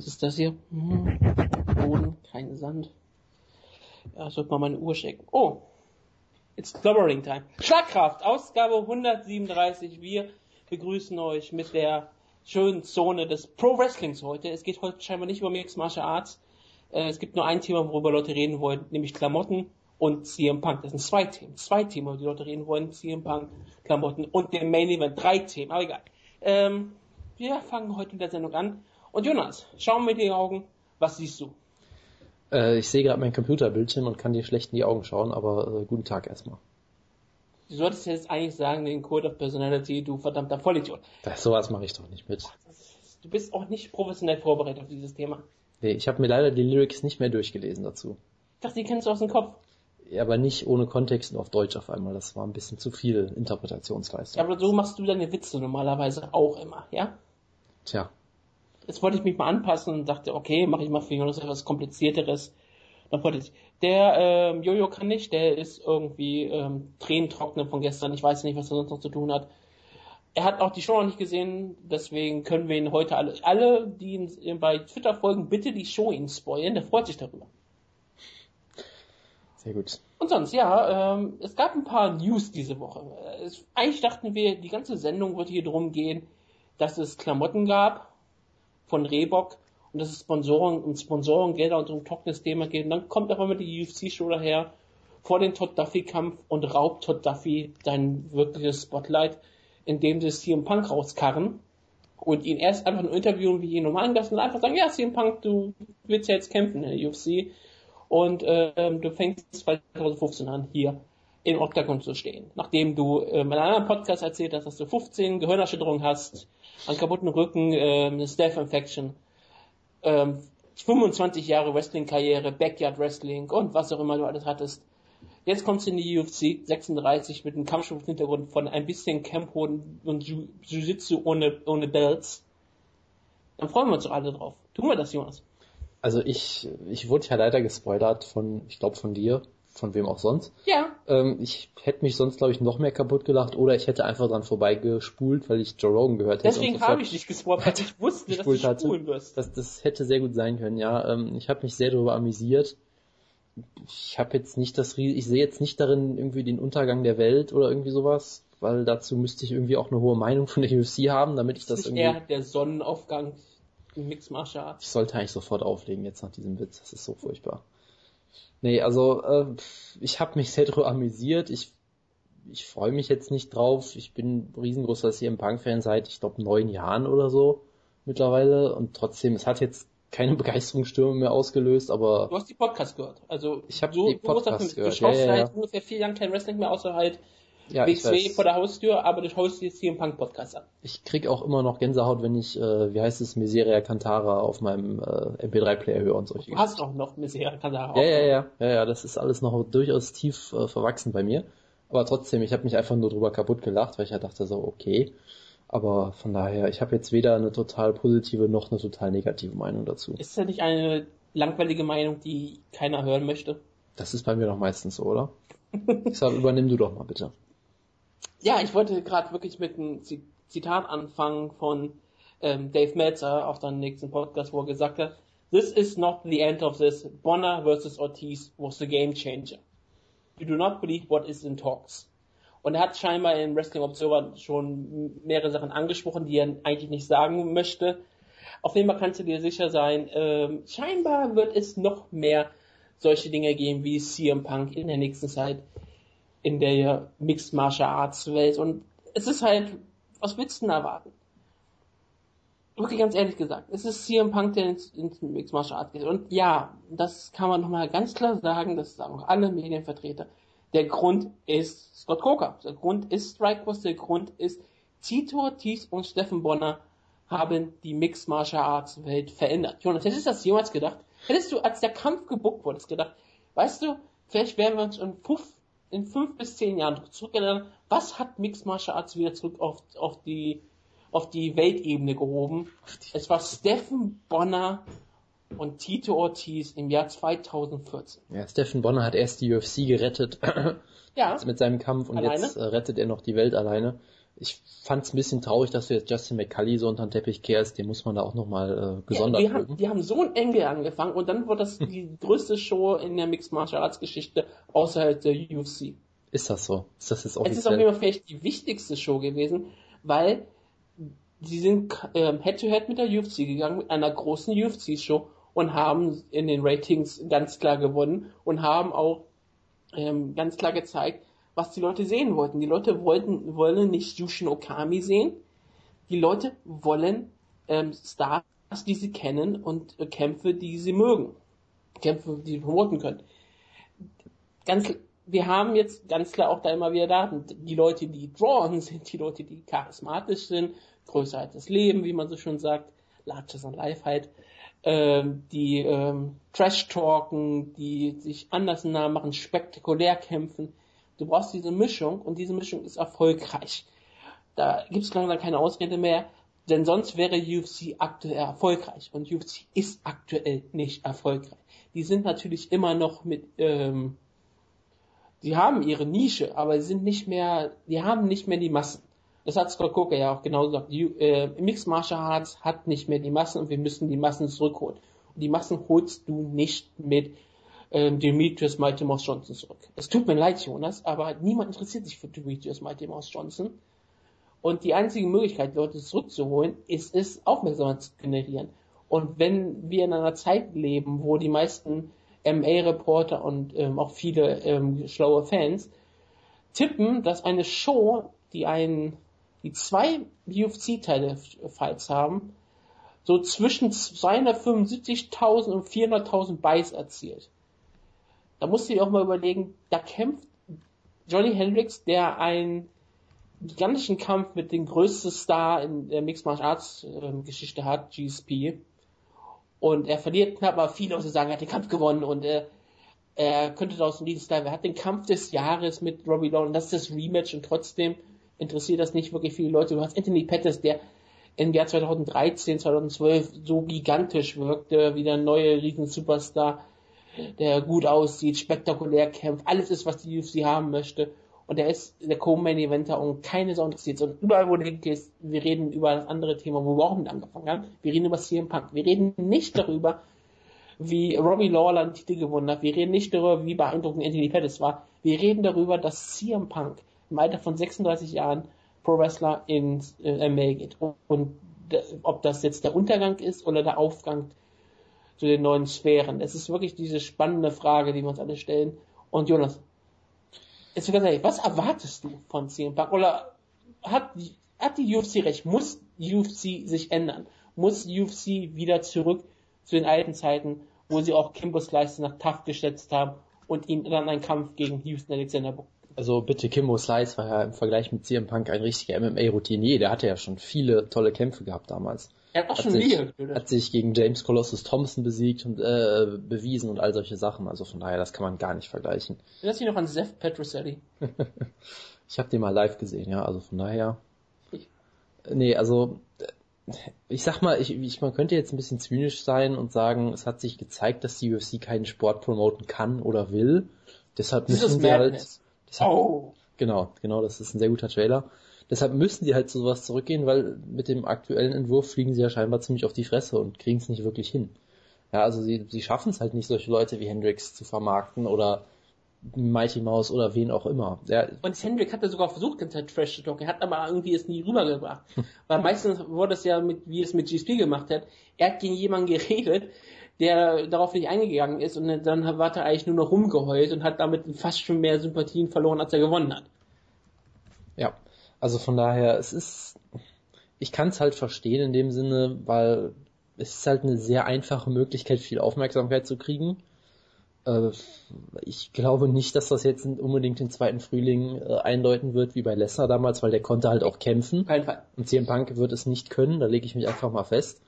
Was ist das hier? Hm. Boden, kein Sand. Ja, ich sollte mal meine Uhr checken. Oh, it's clobbering time. Schlagkraft, Ausgabe 137. Wir begrüßen euch mit der schönen Zone des Pro Wrestlings heute. Es geht heute scheinbar nicht über Mixed Martial Arts. Äh, es gibt nur ein Thema, worüber Leute reden wollen, nämlich Klamotten und CM Punk. Das sind zwei Themen. Zwei Themen, die Leute reden wollen. CM Punk, Klamotten und der Main Event. Drei Themen, aber egal. Ähm, wir fangen heute mit der Sendung an. Und Jonas, schau mir in die Augen. Was siehst du? Äh, ich sehe gerade mein Computerbildschirm und kann dir schlecht in die Augen schauen, aber äh, guten Tag erstmal. Du solltest jetzt eigentlich sagen, den Code of Personality, du verdammter Vollidiot. Das, sowas mache ich doch nicht mit. Du bist auch nicht professionell vorbereitet auf dieses Thema. Nee, ich habe mir leider die Lyrics nicht mehr durchgelesen dazu. Ich dachte, die kennst du aus dem Kopf. Ja, aber nicht ohne Kontext und auf Deutsch auf einmal. Das war ein bisschen zu viel Interpretationsleistung. Ja, aber so machst du deine Witze normalerweise auch immer, ja? Tja. Jetzt wollte ich mich mal anpassen und dachte, okay, mache ich mal für Jonas etwas komplizierteres. Dann wollte ich. Der ähm, Jojo kann nicht, der ist irgendwie ähm, Tränentrockner von gestern. Ich weiß nicht, was er sonst noch zu tun hat. Er hat auch die Show noch nicht gesehen, deswegen können wir ihn heute alle, alle, die ihn bei Twitter folgen, bitte die Show ihn spoilen. Der freut sich darüber. Sehr gut. Und sonst, ja, ähm, es gab ein paar News diese Woche. Es, eigentlich dachten wir, die ganze Sendung wird hier drum gehen, dass es Klamotten gab von Reebok und dass es Sponsoren und Sponsorengelder und so ein trockenes Thema geht. Und dann kommt auch immer die UFC-Show daher vor den Todd Duffy-Kampf und raubt Todd Duffy sein wirkliches Spotlight, indem sie CM Punk rauskarren und ihn erst einfach nur interviewen wie jeden normalen Gast und einfach sagen, ja, CM Punk, du willst ja jetzt kämpfen in der UFC und ähm, du fängst 2015 an, hier in Octagon zu stehen. Nachdem du äh, in einem anderen Podcast erzählt hast, dass du 15 Gehirnerschütterungen hast, einen kaputten Rücken, äh, eine Staph Infection, ähm, 25 Jahre Wrestling-Karriere, Backyard Wrestling und was auch immer du alles hattest. Jetzt kommst du in die UFC 36 mit einem Kampfsporthintergrund von ein bisschen Campo und Jiu-Jitsu ohne, ohne Belts. Dann freuen wir uns doch alle drauf. Tun wir das, Jonas? Also ich, ich wurde ja leider gespoilert von, ich glaube von dir, von wem auch sonst. Ja. Ähm, ich hätte mich sonst, glaube ich, noch mehr kaputt gelacht oder ich hätte einfach dran vorbeigespult, weil ich Joe Rogan gehört hätte. Deswegen habe ich dich gespoilert, weil ich wusste, dass du spulen wirst. Das, das hätte sehr gut sein können, ja. Ähm, ich habe mich sehr darüber amüsiert. Ich habe jetzt nicht das ich sehe jetzt nicht darin irgendwie den Untergang der Welt oder irgendwie sowas, weil dazu müsste ich irgendwie auch eine hohe Meinung von der UFC haben, damit ich das, das irgendwie. Eher der Sonnenaufgang Mixed Martial Arts. Ich sollte eigentlich sofort auflegen jetzt nach diesem Witz. Das ist so furchtbar. Nee, also äh, ich habe mich sehr drüber amüsiert. Ich ich freue mich jetzt nicht drauf. Ich bin riesengroßer CM Punk-Fan seit, ich glaube, neun Jahren oder so mittlerweile. Und trotzdem, es hat jetzt keine Begeisterungsstürme mehr ausgelöst, aber... Du hast die Podcast gehört. Also ich habe so die Podcast gehört. Du schaust ja, ja, ja. seit ungefähr vier Jahren kein Wrestling mehr, außer halt ja, WXW vor der Haustür, aber du schaust jetzt hier im Punk Podcast an. Ich krieg auch immer noch Gänsehaut, wenn ich, äh, wie heißt es, Miseria Cantara auf meinem äh, MP3-Player höre und solche Du hast auch noch Miseria Cantara. Ja, ja, ja, ja, ja, das ist alles noch durchaus tief äh, verwachsen bei mir. Aber trotzdem, ich habe mich einfach nur drüber kaputt gelacht, weil ich ja dachte so, okay. Aber von daher, ich habe jetzt weder eine total positive noch eine total negative Meinung dazu. Ist das nicht eine langweilige Meinung, die keiner hören möchte? Das ist bei mir doch meistens so, oder? Deshalb übernimm du doch mal bitte. Ja, ich wollte gerade wirklich mit einem Zitat anfangen von ähm, Dave Meltzer auf seinem nächsten Podcast, wo er gesagt hat, This is not the end of this. Bonner versus Ortiz was the game changer. You do not believe what is in talks. Und er hat scheinbar im Wrestling Observer schon mehrere Sachen angesprochen, die er eigentlich nicht sagen möchte. Auf jeden Fall kannst du dir sicher sein, ähm, scheinbar wird es noch mehr solche Dinge geben wie CM Punk in der nächsten Zeit in der Mixed Martial Arts Welt. Und es ist halt, was willst du denn erwarten? Wirklich ganz ehrlich gesagt, es ist CM Punk, der ins, ins Mixed Martial Arts geht. Und ja, das kann man nochmal ganz klar sagen, das sagen auch alle Medienvertreter. Der Grund ist Scott Coker. Der Grund ist Strikeforce, der Grund ist Tito Ortiz und Steffen Bonner haben die Mixed Martial Arts Welt verändert. Jonas, hättest du das jemals gedacht? Hättest du, als der Kampf gebuckt wurde, gedacht, weißt du, vielleicht werden wir uns in fünf, in fünf bis zehn Jahren zurückerinnern, was hat Mixed Martial Arts wieder zurück auf, auf die, auf die Weltebene gehoben? Es war Steffen Bonner und Tito Ortiz im Jahr 2014. Ja, Steffen Bonner hat erst die UFC gerettet Ja. mit seinem Kampf und Alleine? jetzt äh, rettet er noch die Welt alleine. Ich fand es ein bisschen traurig, dass du jetzt Justin McCully so unter den Teppich kehrst. Den muss man da auch nochmal äh, gesondert ja, die, haben, die haben so ein Engel angefangen und dann wurde das die größte Show in der Mixed Martial Arts Geschichte außerhalb der UFC. Ist das so? Ist das jetzt offiziell? Es ist auf jeden Fall vielleicht die wichtigste Show gewesen, weil sie sind ähm, Head-to-Head mit der UFC gegangen, mit einer großen UFC-Show und haben in den Ratings ganz klar gewonnen und haben auch ähm, ganz klar gezeigt, was die Leute sehen wollten. Die Leute wollten, wollen nicht Yushin Okami sehen. Die Leute wollen ähm, Stars, die sie kennen und äh, Kämpfe, die sie mögen. Kämpfe, die sie promoten können. Ganz, wir haben jetzt ganz klar auch da immer wieder Daten. Die Leute, die drawn sind, die Leute, die charismatisch sind, größer als das Leben, wie man so schon sagt, larger than life halt, ähm, die ähm, Trash-Talken, die sich anders nah machen, spektakulär kämpfen. Du brauchst diese Mischung und diese Mischung ist erfolgreich. Da gibt es langsam keine Ausrede mehr, denn sonst wäre UFC aktuell erfolgreich und UFC ist aktuell nicht erfolgreich. Die sind natürlich immer noch mit, ähm, die haben ihre Nische, aber sie sind nicht mehr, die haben nicht mehr die Massen. Das hat Scott Coker ja auch genau gesagt. Die, äh, Mixed Martial Arts hat nicht mehr die Massen und wir müssen die Massen zurückholen. Und die Massen holst du nicht mit ähm, Demetrius Mighty Mouse Johnson zurück. Es tut mir leid, Jonas, aber niemand interessiert sich für Demetrius Mighty Mouse Johnson. Und die einzige Möglichkeit, Leute zurückzuholen, ist es, Aufmerksamkeit zu generieren. Und wenn wir in einer Zeit leben, wo die meisten MA-Reporter und ähm, auch viele ähm, schlaue Fans tippen, dass eine Show, die einen, die zwei UFC-Teile Fights haben, so zwischen 275.000 und 400.000 Buys erzielt da musst du dir auch mal überlegen, da kämpft Johnny Hendricks, der einen gigantischen Kampf mit dem größten Star in der Mixed Martial Arts äh, Geschichte hat, GSP. Und er verliert knapp, aber viele Leute sagen, er hat den Kampf gewonnen und er, er könnte daraus ein Lied Er hat den Kampf des Jahres mit Robbie Law und das ist das Rematch und trotzdem interessiert das nicht wirklich viele Leute. Du hast Anthony Pettis, der im Jahr 2013, 2012 so gigantisch wirkte, wie der neue Riesen-Superstar der gut aussieht, spektakulär kämpft, alles ist, was die UFC haben möchte. Und der ist der Co-Main-Eventer und keine Sau interessiert. Und überall, wo du hingehst, wir reden über das andere Thema, wo wir auch mit angefangen haben. Wir reden über CM Punk. Wir reden nicht darüber, wie Robbie Lawler einen Titel gewonnen hat. Wir reden nicht darüber, wie beeindruckend Anthony Pettis war. Wir reden darüber, dass CM Punk im Alter von 36 Jahren Pro Wrestler ins äh, MA geht. Und, und ob das jetzt der Untergang ist oder der Aufgang zu den neuen Sphären? Es ist wirklich diese spannende Frage, die wir uns alle stellen. Und Jonas, jetzt ganz ehrlich, was erwartest du von CM Punk? Oder hat, hat die UFC recht? Muss die UFC sich ändern? Muss die UFC wieder zurück zu den alten Zeiten, wo sie auch Kimbo Slice nach Tough geschätzt haben und ihn dann einen Kampf gegen Houston Alexander also bitte, Kimbo Slice war ja im Vergleich mit CM Punk ein richtiger MMA-Routinier. Der hatte ja schon viele tolle Kämpfe gehabt damals. Er hat auch hat schon sich, Liga Hat sich gegen James Colossus Thompson besiegt und äh, bewiesen und all solche Sachen. Also von daher, das kann man gar nicht vergleichen. Erinnerst dich noch an Seth Petroselli? ich habe den mal live gesehen, ja. Also von daher. Ich. Nee, also ich sag mal, ich, ich, man könnte jetzt ein bisschen zynisch sein und sagen, es hat sich gezeigt, dass die UFC keinen Sport promoten kann oder will. Deshalb müssen wir halt. Deshalb, oh. Genau, genau, das ist ein sehr guter Trailer. Deshalb müssen die halt zu sowas zurückgehen, weil mit dem aktuellen Entwurf fliegen sie ja scheinbar ziemlich auf die Fresse und kriegen es nicht wirklich hin. Ja, also sie, sie schaffen es halt nicht, solche Leute wie Hendrix zu vermarkten oder Mighty Mouse oder wen auch immer. Ja. Und Hendrix hat ja sogar versucht, ganz Trash zu talken, er hat aber irgendwie es nie rübergebracht. Weil meistens wurde es ja mit, wie es mit GSP gemacht hat, er hat gegen jemanden geredet, der darauf nicht eingegangen ist und dann hat er eigentlich nur noch rumgeheult und hat damit fast schon mehr Sympathien verloren, als er gewonnen hat. Ja, also von daher, es ist, ich kann es halt verstehen in dem Sinne, weil es ist halt eine sehr einfache Möglichkeit, viel Aufmerksamkeit zu kriegen. Äh, ich glaube nicht, dass das jetzt unbedingt den zweiten Frühling äh, eindeuten wird, wie bei Lesnar damals, weil der konnte halt auch kämpfen. Kein Fall. Und CM Punk wird es nicht können, da lege ich mich einfach mal fest.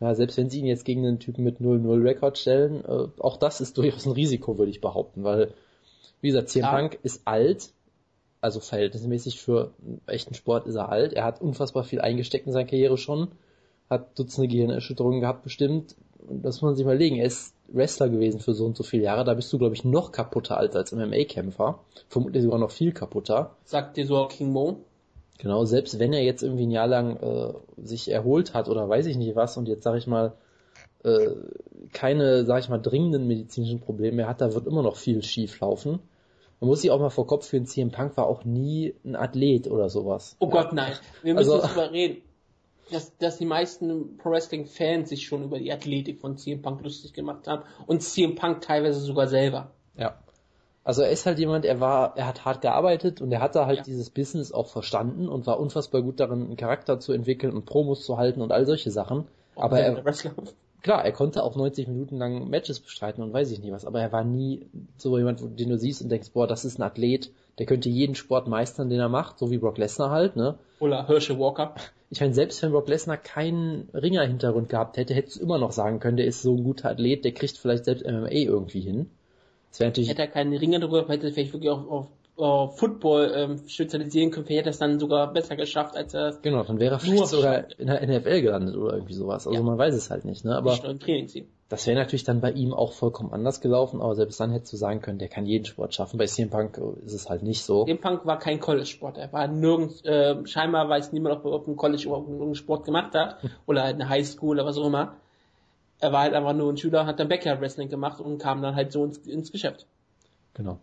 Ja, selbst wenn sie ihn jetzt gegen einen Typen mit 0-0 Rekord stellen, äh, auch das ist durchaus ein Risiko, würde ich behaupten, weil, wie gesagt, CM ja. Punk ist alt, also verhältnismäßig für echten Sport ist er alt. Er hat unfassbar viel eingesteckt in seiner Karriere schon, hat Dutzende Gehirnerschütterungen gehabt bestimmt. Das muss man sich mal legen. Er ist Wrestler gewesen für so und so viele Jahre. Da bist du, glaube ich, noch kaputter alt als MMA-Kämpfer. Vermutlich sogar noch viel kaputter. Sagt dir so King Mo? Genau, selbst wenn er jetzt irgendwie ein Jahr lang äh, sich erholt hat oder weiß ich nicht was und jetzt sag ich mal äh, keine, sag ich mal, dringenden medizinischen Probleme mehr hat, da wird immer noch viel schief laufen. Man muss sich auch mal vor Kopf führen, CM Punk war auch nie ein Athlet oder sowas. Oh Gott, nein. Wir müssen also, darüber reden, dass, dass die meisten Pro Wrestling Fans sich schon über die Athletik von CM Punk lustig gemacht haben und CM Punk teilweise sogar selber. Ja. Also er ist halt jemand, er war, er hat hart gearbeitet und er hatte halt ja. dieses Business auch verstanden und war unfassbar gut darin, einen Charakter zu entwickeln und Promos zu halten und all solche Sachen. Auch aber er, klar, er konnte auch 90 Minuten lang Matches bestreiten und weiß ich nicht was, aber er war nie so jemand, den du siehst und denkst, boah, das ist ein Athlet, der könnte jeden Sport meistern, den er macht, so wie Brock Lesnar halt, ne? Oder Herschel Walker. Ich meine, selbst wenn Brock Lesnar keinen Ringer-Hintergrund gehabt hätte, hättest du immer noch sagen können, der ist so ein guter Athlet, der kriegt vielleicht selbst MMA irgendwie hin. Das wäre natürlich. Hätte er keinen Ringer drüber, hätte vielleicht wirklich auch auf, auf Football ähm, spezialisieren können, vielleicht hätte er es dann sogar besser geschafft, als er Genau, dann wäre er vielleicht sogar in der NFL gelandet oder irgendwie sowas. Also ja. man weiß es halt nicht, ne? Aber das wäre natürlich dann bei ihm auch vollkommen anders gelaufen, aber selbst dann hättest du sagen können, der kann jeden Sport schaffen. Bei CM Punk ist es halt nicht so. CM Punk war kein College-Sport. Er war nirgends, äh, scheinbar weiß niemand, ob er auf dem College überhaupt einen Sport gemacht hat oder halt eine Highschool oder was auch immer er war halt einfach nur ein Schüler, hat dann Backyard Wrestling gemacht und kam dann halt so ins, ins Geschäft. Genau.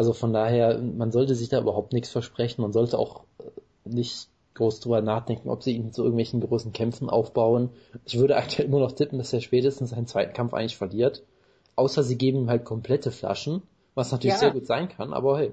Also von daher, man sollte sich da überhaupt nichts versprechen. Man sollte auch äh, nicht groß drüber nachdenken, ob sie ihn zu irgendwelchen großen Kämpfen aufbauen. Ich würde aktuell immer noch tippen, dass er spätestens seinen zweiten Kampf eigentlich verliert. Außer sie geben ihm halt komplette Flaschen, was natürlich ja. sehr gut sein kann, aber hey,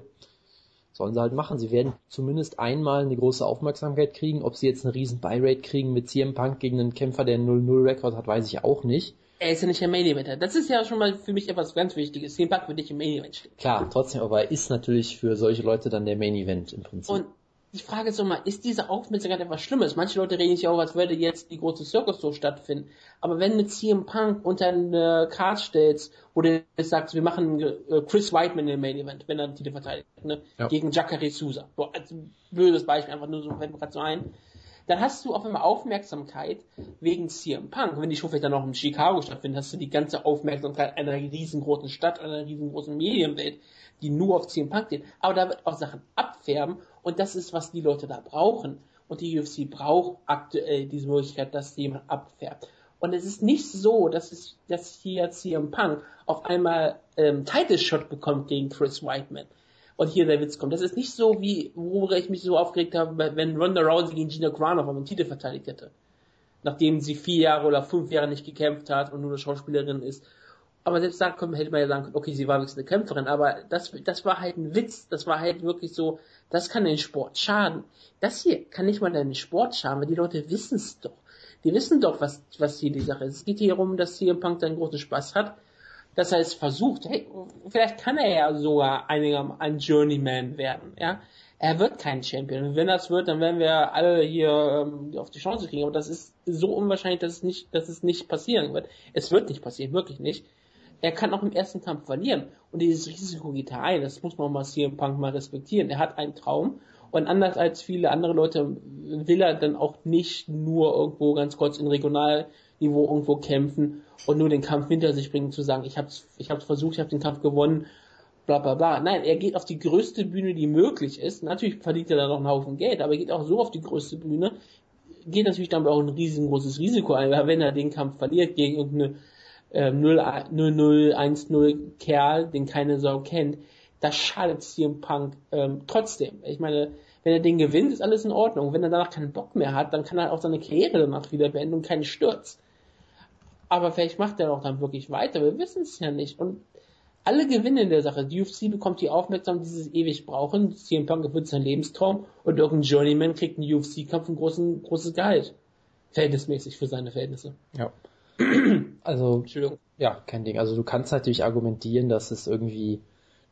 sollen sie halt machen. Sie werden zumindest einmal eine große Aufmerksamkeit kriegen. Ob sie jetzt eine riesen Buy-Rate kriegen mit CM Punk gegen einen Kämpfer, der einen 0-0-Rekord hat, weiß ich auch nicht. Er ist ja nicht der Main Eventer. Das ist ja schon mal für mich etwas ganz Wichtiges. CM Punk wird nicht im Main Event stehen. Klar, trotzdem, aber er ist natürlich für solche Leute dann der Main Event im Prinzip. Und die Frage ist immer, ist diese Aufmerksamkeit etwas Schlimmes? Manche Leute reden sich auch, als würde jetzt die große Circus so stattfinden. Aber wenn mit CM Punk unter eine Card stellst, wo du jetzt sagst, wir machen äh, Chris Whiteman im Main Event, wenn er den Titel verteidigt, ne? Ja. gegen Jacare Souza. So, als blödes Beispiel, einfach nur so, fällt mir gerade so ein. Dann hast du auf einmal Aufmerksamkeit wegen CM Punk. Wenn die Show vielleicht dann noch in Chicago stattfindet, hast du die ganze Aufmerksamkeit einer riesengroßen Stadt, einer riesengroßen Medienwelt, die nur auf CM Punk geht. Aber da wird auch Sachen abfärben und das ist, was die Leute da brauchen. Und die UFC braucht aktuell diese Möglichkeit, dass jemand abfärbt. Und es ist nicht so, dass, es, dass hier CM Punk auf einmal ähm, Title Shot bekommt gegen Chris Whiteman. Und hier der Witz kommt. Das ist nicht so, wie, worüber ich mich so aufgeregt habe, wenn Ronda Rousey gegen Gina Carano auf einen Titel verteidigt hätte. Nachdem sie vier Jahre oder fünf Jahre nicht gekämpft hat und nur eine Schauspielerin ist aber selbst da hätte man ja sagen können, okay, sie war wirklich eine Kämpferin, aber das, das war halt ein Witz, das war halt wirklich so, das kann den Sport schaden. Das hier kann nicht mal deinen Sport schaden, weil die Leute wissen es doch. Die wissen doch, was, was hier die Sache ist. Es geht hier darum, dass CM Punk seinen großen Spaß hat, dass er es versucht, hey, vielleicht kann er ja sogar einiger ein Journeyman werden, ja. Er wird kein Champion. Und wenn das wird, dann werden wir alle hier ähm, auf die Chance kriegen. Aber das ist so unwahrscheinlich, dass es nicht, dass es nicht passieren wird. Es wird nicht passieren, wirklich nicht er kann auch im ersten Kampf verlieren. Und dieses Risiko geht er ein. Das muss man mal CM Punk mal respektieren. Er hat einen Traum. Und anders als viele andere Leute will er dann auch nicht nur irgendwo ganz kurz in Regionalniveau irgendwo kämpfen und nur den Kampf hinter sich bringen, zu sagen, ich hab's, ich hab's versucht, ich habe den Kampf gewonnen, bla bla bla. Nein, er geht auf die größte Bühne, die möglich ist. Natürlich verdient er da noch einen Haufen Geld, aber er geht auch so auf die größte Bühne, geht natürlich dann auch ein riesengroßes Risiko ein, weil wenn er den Kampf verliert gegen irgendeine äh, 0010 Kerl, den keine Sau kennt, das schadet CM Punk ähm, trotzdem. Ich meine, wenn er den gewinnt, ist alles in Ordnung. Wenn er danach keinen Bock mehr hat, dann kann er auch seine Karriere danach wieder beenden und keinen Sturz. Aber vielleicht macht er auch dann wirklich weiter. Wir wissen es ja nicht. Und alle gewinnen in der Sache. Die UFC bekommt die Aufmerksamkeit, die sie ewig brauchen. CM Punk erfüllt seinen Lebenstraum und irgendein Journeyman kriegt einen UFC-Kampf ein großen, großes Gehalt. Verhältnismäßig für seine Verhältnisse. Ja. Also, Entschuldigung. Ja, kein Ding. Also du kannst natürlich argumentieren, dass es irgendwie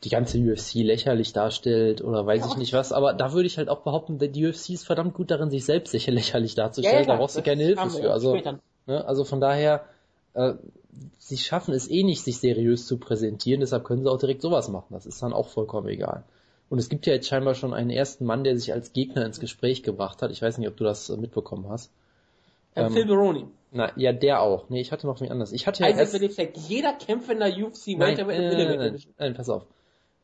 die ganze UFC lächerlich darstellt oder weiß ja. ich nicht was, aber da würde ich halt auch behaupten, die UFC ist verdammt gut darin, sich selbst sicher lächerlich darzustellen, ja, ja, da brauchst du keine Hilfe für. Also, ne, also von daher, äh, sie schaffen es eh nicht, sich seriös zu präsentieren, deshalb können sie auch direkt sowas machen. Das ist dann auch vollkommen egal. Und es gibt ja jetzt scheinbar schon einen ersten Mann, der sich als Gegner ins Gespräch gebracht hat. Ich weiß nicht, ob du das äh, mitbekommen hast. Ähm, Phil Baroni. Na, ja, der auch. Nee, ich hatte noch wen anders. Ich hatte ja also erst... jeder Kämpfer in der UFC nein, nein, nein, nein, nein, pass auf.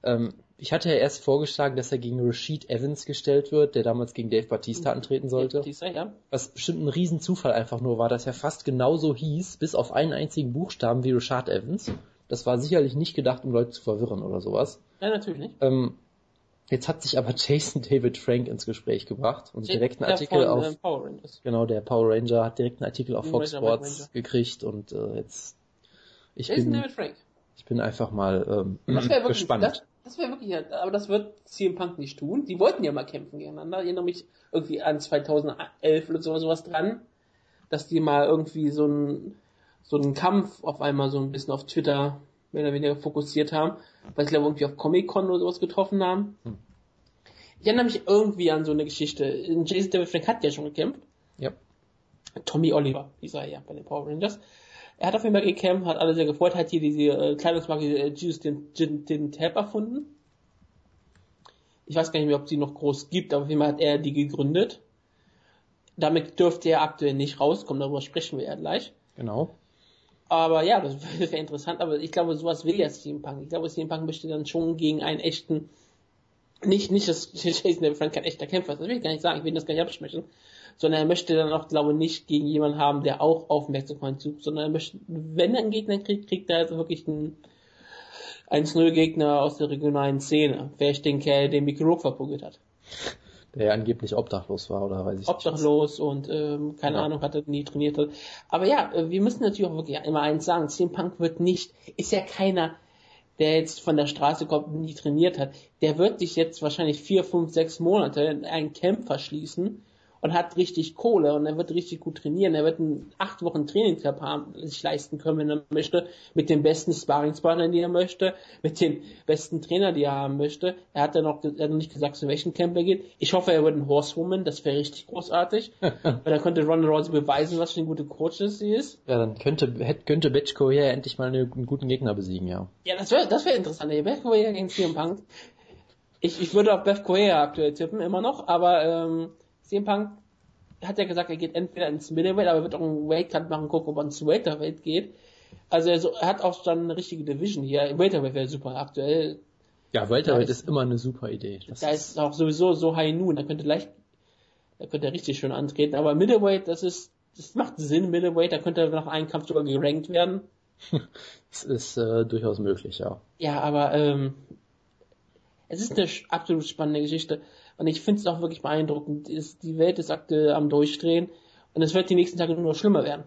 Ähm, ich hatte ja erst vorgeschlagen, dass er gegen Rashid Evans gestellt wird, der damals gegen Dave Batista Mhm. antreten sollte. Batista, ja. Was bestimmt ein Riesenzufall einfach nur war, dass er fast genauso hieß, bis auf einen einzigen Buchstaben wie Rashad Evans. Das war sicherlich nicht gedacht, um Leute zu verwirren oder sowas. Ja, natürlich nicht. Ähm, jetzt hat sich aber Jason David Frank ins Gespräch gebracht und direkt einen Artikel von, auf, äh, Power Rangers. genau, der Power Ranger hat direkt einen Artikel auf Fox Ranger, Sports gekriegt und äh, jetzt, ich Jason bin, David Frank. ich bin einfach mal ähm, Das gespannt. das, das wäre wirklich, aber das wird CM Punk nicht tun. Die wollten ja mal kämpfen gegeneinander. Ich erinnere mich irgendwie an 2011 oder so, sowas dran, dass die mal irgendwie so einen, so einen Kampf auf einmal so ein bisschen auf Twitter mehr oder weniger fokussiert haben, weil sie glaube irgendwie auf Comic-Con oder sowas getroffen haben. Hm. Ich erinnere mich irgendwie an so eine Geschichte. Jason David Frank hat ja schon gekämpft. Ja. Tommy Oliver, hieß er ja bei den Power Rangers. Er hat auf jeden Fall gekämpft, hat alle sehr gefreut, hat hier diese äh, Kleidungsmarke äh, Juice den, den, den Tab erfunden. Ich weiß gar nicht mehr, ob sie noch groß gibt, aber auf jeden Fall hat er die gegründet. Damit dürfte er aktuell nicht rauskommen, darüber sprechen wir ja gleich. Genau. Aber ja, das wäre interessant, aber ich glaube, sowas will ja CM Punk. Ich glaube, CM Punk möchte dann schon gegen einen echten, nicht, nicht, dass Jason David Frank kein echter Kämpfer ist, das will ich gar nicht sagen, ich will das gar nicht absprechen, sondern er möchte dann auch, glaube ich, nicht gegen jemanden haben, der auch Aufmerksamkeit sucht, sondern er möchte, wenn er einen Gegner kriegt, kriegt er also wirklich einen 1-0-Gegner aus der regionalen Szene. Vielleicht den Kerl, den Mickey Rourke verprügelt hat. Der ja angeblich obdachlos war oder weiß ich Obdachlos und ähm, keine Ja. Ahnung, hat er nie trainiert hat. Aber ja, äh, wir müssen natürlich auch wirklich immer eins sagen, CM Punk wird nicht, ist ja keiner, der jetzt von der Straße kommt und nie trainiert hat. Der wird sich jetzt wahrscheinlich vier, fünf, sechs Monate in einen Camp verschließen und hat richtig Kohle und er wird richtig gut trainieren. Er wird einen acht Wochen Trainingscamp haben, sich leisten können, wenn er möchte, mit den besten Sparringspartnern, die er möchte, mit den besten Trainer, die er haben möchte. Er hat ja noch, er hat noch nicht gesagt, zu welchem Camp er geht. Ich hoffe, er wird ein Horsewoman, das wäre richtig großartig. weil dann könnte Ronda Rousey beweisen, was für eine gute Coach sie ist. Ja, dann könnte, hätte, könnte Betchko ja endlich mal eine, einen guten Gegner besiegen, ja. Ja, das wäre das wär interessant. Beth Correa gegen CM Punk. Ich, ich würde auf Beth Correa aktuell tippen, immer noch, aber ähm, CM Punk hat ja gesagt, er geht entweder ins Middleweight, aber er wird auch einen Weightcut machen, gucken, ob er ins Welterweight geht. Also er, so, er hat auch dann eine richtige Division hier. Welterweight wäre super aktuell. Ja, Welterweight Da ist immer eine super Idee. Das Da ist auch sowieso so High Noon, da könnte leicht, da könnte er richtig schön antreten. Aber Middleweight, das ist, das macht Sinn, Middleweight, da könnte er nach einem Kampf sogar gerankt werden. das ist äh, durchaus möglich, ja. Ja, aber ähm, es ist eine absolut spannende Geschichte. Und ich finde es auch wirklich beeindruckend. Die Welt ist aktuell am Durchdrehen und es wird die nächsten Tage nur noch schlimmer werden.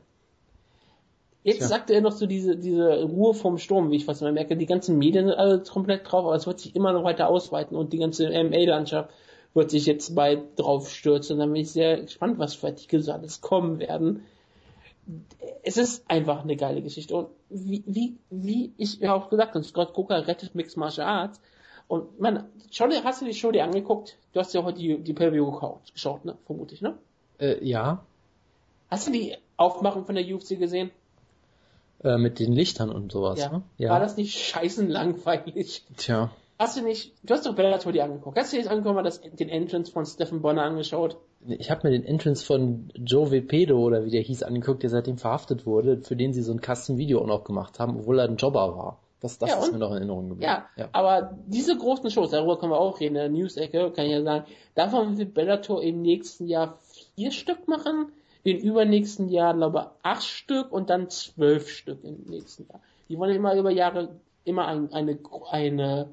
Jetzt Tja. sagte er noch so diese, diese Ruhe vom Sturm, wie ich fast mal merke. Die ganzen Medien sind alle komplett drauf, aber es wird sich immer noch weiter ausweiten und die ganze MA-Landschaft wird sich jetzt bald drauf stürzen. Und dann bin ich sehr gespannt, was für Artikel so alles kommen werden. Es ist einfach eine geile Geschichte. Und wie, wie, wie ich ja auch gesagt habe, Scott Coker rettet Mixed Martial Arts. Und man, dir, hast du die Show dir angeguckt? Du hast ja heute die, die Preview geschaut, geschaut, ne? Vermutlich, ne? Äh, ja, Hast du die Aufmachung von der UFC gesehen? äh, mit den Lichtern und sowas, Ja. ne? Ja. War das nicht scheißen langweilig? Tja. Hast du nicht, du hast doch Bellator dir angeguckt. Hast du dir jetzt angeguckt, mal das, den Entrance von Stephen Bonner angeschaut? Ich habe mir den Entrance von Joe Vepedo oder wie der hieß angeguckt, der seitdem verhaftet wurde, für den sie so ein Custom-Video auch noch gemacht haben, obwohl er ein Jobber war. Das, das Ja, ist und? mir noch in Erinnerung geblieben. Ja, ja. aber diese großen Shows, darüber können wir auch reden, in der News-Ecke, kann ich ja sagen, davon wird Bellator im nächsten Jahr vier Stück machen, im übernächsten Jahr, glaube ich, acht Stück und dann zwölf Stück im nächsten Jahr. Die wollen immer über Jahre immer ein, eine, eine,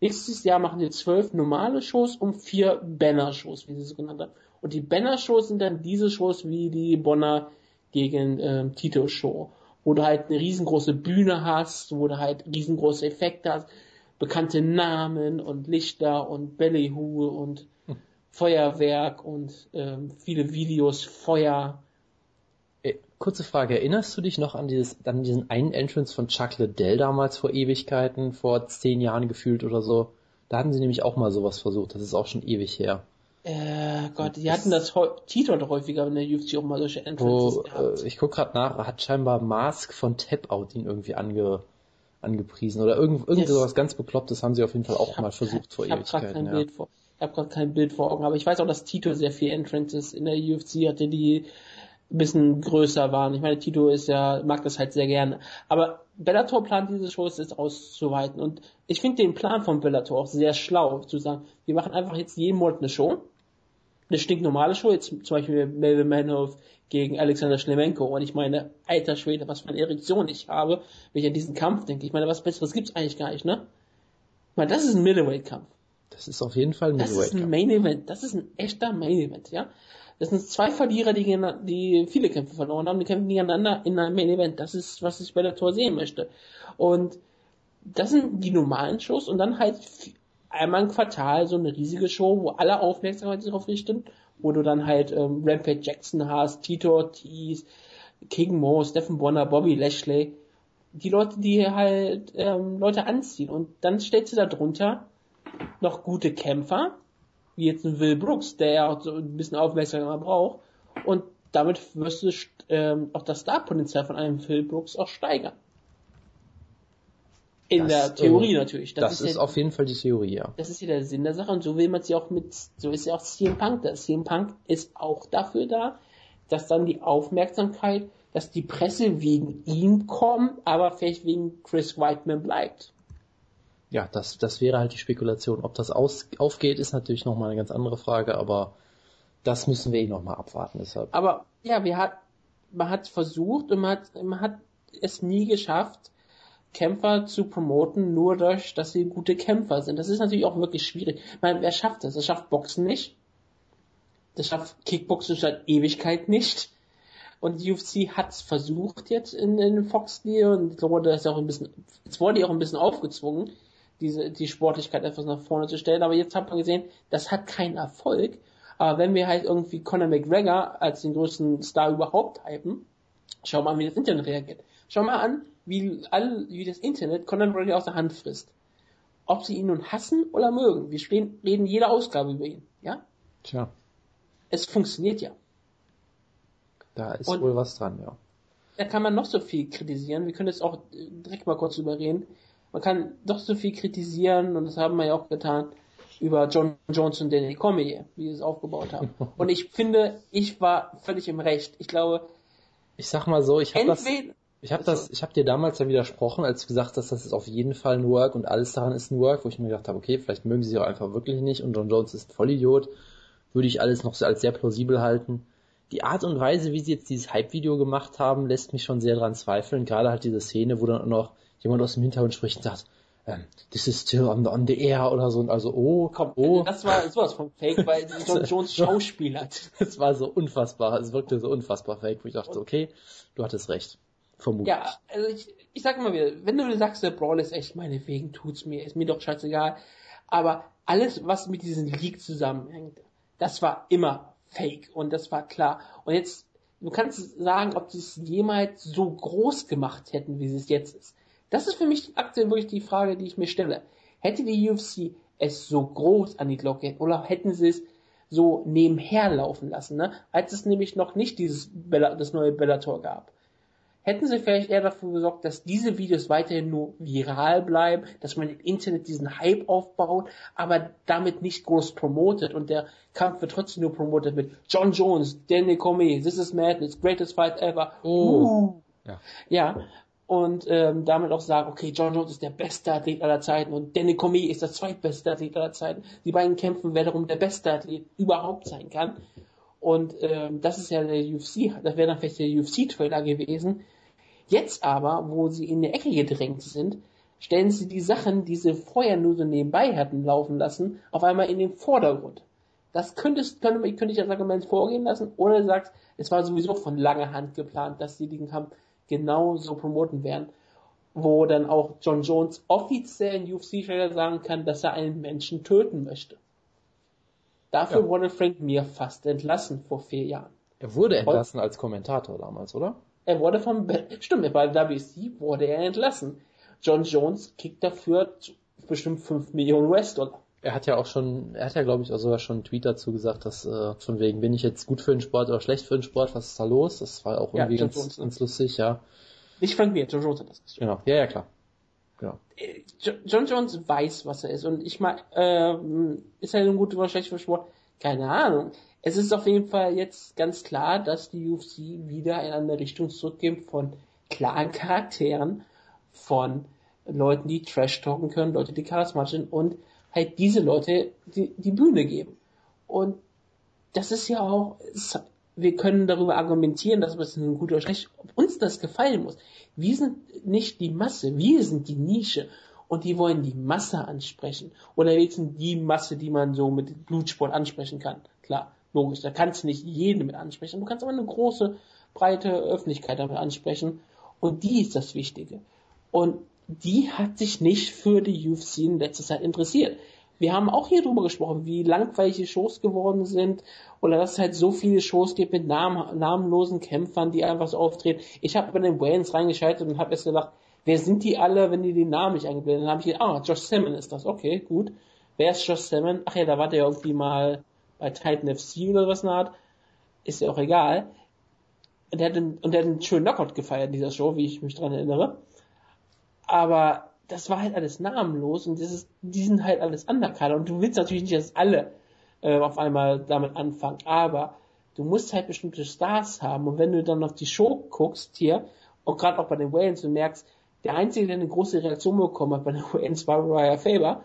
nächstes Jahr machen die zwölf normale Shows und vier Banner-Shows, wie sie es genannt haben. Und die Banner-Shows sind dann diese Shows wie die Bonner gegen ähm, Tito-Show, wo du halt eine riesengroße Bühne hast, wo du halt riesengroße Effekte hast, bekannte Namen und Lichter und Ballyhoo und Feuerwerk und ähm, viele Videos, Feuer. Äh, kurze Frage, erinnerst du dich noch an dieses, an diesen einen Entrance von Chuck Liddell damals vor Ewigkeiten, vor zehn Jahren gefühlt oder so? Da hatten sie nämlich auch mal sowas versucht, das ist auch schon ewig her. Äh, Gott, die hatten das Tito hat häufiger in der UFC auch mal solche Entrances Wo, gehabt. äh, ich guck gerade nach, hat scheinbar Mask von Tap Out ihn irgendwie ange, angepriesen oder irgend, irgend Yes. sowas ganz beklopptes haben sie auf jeden Fall auch hab- mal versucht vor ich habe gerade Ewigkeiten. kein Ja. Bild vor. Ich habe gerade kein Bild vor Augen, aber ich weiß auch, dass Tito sehr viel Entrances in der UFC hatte, die ein bisschen größer waren. Ich meine, Tito ist ja, mag das halt sehr gerne. Aber Bellator plant diese Shows jetzt auszuweiten. Und ich finde den Plan von Bellator auch sehr schlau, zu sagen, wir machen einfach jetzt jeden Monat eine Show. Eine stinknormale Show, jetzt zum Beispiel Melvin Manhoff gegen Alexander Schlemenko. Und ich meine, alter Schwede, was für eine Erektion ich habe, wenn ich an diesen Kampf denke. Ich meine, was Besseres gibt's eigentlich gar nicht, ne? Ich meine, das ist ein Middleweight-Kampf. Das ist auf jeden Fall ein Middleweight-Kampf. Das ist ein Main-Event. Das ist ein echter Main-Event, ja? Das sind zwei Verlierer, die, die viele Kämpfe verloren haben, die kämpfen gegeneinander in einem Main Event. Das ist, was ich bei der Tor sehen möchte. Und das sind die normalen Shows und dann halt einmal im Quartal so eine riesige Show, wo alle Aufmerksamkeit darauf richten, wo du dann halt ähm, Rampage Jackson hast, Tito Ortiz, King Mo, Stephen Bonner, Bobby Lashley, die Leute, die halt ähm, Leute anziehen. Und dann stellst du da drunter noch gute Kämpfer, wie jetzt ein Will Brooks, der ja auch so ein bisschen Aufmerksamkeit braucht. Und damit wirst du ähm, auch das Starpotenzial von einem Will Brooks auch steigern. In das, der Theorie äh, natürlich. Das, das ist, ist ja, auf jeden Fall die Theorie, ja. Das ist ja der Sinn der Sache und so will man sie auch mit, so ist ja auch CM Punk da. CM Punk ist auch dafür da, dass dann die Aufmerksamkeit, dass die Presse wegen ihm kommt, aber vielleicht wegen Chris Whiteman bleibt ja, das, das wäre halt die Spekulation. Ob das aus, aufgeht, ist natürlich nochmal eine ganz andere Frage, aber das müssen wir eh nochmal abwarten. Deshalb. Aber ja, wir hat, man hat versucht und man hat, man hat es nie geschafft, Kämpfer zu promoten, nur durch, dass sie gute Kämpfer sind. Das ist natürlich auch wirklich schwierig. Ich meine, wer schafft das? Das schafft Boxen nicht. Das schafft Kickboxen seit Ewigkeit nicht. Und die UFC hat es versucht jetzt in, in Fox Deal und wurde das auch ein bisschen, es wurde auch ein bisschen aufgezwungen diese, die Sportlichkeit etwas nach vorne zu stellen. Aber jetzt hat man gesehen, das hat keinen Erfolg. Aber wenn wir halt irgendwie Conor McGregor als den größten Star überhaupt hypen, schau mal wie das Internet reagiert. Schau mal an, wie, all, wie das Internet Conor McGregor aus der Hand frisst. Ob sie ihn nun hassen oder mögen. Wir stehen, reden jede Ausgabe über ihn. Ja? Tja. Es funktioniert ja. Da ist Und wohl was dran, ja. Da kann man noch so viel kritisieren. Wir können jetzt auch direkt mal kurz überreden man kann doch so viel kritisieren und das haben wir ja auch getan über John Jones und Danny Cormier, wie sie es aufgebaut haben. Und ich finde, ich war völlig im Recht. Ich glaube, ich sag mal so, ich habe das, ich habe das, ich habe dir damals ja widersprochen, als du gesagt hast, das ist auf jeden Fall ein Work und alles daran ist ein Work, wo ich mir gedacht habe, okay, vielleicht mögen sie auch einfach wirklich nicht und John Jones ist ein Vollidiot, würde ich alles noch als sehr plausibel halten. Die Art und Weise, wie sie jetzt dieses Hype-Video gemacht haben, lässt mich schon sehr dran zweifeln. Gerade halt diese Szene, wo dann noch jemand aus dem Hintergrund spricht und sagt, ähm, this is still on the, on the air oder so und also oh, komm, oh. Das war sowas von Fake, weil John Jones Schauspieler hat. Es war so unfassbar, es wirkte so unfassbar fake, wo ich dachte, okay, du hattest recht. Vermutlich. Ja, also ich, ich sag immer wieder, wenn du sagst, der Brawl ist echt, meinetwegen tut's mir, ist mir doch scheißegal. Aber alles, was mit diesem Leak zusammenhängt, das war immer fake und das war klar. Und jetzt, du kannst sagen, ob sie es jemals so groß gemacht hätten, wie es jetzt ist. Das ist für mich aktuell wirklich die Frage, die ich mir stelle. Hätte die UFC es so groß an die Glocke oder hätten sie es so nebenher laufen lassen, ne? als es nämlich noch nicht dieses Bella, das neue Bellator gab. Hätten sie vielleicht eher dafür gesorgt, dass diese Videos weiterhin nur viral bleiben, dass man im Internet diesen Hype aufbaut, aber damit nicht groß promotet und der Kampf wird trotzdem nur promotet mit John Jones, Danny Comey, This is Madness, Greatest Fight Ever. Oh. Uh. Ja. ja, und ähm, damit auch sagen, okay, John Jones ist der beste Athlet aller Zeiten und Danny Cormier ist der zweitbeste Athlet aller Zeiten. Die beiden kämpfen, wer darum der beste Athlet überhaupt sein kann. Und ähm, das ist ja der UFC, das wäre dann vielleicht der UFC-Trailer gewesen. Jetzt aber, wo sie in der Ecke gedrängt sind, stellen sie die Sachen, die sie vorher nur so nebenbei hatten laufen lassen, auf einmal in den Vordergrund. Das könntest, könnte, könnte ich als Argument vorgehen lassen, oder du sagst, es war sowieso von langer Hand geplant, dass sie den Kampf genau so promoten werden, wo dann auch John Jones offiziell in UFC-Trailer sagen kann, dass er einen Menschen töten möchte. Dafür ja. wurde Frank Mir fast entlassen vor vier Jahren. Er wurde entlassen als Kommentator damals, oder? Er wurde vom, stimmt, bei WC wurde er entlassen. John Jones kriegt dafür bestimmt 5 Millionen US-Dollar. Er hat ja auch schon, er hat ja glaube ich auch sogar schon einen Tweet dazu gesagt, dass äh, von wegen, bin ich jetzt gut für den Sport oder schlecht für den Sport, was ist da los? Das war auch irgendwie ja, ganz, ganz lustig, ja. Nicht Frank Mir, John Jones hat das gesagt. Genau, ja, ja, klar. Genau. Äh, John Jones weiß, was er ist und ich meine, ähm, ist er nun gut oder schlecht für den Sport? Keine Ahnung. Es ist auf jeden Fall jetzt ganz klar, dass die UFC wieder in eine Richtung zurückgeht von klaren Charakteren, von Leuten, die Trash talken können, Leute, die charismatisch sind und halt diese Leute die, die Bühne geben. Und das ist ja auch, es, wir können darüber argumentieren, dass es ein guter Schlecht, ob uns das gefallen muss. Wir sind nicht die Masse, wir sind die Nische und die wollen die Masse ansprechen. Oder wenigstens die Masse, die man so mit Blutsport ansprechen kann. Klar, logisch, da kannst du nicht jeden mit ansprechen. Du kannst aber eine große, breite Öffentlichkeit damit ansprechen. Und die ist das Wichtige. Und die hat sich nicht für die UFC in letzter Zeit interessiert. Wir haben auch hier drüber gesprochen, wie langweilige Shows geworden sind oder dass es halt so viele Shows gibt mit namen, namenlosen Kämpfern, die einfach so auftreten. Ich habe bei den Wayans reingeschaltet und habe erst gedacht, wer sind die alle, wenn die den Namen nicht eingeblendet haben? Dann habe ich gedacht, ah, Josh Salmon ist das. Okay, gut. Wer ist Josh Salmon? Ach ja, da war der irgendwie mal bei Titan FC oder was in der Art. Ist ja auch egal. Und der hat einen, und der hat einen schönen Knockout gefeiert in dieser Show, wie ich mich dran erinnere. Aber das war halt alles namenlos und das ist, die sind halt alles Underkader und du willst natürlich nicht, dass alle äh, auf einmal damit anfangen, aber du musst halt bestimmte Stars haben und wenn du dann auf die Show guckst hier und gerade auch bei den Wayans du merkst, der einzige, der eine große Reaktion bekommen hat bei den Wayans war Raya Faber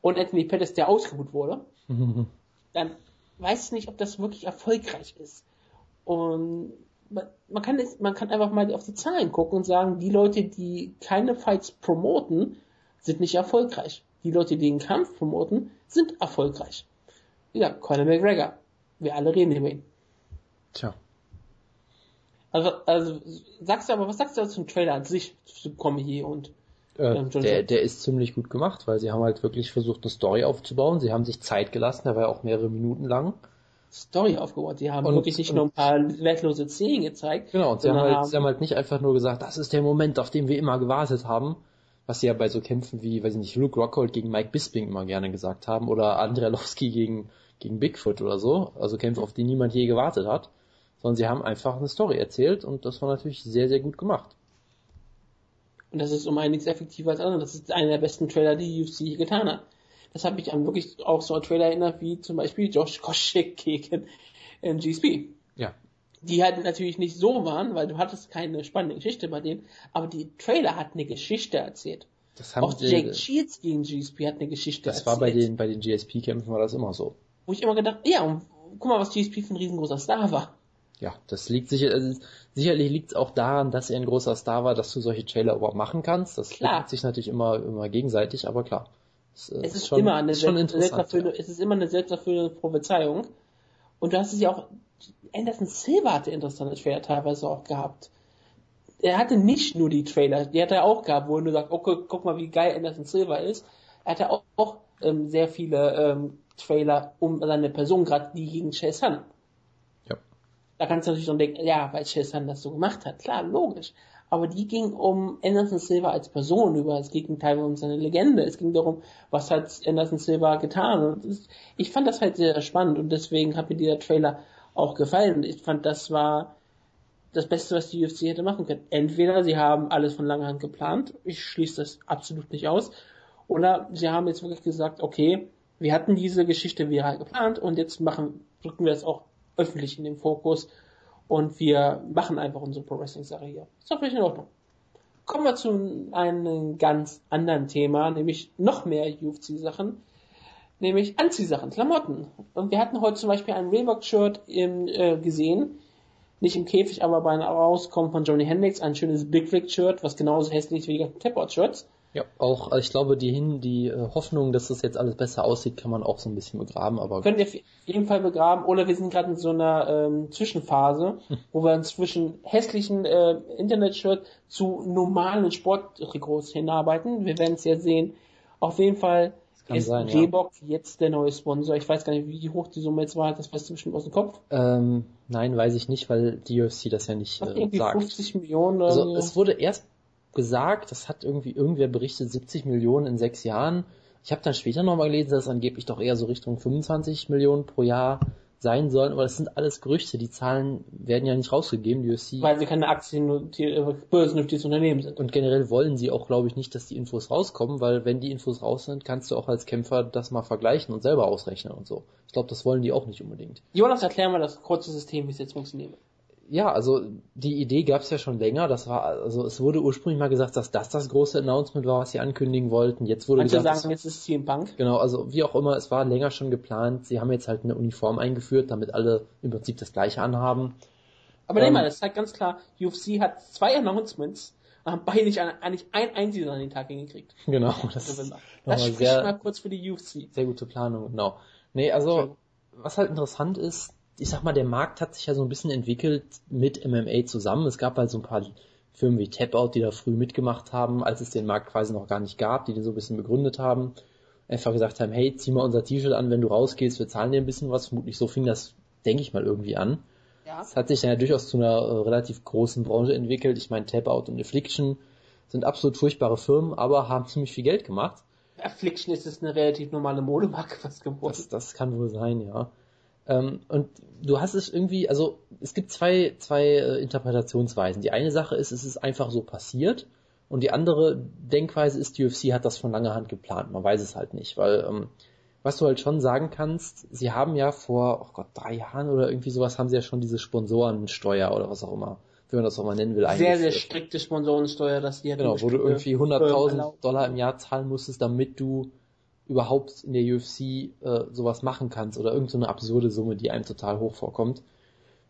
und Anthony Pettis, der ausgebucht wurde, dann weißt du nicht, ob das wirklich erfolgreich ist. Und man kann, man kann einfach mal auf die Zahlen gucken und sagen, die Leute, die keine Fights promoten, sind nicht erfolgreich. Die Leute, die den Kampf promoten, sind erfolgreich. Ja, Conor McGregor. Wir alle reden über ihn. Tja. Also, also sagst du aber, was sagst du zum Trailer an sich, zu Comedy und äh, der, der ist ziemlich gut gemacht, weil sie haben halt wirklich versucht, eine Story aufzubauen. Sie haben sich Zeit gelassen, der war ja auch mehrere Minuten lang. Story aufgebaut. Die haben und, wirklich nicht nur ein paar wertlose Szenen gezeigt. Genau, und sie haben, halt, sie haben halt nicht einfach nur gesagt, das ist der Moment, auf den wir immer gewartet haben, was sie ja bei so Kämpfen wie, weiß ich nicht, Luke Rockhold gegen Mike Bisping immer gerne gesagt haben, oder Andrelowski gegen, gegen Bigfoot oder so, also Kämpfe, auf die niemand je gewartet hat, sondern sie haben einfach eine Story erzählt und das war natürlich sehr, sehr gut gemacht. Und das ist um einiges effektiver als andere. Das ist einer der besten Trailer, die die UFC getan hat. Das habe ich an wirklich auch so einen Trailer erinnert, wie zum Beispiel Josh Koscheck gegen GSP. Ja. Die halt natürlich nicht so waren, weil du hattest keine spannende Geschichte bei denen, aber die Trailer hat eine Geschichte erzählt. Das haben auch Jake Shields gegen GSP hat eine Geschichte das erzählt. Das war bei den, bei den GSP-Kämpfen war das immer so. Wo ich immer gedacht, ja, und guck mal, was GSP für ein riesengroßer Star war. Ja, das liegt sicher, also sicherlich liegt es auch daran, dass er ein großer Star war, dass du solche Trailer überhaupt machen kannst. Das klar. sich natürlich immer, immer gegenseitig, aber klar. Es, äh, es ist, schon, immer eine schon selbsterfüllende, ja. es ist immer eine selbsterfüllende Prophezeiung. Und du hast es ja auch, Anderson Silva hatte interessante Trailer teilweise auch gehabt. Er hatte nicht nur die Trailer, die hat er auch gehabt, wo du sagst, okay, guck mal, wie geil Anderson Silva ist. Er hatte auch, auch ähm, sehr viele ähm, Trailer um seine Person, gerade die gegen Chase Han. Da kannst du natürlich schon denken, ja, weil Chase Han das so gemacht hat. Klar, logisch aber die ging um Anderson Silva als Person über. Es ging teilweise um seine Legende. Es ging darum, was hat Anderson Silva getan. Und ist, ich fand das halt sehr spannend und deswegen hat mir dieser Trailer auch gefallen. Ich fand, das war das Beste, was die UFC hätte machen können. Entweder sie haben alles von langer Hand geplant, ich schließe das absolut nicht aus, oder sie haben jetzt wirklich gesagt, okay, wir hatten diese Geschichte viral geplant und jetzt machen, drücken wir es auch öffentlich in den Fokus und wir machen einfach unsere Pro Wrestling Sache hier. Ist doch völlig in Ordnung. Kommen wir zu einem ganz anderen Thema, nämlich noch mehr UFC-Sachen, nämlich Anziehsachen, Klamotten. Und wir hatten heute zum Beispiel ein Reebok-Shirt äh, gesehen, nicht im Käfig, aber beim Rauskommen von Johnny Hendricks, ein schönes Big Rig-Shirt, was genauso hässlich ist wie die Tapout-Shirts. Ja, auch, also ich glaube, die hin, die äh, Hoffnung, dass das jetzt alles besser aussieht, kann man auch so ein bisschen begraben, aber. Können wir auf jeden Fall begraben, oder wir sind gerade in so einer ähm, Zwischenphase, hm. wo wir zwischen hässlichen äh, Internet-Shirt zu normalen Sporttrikots hinarbeiten. Wir werden es ja sehen. Auf jeden Fall ist sein, ja. jetzt der neue Sponsor. Ich weiß gar nicht, wie hoch die Summe jetzt war, das weißt du bestimmt aus dem Kopf. Ähm, nein, weiß ich nicht, weil die UFC das ja nicht äh, irgendwie sagt. 50 Millionen oder Also es wurde erst gesagt, das hat irgendwie irgendwer berichtet, 70 Millionen in sechs Jahren. Ich habe dann später nochmal gelesen, dass es angeblich doch eher so Richtung 25 Millionen pro Jahr sein sollen, aber das sind alles Gerüchte. Die Zahlen werden ja nicht rausgegeben, die UFC. Weil sie keine Aktien börsennotiertes Unternehmen sind. Und generell wollen sie auch, glaube ich, nicht, dass die Infos rauskommen, weil wenn die Infos raus sind, kannst du auch als Kämpfer das mal vergleichen und selber ausrechnen und so. Ich glaube, das wollen die auch nicht unbedingt. Jonas, erklär mal das kurze System, wie es jetzt funktioniert. Ja, also die Idee gab es ja schon länger. Das war also es wurde ursprünglich mal gesagt, dass das das große Announcement war, was sie ankündigen wollten. Jetzt wurde Manche gesagt, sagen, jetzt ist es CM Punk. Genau, also wie auch immer, es war länger schon geplant. Sie haben jetzt halt eine Uniform eingeführt, damit alle im Prinzip das gleiche anhaben. Aber ähm, nehmen wir, das zeigt ganz klar, UFC hat zwei Announcements haben beide nicht eigentlich ein einziges an den Tag hingekriegt. Genau, das, ist das spricht sehr, mal kurz für die UFC. Sehr gute Planung, genau. Nee, also was halt interessant ist, ich sag mal, der Markt hat sich ja so ein bisschen entwickelt mit MMA zusammen. Es gab halt so ein paar Firmen wie Tapout, die da früh mitgemacht haben, als es den Markt quasi noch gar nicht gab, die den so ein bisschen begründet haben. Einfach gesagt haben, hey, zieh mal unser T-Shirt an, wenn du rausgehst, wir zahlen dir ein bisschen was. Vermutlich so fing das, denke ich mal, irgendwie an. Ja. Es hat sich dann ja durchaus zu einer äh, relativ großen Branche entwickelt. Ich meine, Tapout und Affliction sind absolut furchtbare Firmen, aber haben ziemlich viel Geld gemacht. Affliction ist es eine relativ normale Modemarke fast geworden. Das, das kann wohl sein, ja. Ähm, und du hast es irgendwie, also es gibt zwei, zwei äh, Interpretationsweisen. Die eine Sache ist, es ist einfach so passiert. Und die andere Denkweise ist, die UFC hat das von langer Hand geplant. Man weiß es halt nicht, weil ähm, was du halt schon sagen kannst, sie haben ja vor, oh Gott, drei Jahren oder irgendwie sowas, haben sie ja schon diese Sponsorensteuer oder was auch immer, wie man das auch mal nennen will, Sehr, sehr strikte Sponsorensteuer, dass die halt Genau, wo du irgendwie 100.000 Dollar im Jahr zahlen musstest, damit du überhaupt in der UFC äh, sowas machen kannst oder irgendeine so absurde Summe, die einem total hoch vorkommt.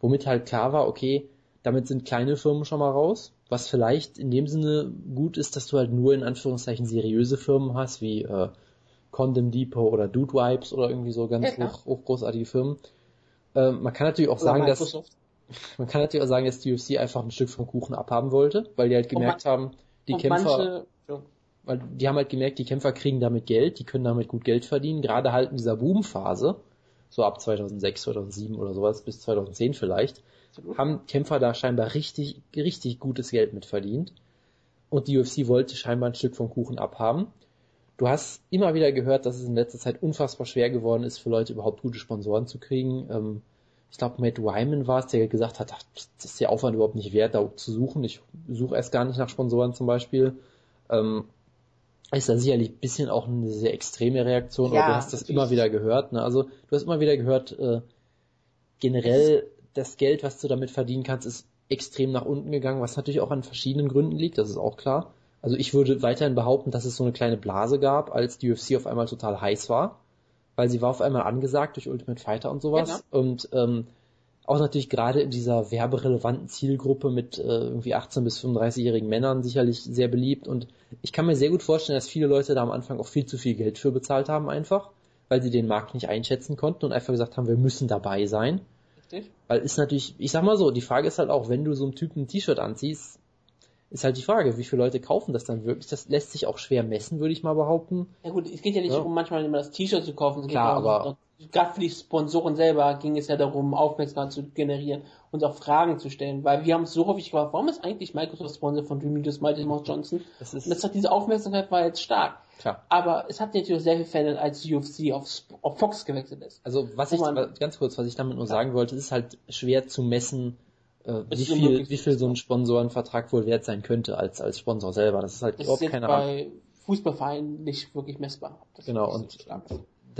Womit halt klar war, okay, damit sind kleine Firmen schon mal raus, was vielleicht in dem Sinne gut ist, dass du halt nur in Anführungszeichen seriöse Firmen hast, wie äh, Condom Depot oder Dude Wipes oder irgendwie so ganz ja, hoch, hoch großartige Firmen. Äh, man kann natürlich auch oder sagen, dass man kann natürlich auch sagen, dass die UFC einfach ein Stück vom Kuchen abhaben wollte, weil die halt gemerkt haben, die Kämpfer weil die haben halt gemerkt, die Kämpfer kriegen damit Geld, die können damit gut Geld verdienen, gerade halt in dieser Boomphase, so ab 2006, 2007 oder sowas, bis 2010 vielleicht, haben Kämpfer da scheinbar richtig, richtig gutes Geld mit verdient. Und die UFC wollte scheinbar ein Stück vom Kuchen abhaben. Du hast immer wieder gehört, dass es in letzter Zeit unfassbar schwer geworden ist, für Leute überhaupt gute Sponsoren zu kriegen. Ähm, ich glaube, Matt Wyman war es, der gesagt hat, das ist der Aufwand überhaupt nicht wert, da zu suchen. Ich suche erst gar nicht nach Sponsoren zum Beispiel. Ist da sicherlich ein bisschen auch eine sehr extreme Reaktion, ja, aber du hast das immer wieder gehört. Ne? Also du hast immer wieder gehört, äh, generell das Geld, was du damit verdienen kannst, ist extrem nach unten gegangen, was natürlich auch an verschiedenen Gründen liegt, das ist auch klar. Also ich würde weiterhin behaupten, dass es so eine kleine Blase gab, als die UFC auf einmal total heiß war, weil sie war auf einmal angesagt durch Ultimate Fighter und sowas. Genau. Und ähm, auch natürlich gerade in dieser werberelevanten Zielgruppe mit äh, irgendwie 18 bis 35-jährigen Männern sicherlich sehr beliebt und ich kann mir sehr gut vorstellen, dass viele Leute da am Anfang auch viel zu viel Geld für bezahlt haben einfach, weil sie den Markt nicht einschätzen konnten und einfach gesagt haben, wir müssen dabei sein. Richtig. Weil ist natürlich, ich sag mal so, die Frage ist halt auch, wenn du so einem Typen ein T-Shirt anziehst, ist halt die Frage, wie viele Leute kaufen das dann wirklich? Das lässt sich auch schwer messen, würde ich mal behaupten. Ja gut, es geht ja nicht ja. darum, manchmal immer das T-Shirt zu kaufen. Es Klar, aber gerade für die Sponsoren selber ging es ja darum, Aufmerksamkeit zu generieren und auch Fragen zu stellen, weil wir haben es so häufig gefragt, warum ist eigentlich Microsoft Sponsor von Dream Leaders Mighty Mouse Johnson? Das ist und das hat diese Aufmerksamkeit war jetzt stark. Klar. Aber es hat natürlich sehr viel verändert, als UFC auf, auf Fox gewechselt ist. Also was ich, ganz kurz, was ich damit nur sagen wollte, es ist halt schwer zu messen, äh, wie viel, wie viel so ein Sponsorenvertrag wohl wert sein könnte als, als Sponsor selber. Das ist halt überhaupt keine Ahnung. bei Fußballvereinen nicht wirklich messbar. Das genau, und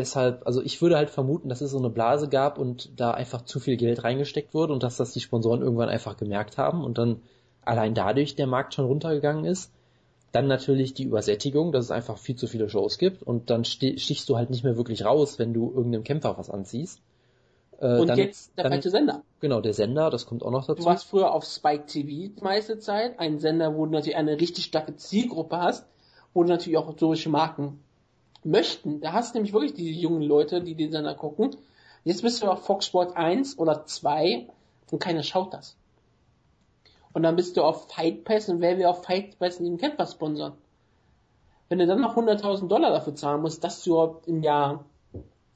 deshalb, also ich würde halt vermuten, dass es so eine Blase gab und da einfach zu viel Geld reingesteckt wurde und dass das die Sponsoren irgendwann einfach gemerkt haben und dann allein dadurch der Markt schon runtergegangen ist. Dann natürlich die Übersättigung, dass es einfach viel zu viele Shows gibt und dann stichst du halt nicht mehr wirklich raus, wenn du irgendeinem Kämpfer was anziehst. Äh, und dann, jetzt der falsche Sender. Genau, der Sender, das kommt auch noch dazu. Du warst früher auf Spike TV die meiste Zeit, ein Sender, wo du natürlich eine richtig starke Zielgruppe hast, wo du natürlich auch solche Marken möchten. Da hast du nämlich wirklich diese jungen Leute, die den Sender gucken. Jetzt bist du auf Fox Sport 1 oder 2 und keiner schaut das. Und dann bist du auf Fight Pass und wer will auf Fight Pass den Kämpfer sponsern? Wenn du dann noch 100.000 Dollar dafür zahlen musst, dass du überhaupt im Jahr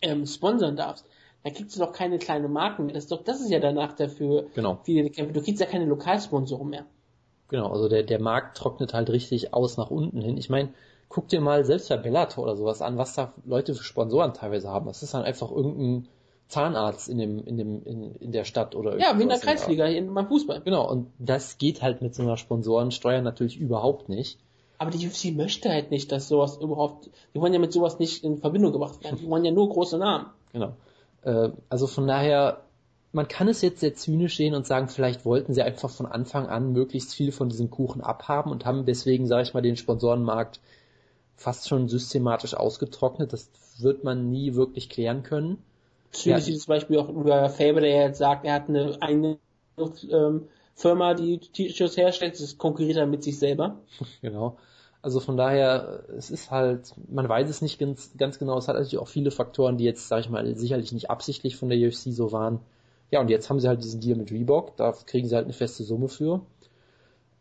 ähm, sponsern darfst, dann kriegst du doch keine kleine Marken mehr. Das ist doch, das ist ja danach dafür genau. viele Kämpfe. Du kriegst ja keine Lokalsponsoren mehr. Genau, also der, der Markt trocknet halt richtig aus nach unten hin. Ich meine, guck dir mal selbst bei Bellator oder sowas an, was da Leute für Sponsoren teilweise haben. Das ist dann einfach irgendein Zahnarzt in dem, in dem, in, in der Stadt oder Ja, wie in der. Kreisliga in, beim Fußball. Genau, und das geht halt mit so einer Sponsorensteuer natürlich überhaupt nicht. Aber die UFC möchte halt nicht, dass sowas überhaupt, die wollen ja mit sowas nicht in Verbindung gebracht werden. Die wollen ja nur große Namen. Genau. Äh, also von daher, man kann es jetzt sehr zynisch sehen und sagen, vielleicht wollten sie einfach von Anfang an möglichst viel von diesem Kuchen abhaben und haben deswegen, sage ich mal, den Sponsorenmarkt fast schon systematisch ausgetrocknet. Das wird man nie wirklich klären können. Zynisch Ja. zum Beispiel auch über Faber, der jetzt sagt, er hat eine eigene ähm, Firma, die T-Shirts herstellt, das konkurriert er mit sich selber. Genau. Also von daher, es ist halt, man weiß es nicht ganz, ganz genau. Es hat natürlich auch viele Faktoren, die jetzt, sage ich mal, sicherlich nicht absichtlich von der UFC so waren. Ja, und jetzt haben sie halt diesen Deal mit Reebok, da kriegen sie halt eine feste Summe für.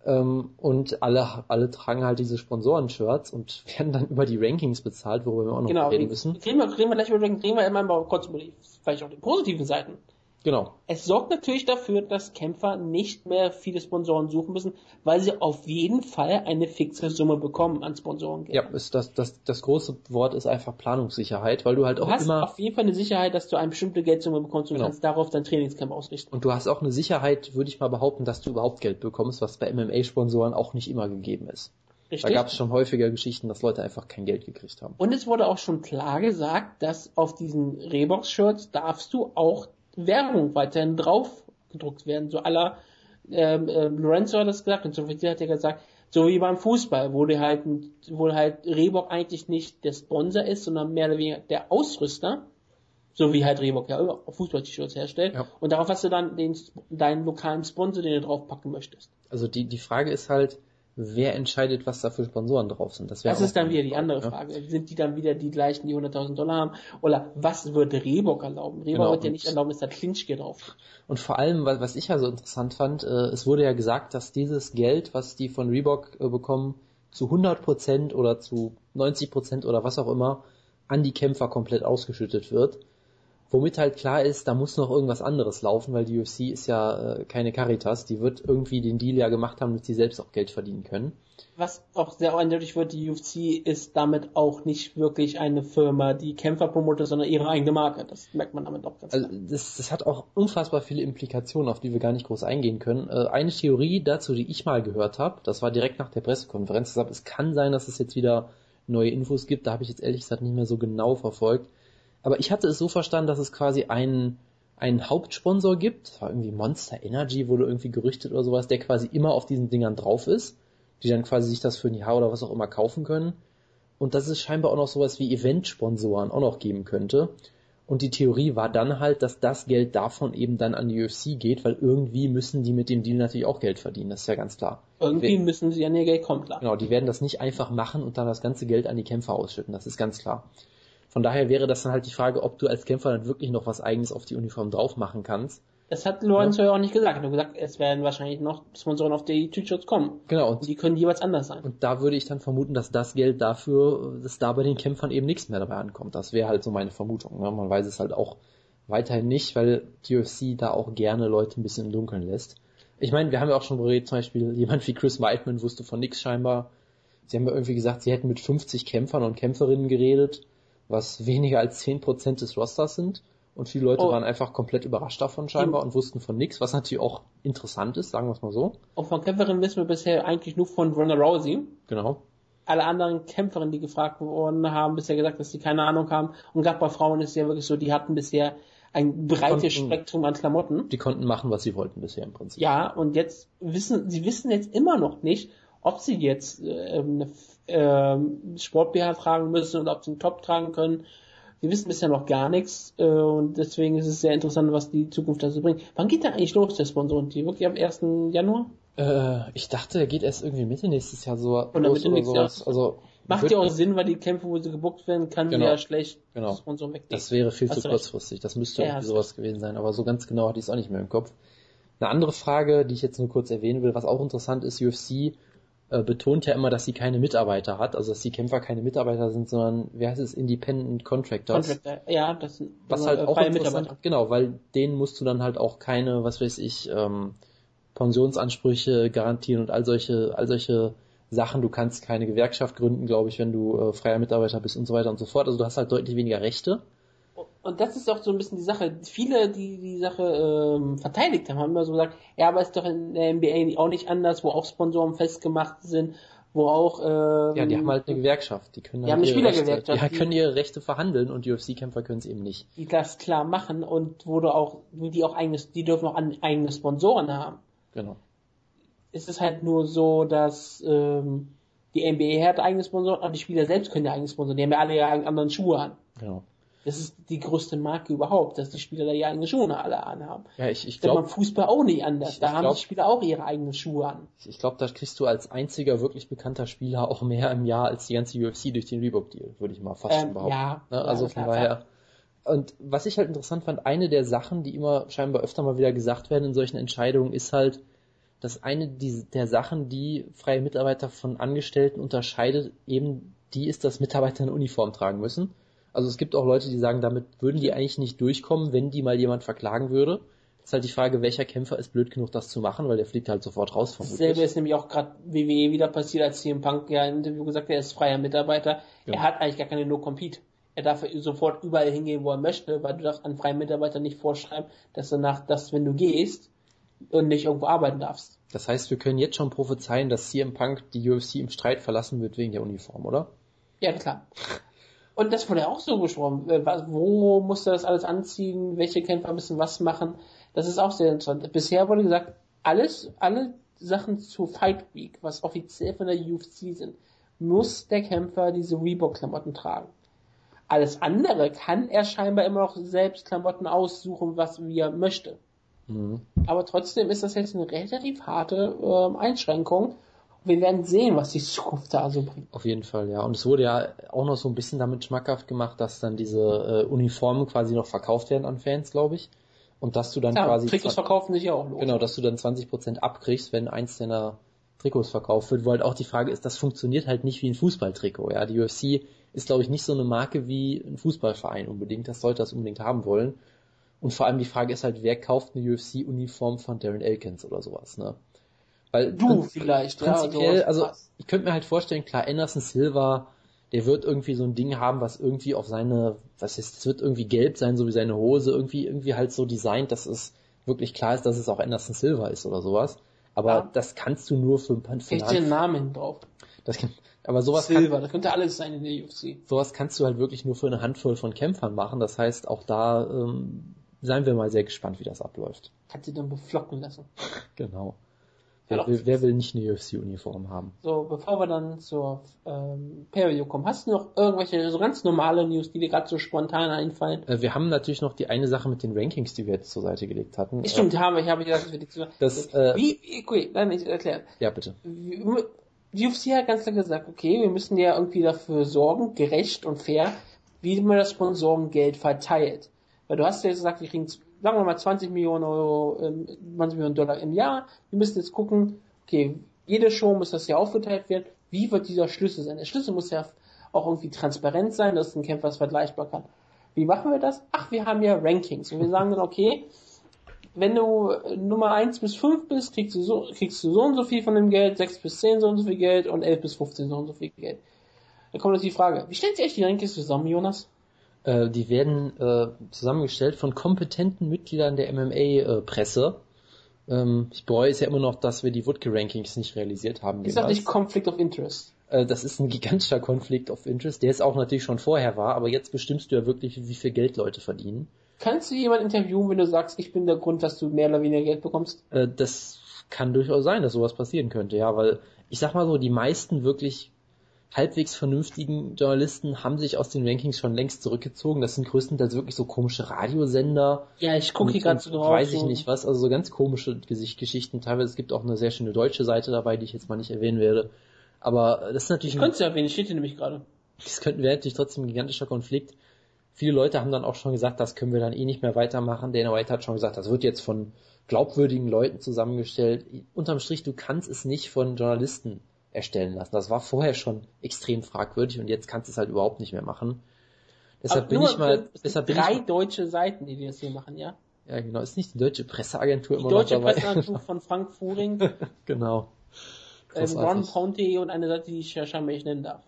Ähm, und alle, alle tragen halt diese Sponsoren-Shirts und werden dann über die Rankings bezahlt, worüber wir auch noch Genau, reden müssen. reden wir, reden wir gleich über, reden wir immer mal kurz über die, vielleicht auch die positiven Seiten. Genau. Es sorgt natürlich dafür, dass Kämpfer nicht mehr viele Sponsoren suchen müssen, weil sie auf jeden Fall eine fixe Summe bekommen an Sponsoren. Ja, ist das, das, das große Wort ist einfach Planungssicherheit, weil du halt Du auch hast immer auf jeden Fall eine Sicherheit, dass du eine bestimmte Geldsumme bekommst und Genau. kannst darauf dein Trainingscamp ausrichten. Und du hast auch eine Sicherheit, würde ich mal behaupten, dass du überhaupt Geld bekommst, was bei MMA-Sponsoren auch nicht immer gegeben ist. Da Richtig? gab es schon häufiger Geschichten, dass Leute einfach kein Geld gekriegt haben. Und es wurde auch schon klar gesagt, dass auf diesen Reeboks-Shirts darfst du auch Werbung weiterhin drauf gedruckt werden. So aller ähm, ähm, Lorenzo hat das gesagt und so hat er gesagt, so wie beim Fußball, wo du halt, wo halt Reebok eigentlich nicht der Sponsor ist, sondern mehr oder weniger der Ausrüster, so wie halt Reebok ja auch Fußball-T-Shirts herstellt. Ja. Und darauf hast du dann den, deinen lokalen Sponsor, den du draufpacken möchtest. Also die, die Frage ist halt, wer entscheidet, was da für Sponsoren drauf sind? Das, Das ist dann wieder die andere ja. Frage. Sind die dann wieder die gleichen, die 100.000 Dollar haben? Oder was würde Reebok erlauben? Reebok Genau, wird ja nicht erlauben, dass da Klinschke drauf. Und vor allem, was, was ich ja so interessant fand, äh, es wurde ja gesagt, dass dieses Geld, was die von Reebok äh, bekommen, zu 100% oder zu 90% oder was auch immer an die Kämpfer komplett ausgeschüttet wird. Womit halt klar ist, da muss noch irgendwas anderes laufen, weil die UFC ist ja äh, keine Caritas, die wird irgendwie den Deal ja gemacht haben, damit sie selbst auch Geld verdienen können. Was auch sehr eindeutig wird, die UFC ist damit auch nicht wirklich eine Firma, die Kämpfer promotet, sondern ihre eigene Marke. Das merkt man damit auch ganz Also klar. das, das hat auch unfassbar viele Implikationen, auf die wir gar nicht groß eingehen können. Äh, eine Theorie dazu, die ich mal gehört habe, das war direkt nach der Pressekonferenz, gesagt, es kann sein, dass es jetzt wieder neue Infos gibt, da habe ich jetzt ehrlich gesagt nicht mehr so genau verfolgt. Aber ich hatte es so verstanden, dass es quasi einen, einen Hauptsponsor gibt, war irgendwie Monster Energy, wurde irgendwie gerüchtet oder sowas, der quasi immer auf diesen Dingern drauf ist, die dann quasi sich das für ein Jahr oder was auch immer kaufen können. Und dass es scheinbar auch noch sowas wie Event-Sponsoren auch noch geben könnte. Und die Theorie war dann halt, dass das Geld davon eben dann an die UFC geht, weil irgendwie müssen die mit dem Deal natürlich auch Geld verdienen, das ist ja ganz klar. Irgendwie Wir- müssen sie an ihr Geld kommen, klar. Genau, die werden das nicht einfach machen und dann das ganze Geld an die Kämpfer ausschütten, das ist ganz klar. Von daher wäre das dann halt die Frage, ob du als Kämpfer dann wirklich noch was eigenes auf die Uniform drauf machen kannst. Das hat Lorenzo ja. auch nicht gesagt. Er hat gesagt, es werden wahrscheinlich noch Sponsoren auf die T-Shirts kommen. Genau, Und und, die können jeweils anders sein. und da würde ich dann vermuten, dass das Geld dafür, dass da bei den Kämpfern eben nichts mehr dabei ankommt. Das wäre halt so meine Vermutung. Ne? Man weiß es halt auch weiterhin nicht, weil die UFC da auch gerne Leute ein bisschen im Dunkeln lässt. Ich meine, wir haben ja auch schon geredet, zum Beispiel jemand wie Chris Weidman wusste von nix scheinbar. Sie haben ja irgendwie gesagt, sie hätten mit 50 Kämpfern und Kämpferinnen geredet, was weniger als 10% des Rosters sind. Und viele Leute Oh. waren einfach komplett überrascht davon scheinbar und wussten von nix, was natürlich auch interessant ist, sagen wir es mal so. Und von Kämpferinnen wissen wir bisher eigentlich nur von Ronda Rousey. Genau. Alle anderen Kämpferinnen, die gefragt wurden, haben bisher gesagt, dass sie keine Ahnung haben. Und gerade bei Frauen ist es ja wirklich so, die hatten bisher ein breites Konnten- Spektrum an Klamotten. Die konnten machen, was sie wollten bisher im Prinzip. Ja, und jetzt wissen, sie wissen jetzt immer noch nicht, ob sie jetzt äh, eine ähm, Sport-BH tragen müssen oder ob sie einen Top tragen können. Sie wissen bisher noch gar nichts äh, und deswegen ist es sehr interessant, was die Zukunft dazu bringt. Wann geht der eigentlich los, der Sponsoren? Die wirklich am 1. Januar? Äh, ich dachte, er geht erst irgendwie Mitte nächstes Jahr so Oder los Mitte oder nächstes sowas. Jahr. Also Macht ja auch Sinn, weil die Kämpfe, wo sie gebuckt werden, kann Genau. ja schlecht Genau. Sponsoren wegnehmen. Das wäre viel Hast zu kurzfristig. Das müsste Ja, irgendwie sowas gewesen sein. Aber so ganz genau hatte ich es auch nicht mehr im Kopf. Eine andere Frage, die ich jetzt nur kurz erwähnen will, was auch interessant ist, UFC äh, betont ja immer, dass sie keine Mitarbeiter hat, also dass die Kämpfer keine Mitarbeiter sind, sondern, wie heißt es, Independent Contractors. Contractor. Ja, das sind Was halt auch freie Mitarbeiter. genau, weil denen musst du dann halt auch keine, was weiß ich, ähm, Pensionsansprüche garantieren und all solche, all solche Sachen. Du kannst keine Gewerkschaft gründen, glaube ich, wenn du äh, freier Mitarbeiter bist und so weiter und so fort. Also du hast halt deutlich weniger Rechte. Und das ist auch so ein bisschen die Sache. Viele, die die Sache ähm, verteidigt haben, haben immer so gesagt, ja, aber ist doch in der NBA auch nicht anders, wo auch Sponsoren festgemacht sind, wo auch ähm, ja, die haben halt eine Gewerkschaft, die können Die halt haben eine ihre Rechte, Spielergewerkschaft, ja, die- können ihre Rechte verhandeln und UFC-Kämpfer können es eben nicht. die das klar machen und wo du auch, die auch eigenes, die dürfen auch an, eigene Sponsoren haben. Genau. Es ist halt nur so, dass ähm, die NBA hat eigene Sponsoren, aber die Spieler selbst können ja eigene Sponsoren. Die haben ja alle ihre anderen Schuhe an. Genau. Das ist die größte Marke überhaupt, dass die Spieler da ihre eigenen Schuhe alle anhaben. Ja, ich, ich glaube, Fußball auch nicht anders. Ich- da ich haben glaub- die Spieler auch ihre eigenen Schuhe an. ich glaube, da kriegst du als einziger wirklich bekannter Spieler auch mehr im Jahr als die ganze UFC durch den Reebok-Deal, würde ich mal fast schon Ähm, behaupten. ja, Ne? ja, Also von klar, daher. Und was ich halt interessant fand, eine der Sachen, die immer scheinbar öfter mal wieder gesagt werden in solchen Entscheidungen, ist halt, dass eine der Sachen, die freie Mitarbeiter von Angestellten unterscheidet, eben die ist, dass Mitarbeiter eine Uniform tragen müssen. Also es gibt auch Leute, die sagen, damit würden die eigentlich nicht durchkommen, wenn die mal jemand verklagen würde. Das ist halt die Frage, welcher Kämpfer ist blöd genug, das zu machen, weil der fliegt halt sofort raus vermutlich. Dasselbe ist nämlich auch gerade WWE wieder passiert, als CM Punk ja im Interview gesagt hat, er ist freier Mitarbeiter. Ja. Er hat eigentlich gar keine No-Compete. Er darf sofort überall hingehen, wo er möchte, weil du darfst an freien Mitarbeiter nicht vorschreiben, dass du nach, dass wenn du gehst und nicht irgendwo arbeiten darfst. Das heißt, wir können jetzt schon prophezeien, dass CM Punk die UFC im Streit verlassen wird wegen der Uniform, oder? Ja, klar. Und das wurde ja auch so besprochen. Äh, Wo musste das alles anziehen? Welche Kämpfer müssen was machen? Das ist auch sehr interessant. Bisher wurde gesagt, alles, alle Sachen zur Fight Week, was offiziell von der UFC sind, muss der Kämpfer diese Reebok-Klamotten tragen. Alles andere kann er scheinbar immer noch selbst Klamotten aussuchen, was wie er möchte. Mhm. Aber trotzdem ist das jetzt eine relativ harte ähm, Einschränkung. Wir werden sehen, was die Zukunft da so bringt. Auf jeden Fall, ja. Und es wurde ja auch noch so ein bisschen damit schmackhaft gemacht, dass dann diese äh, Uniformen quasi noch verkauft werden an Fans, glaube ich. Und dass du dann Ja, quasi Trikots verkaufen sich ja auch los. genau, dass du dann 20% abkriegst, wenn eins deiner Trikots verkauft wird, wo halt auch die Frage ist, das funktioniert halt nicht wie ein Fußballtrikot. Ja, die UFC ist, glaube ich, nicht so eine Marke wie ein Fußballverein unbedingt. Das sollte das unbedingt haben wollen. Und vor allem die Frage ist halt, wer kauft eine UFC-Uniform von Darren Elkins oder sowas, ne? Weil Du vielleicht, ja. prinzipiell, sowas also ich könnte mir halt vorstellen, klar, Anderson Silva, der wird irgendwie so ein Ding haben, was irgendwie auf seine, was ist, es wird irgendwie gelb sein, so wie seine Hose, irgendwie, irgendwie halt so designt, dass es wirklich klar ist, dass es auch Anderson Silva ist oder sowas. Aber Ja. das kannst du nur für, für Vielleicht eine den Namen drauf. das kann, aber sowas kann, Silber, das könnte alles sein in der UFC. sowas kannst du halt wirklich nur für eine Handvoll von Kämpfern machen. Das heißt, auch da ähm, seien wir mal sehr gespannt, wie das abläuft. Hat sie dann beflocken lassen. Genau. Ja, Wer, wer will nicht eine UFC-Uniform haben? So, bevor wir dann zur ähm, Perio kommen, hast du noch irgendwelche so ganz normale News, die dir gerade so spontan einfallen? Äh, Wir haben natürlich noch die eine Sache mit den Rankings, die wir jetzt zur Seite gelegt hatten. Stimmt, habe ich, habe ich gesagt, das wird zu Das, äh, Wie, okay, nein, ich erkläre. Äh, ja, bitte. Die UFC hat ganz klar gesagt, okay, wir müssen ja irgendwie dafür sorgen, gerecht und fair, wie man das Sponsorengeld verteilt. Weil du hast ja gesagt, wir kriegen, sagen wir mal, 20 Millionen Euro, ähm, 20 Millionen Dollar im Jahr. Wir müssen jetzt gucken, okay, jede Show muss das ja aufgeteilt werden. Wie wird dieser Schlüssel sein? Der Schlüssel muss ja auch irgendwie transparent sein, dass ein Kämpfer es vergleichbar kann. Wie machen wir das? Ach, wir haben ja Rankings. Und wir sagen dann, okay, wenn du äh, Nummer 1 bis 5 bist, kriegst du so, kriegst du so und so viel von dem Geld, 6 bis 10 so und so viel Geld und 11 bis 15 so und so viel Geld. Dann kommt jetzt die Frage, wie stellt sich echt die Rankings zusammen, Jonas? Äh, die werden äh, zusammengestellt von kompetenten Mitgliedern der MMA-Presse. ähm, ich bereue es ja immer noch, dass wir die Woodke-Rankings nicht realisiert haben. Ist das nicht. Conflict of Interest? Äh, das ist ein gigantischer Konflikt of Interest, der es auch natürlich schon vorher war, aber jetzt bestimmst du ja wirklich, wie viel Geld Leute verdienen. Kannst du jemanden interviewen, wenn du sagst, ich bin der Grund, dass du mehr oder weniger Geld bekommst? Äh, das kann durchaus sein, dass sowas passieren könnte, ja, weil ich sag mal so, die meisten wirklich halbwegs vernünftigen Journalisten haben sich aus den Rankings schon längst zurückgezogen. Das sind größtenteils wirklich so komische Radiosender. Ja, ich gucke hier gerade so drauf. Weiß ich nicht was, also so ganz komische Gesicht Geschichten. Teilweise es gibt auch eine sehr schöne deutsche Seite dabei, die ich jetzt mal nicht erwähnen werde. Aber das ist natürlich Ich könnte es ja erwähnen, steht hier nämlich gerade. das könnte wäre natürlich trotzdem ein gigantischer Konflikt. Viele Leute haben dann auch schon gesagt, das können wir dann eh nicht mehr weitermachen. Dana White hat schon gesagt, das wird jetzt von glaubwürdigen Leuten zusammengestellt. Unterm Strich, du kannst es nicht von Journalisten erstellen lassen. Das war vorher schon extrem fragwürdig und jetzt kannst du es halt überhaupt nicht mehr machen. Deshalb bin ich mal, es gibt deshalb bin drei ich, deutsche Seiten, die das hier machen, ja? ja genau, ist nicht die deutsche Presseagentur Die immer deutsche noch dabei. Presseagentur von Frank Fuhring, genau. ähm, Ron. Ponte und eine Seite, die ich ja scheinbar nicht nennen darf.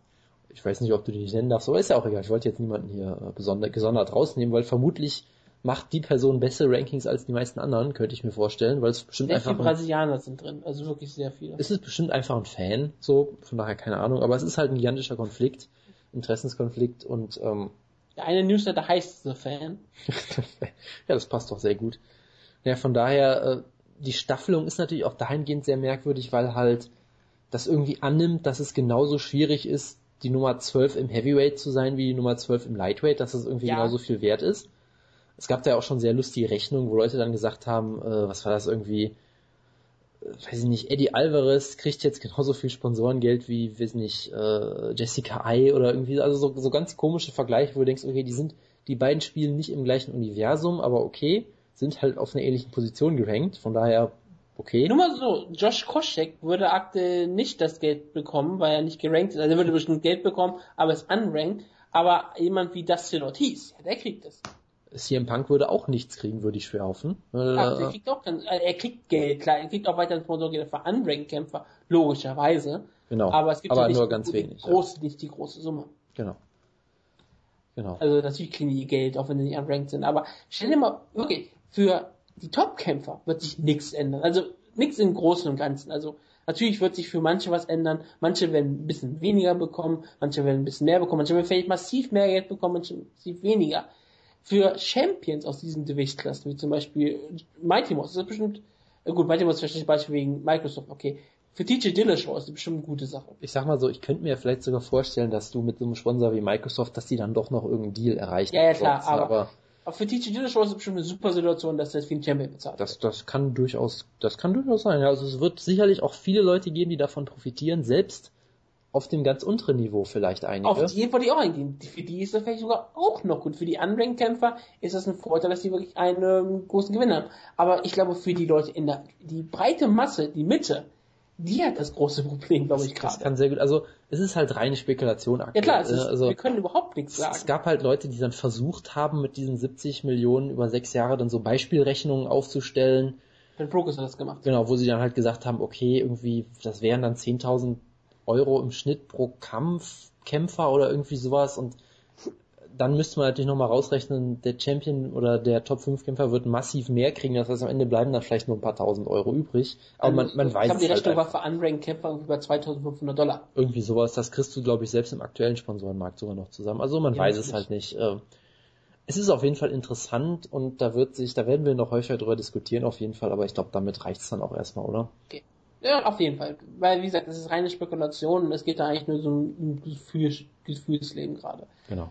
ich weiß nicht, ob du die nicht nennen darfst, aber ist ja auch egal. Ich wollte jetzt niemanden hier äh, besonders, gesondert rausnehmen, weil vermutlich macht die Person bessere Rankings als die meisten anderen, könnte ich mir vorstellen, weil es bestimmt Sehr einfach. viele Brasilianer sind drin, also wirklich sehr viele. Es ist bestimmt einfach ein Fan, so, von daher keine Ahnung, aber es ist halt ein gigantischer Konflikt, Interessenskonflikt und ähm, Der eine Newsletter heißt The Fan. ja, das passt doch sehr gut. Ja, von daher, äh, die Staffelung ist natürlich auch dahingehend sehr merkwürdig, weil halt das irgendwie annimmt, dass es genauso schwierig ist, die Nummer 12 im Heavyweight zu sein wie die Nummer 12 im Lightweight, dass es irgendwie Ja. genauso viel wert ist. Es gab da ja auch schon sehr lustige Rechnungen, wo Leute dann gesagt haben, äh, was war das irgendwie, äh, weiß ich nicht, Eddie Alvarez kriegt jetzt genauso viel Sponsorengeld wie, weiß nicht, äh, Jessica Ai oder irgendwie, also so, so ganz komische Vergleiche, wo du denkst, okay, die sind, die beiden spielen nicht im gleichen Universum, aber okay, sind halt auf einer ähnlichen Position gerankt, von daher okay. Nur mal so, Josh Koscheck würde aktuell nicht das Geld bekommen, weil er nicht gerankt ist. Also er würde bestimmt Geld bekommen, aber ist unranked. Aber jemand wie Dustin Ortiz, ja, der kriegt es. CM Punk würde auch nichts kriegen, würde ich schwer hoffen. Weil, Ja, der äh, kriegt auch äh, er kriegt Geld, klar, er kriegt auch weiterhin Sponsorgeld für unranked Kämpfer, logischerweise. genau. Aber es gibt aber ja nicht nur die- ganz wenig. ja. Große, nicht die große Summe. Genau. Genau. Also natürlich kriegen die Geld, auch wenn sie nicht unranked sind. Aber stell dir mal, wirklich, für die Top-Kämpfer wird sich nichts ändern. Also nichts im Großen und Ganzen. Also natürlich wird sich für manche was ändern. Manche werden ein bisschen weniger bekommen, manche werden ein bisschen mehr bekommen, manche werden vielleicht massiv mehr Geld bekommen, manche massiv weniger. Für Champions aus diesen Gewichtsklassen, wie zum Beispiel Mighty Mouse, ist das bestimmt, äh gut, Mighty Mouse ist vielleicht ein Beispiel wegen Microsoft, okay. Für TJ Dillashaw ist das bestimmt eine gute Sache. Ich sag mal so, ich könnte mir vielleicht sogar vorstellen, dass du mit so einem Sponsor wie Microsoft, dass die dann doch noch irgendeinen Deal erreichen. Ja, ja, klar, sollten. aber- Aber für TJ Dillashaw ist es bestimmt eine super Situation, dass er jetzt wie ein Champion bezahlt. das, das kann durchaus, das kann durchaus sein. Ja, also es wird sicherlich auch viele Leute geben, die davon profitieren, selbst auf dem ganz unteren Niveau vielleicht einige. Auf die wollte ich auch eingehen. Für die ist das vielleicht sogar auch noch gut. Für die Unranked-Kämpfer ist das ein Vorteil, dass die wirklich einen ähm, großen Gewinn haben. Aber ich glaube, für die Leute in der, die breite Masse, die Mitte, die hat das große Problem, glaube ich, das gerade. kann sehr gut, also es ist halt reine Spekulation Ja aktuell. klar, es ne? ist, also, wir können überhaupt nichts Es sagen. gab halt Leute, die dann versucht haben, mit diesen 70 Millionen über sechs Jahre dann so Beispielrechnungen aufzustellen, Ben Brokers hat das gemacht. genau, wo sie dann halt gesagt haben, okay, irgendwie, das wären dann 10.000 Euro im Schnitt pro Kampf, Kämpfer oder irgendwie sowas und dann müsste man natürlich nochmal rausrechnen, der Champion oder der Top 5 Kämpfer wird massiv mehr kriegen, das heißt am Ende bleiben dann vielleicht nur ein paar tausend Euro übrig, aber man, man ich weiß glaube, die es halt Rechnung war einfach. für Unranked-Kämpfer irgendwie bei 2500 Dollar. irgendwie sowas, das kriegst du, glaube ich, selbst im aktuellen Sponsorenmarkt sogar noch zusammen. Also man Ja, weiß es natürlich. halt nicht. Ähm, Es ist auf jeden Fall interessant und da wird sich, da werden wir noch häufiger drüber diskutieren auf jeden Fall, aber ich glaube, damit reicht's dann auch erstmal, oder? Ja, auf jeden Fall. Weil, wie gesagt, es ist reine Spekulation und es geht da eigentlich nur so um Gefühl, Gefühlsleben gerade. Genau.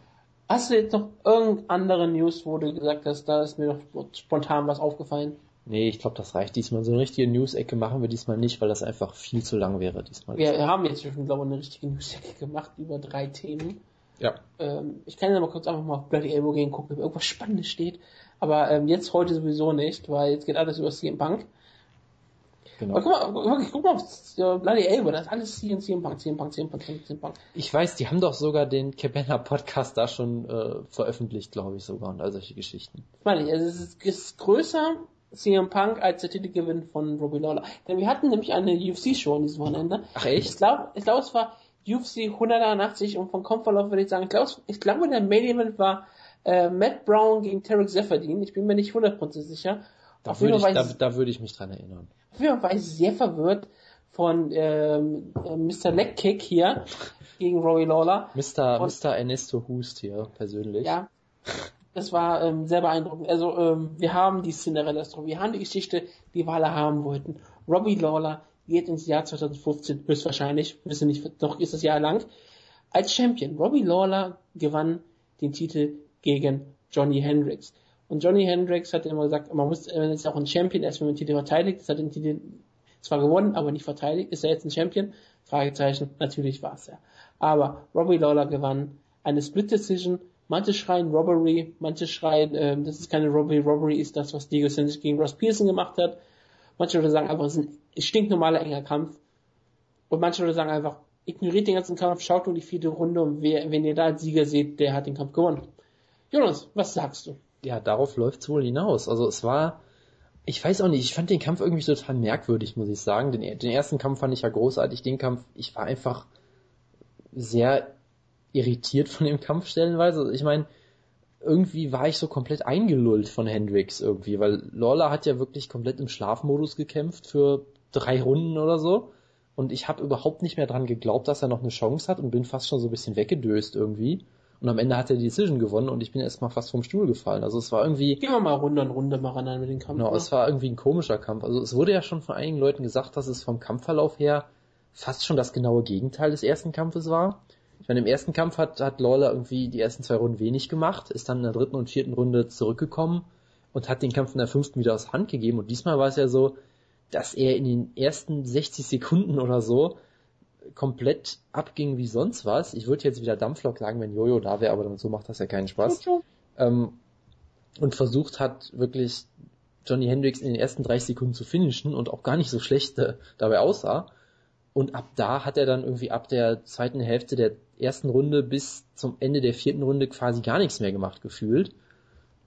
Hast du jetzt noch irgendeine andere News, wo du gesagt hast, da ist mir noch spontan was aufgefallen? Nee, ich glaube, das reicht diesmal. So eine richtige News-Ecke machen wir diesmal nicht, weil das einfach viel zu lang wäre diesmal. Wir haben jetzt schon, glaube ich, eine richtige News-Ecke gemacht über drei Themen. Ja. Ähm, ich kann ja mal kurz einfach mal auf Bloody Elbow gehen, gucken, ob irgendwas Spannendes steht. Aber ähm, jetzt heute sowieso nicht, weil jetzt geht alles über CM Punk. Genau. Aber guck mal, wirklich, guck mal auf Bloody Elbow, das ist alles CM, CM Punk, CM Punk, CM Punk, CM Punk. Ich weiß, die haben doch sogar den Cabana Podcast da schon äh, veröffentlicht, glaube ich sogar, und all solche Geschichten. Meine ich, also es ist, ist größer CM Punk als der Titelgewinn von Robbie Lawler. Denn wir hatten nämlich eine UFC-Show an diesem Wochenende. Ach Ich echt? glaube, ich glaube, es war UFC 181 und vom Kampfverlauf würde ich sagen, ich glaube, ich glaube der Main Event war äh, Matt Brown gegen Tarek Zefferdin. Ich bin mir nicht 100% sicher. Da Auf jeden würde ich, da, ich da würde ich mich dran erinnern. Auf jeden Fall war ich sehr verwirrt von ähm, äh, Mr. Legkick hier gegen Rory Lawler. Mr. Und- Mr. Ernesto Hust hier, persönlich. Ja, das war ähm, sehr beeindruckend. Also ähm, wir haben die Cinderella Story, wir haben die Geschichte, die wir alle haben wollten. Robbie Lawler geht ins Jahr 2015 höchstwahrscheinlich, wissen nicht, noch ist das Jahr lang, als Champion. Robbie Lawler gewann den Titel gegen Johnny Hendricks. Und Johnny Hendricks hat immer gesagt, man muss, er ist auch ein Champion, wenn man den Titel verteidigt, das hat den Titel zwar gewonnen, aber nicht verteidigt. Ist er jetzt ein Champion? Fragezeichen. Natürlich war es er. Aber Robbie Lawler gewann eine Split Decision. Manche schreien Robbery, manche schreien, ähm, das ist keine Robbery. Robbery ist das, was Diego Sanchez gegen Ross Pearson gemacht hat. Manche Leute sagen einfach, es ist ein stinknormaler enger Kampf. Und manche Leute sagen einfach, ignoriert den ganzen Kampf, schaut nur die vierte Runde und wer, wenn ihr da als Sieger seht, der hat den Kampf gewonnen. Jonas, was sagst du? Ja, darauf läuft's wohl hinaus. Also es war, ich weiß auch nicht, ich fand den Kampf irgendwie total merkwürdig, muss ich sagen. Den, den ersten Kampf fand ich ja großartig, den Kampf, ich war einfach sehr irritiert von dem Kampf stellenweise. Ich meine, irgendwie war ich so komplett eingelullt von Hendrix irgendwie, weil Lawler hat ja wirklich komplett im Schlafmodus gekämpft für drei Runden oder so. Und ich habe überhaupt nicht mehr dran geglaubt, dass er noch eine Chance hat und bin fast schon so ein bisschen weggedöst irgendwie. Und am Ende hat er die Decision gewonnen und ich bin erstmal fast vom Stuhl gefallen. Also es war irgendwie. Gehen wir mal Runde an Runde mal ran mit dem Kampf. Genau, es war irgendwie ein komischer Kampf. Also es wurde ja schon von einigen Leuten gesagt, dass es vom Kampfverlauf her fast schon das genaue Gegenteil des ersten Kampfes war. Ich meine, im ersten Kampf hat, hat Lawler irgendwie die ersten zwei Runden wenig gemacht, ist dann in der dritten und vierten Runde zurückgekommen und hat den Kampf in der fünften wieder aus Hand gegeben. Und diesmal war es ja so, dass er in den ersten 60 Sekunden oder so komplett abging wie sonst was. Ich würde jetzt wieder Dampflok sagen, wenn Jojo da wäre, aber so macht das ja keinen Spaß. Ähm, und versucht hat, wirklich Johnny Hendricks in den ersten 30 Sekunden zu finishen und auch gar nicht so schlecht dabei aussah. Und ab da hat er dann irgendwie ab der zweiten Hälfte der ersten Runde bis zum Ende der vierten Runde quasi gar nichts mehr gemacht gefühlt.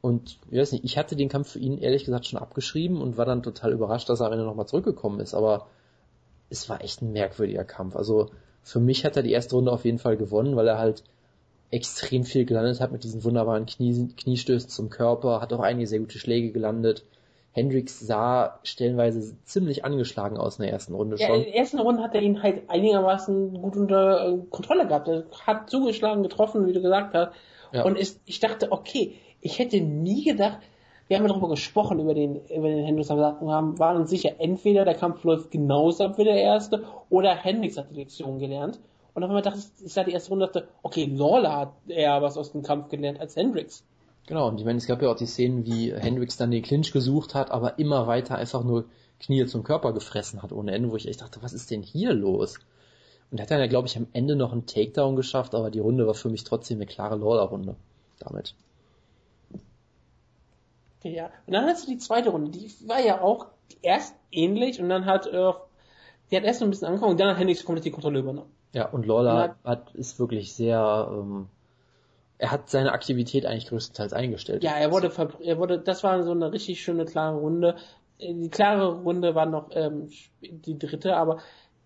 Und ich weiß nicht, ich hatte den Kampf für ihn ehrlich gesagt schon abgeschrieben und war dann total überrascht, dass er am Ende nochmal zurückgekommen ist. Aber es war echt ein merkwürdiger Kampf. Also für mich hat er die erste Runde auf jeden Fall gewonnen, weil er halt extrem viel gelandet hat mit diesen wunderbaren Knie, Kniestößen zum Körper, hat auch einige sehr gute Schläge gelandet. Hendricks sah stellenweise ziemlich angeschlagen aus in der ersten Runde schon. Ja, in der ersten Runde hat er ihn halt einigermaßen gut unter äh, Kontrolle gehabt. Er hat zugeschlagen, getroffen, wie du gesagt hast. Ja. Und ist, ich dachte, okay, ich hätte nie gedacht, wir haben ja darüber gesprochen, über den, über den Hendricks, aber wir haben, waren uns sicher, entweder der Kampf läuft genauso ab wie der erste, oder Hendricks hat die Lektion gelernt. Und auf einmal dachte ich, ich sah die erste Runde dachte, okay, Lawler hat eher was aus dem Kampf gelernt als Hendricks. Genau, und ich meine, es gab ja auch die Szenen, wie Hendricks dann den Clinch gesucht hat, aber immer weiter einfach nur Knie zum Körper gefressen hat ohne Ende, wo ich echt dachte, was ist denn hier los? Und er hat dann ja, glaube ich, am Ende noch einen Takedown geschafft, aber die Runde war für mich trotzdem eine klare Lawler-Runde damit. Ja, und dann hast du die zweite Runde, die war ja auch erst ähnlich und dann hat, äh, die hat erst noch ein bisschen angefangen und dann hat Hendricks komplett die Kontrolle übernommen. Ja, und Lawler hat, hat, ist wirklich sehr, ähm, er hat seine Aktivität eigentlich größtenteils eingestellt. Ja, er wurde, er wurde, das war so eine richtig schöne klare Runde. Die klare Runde war noch ähm, die dritte, aber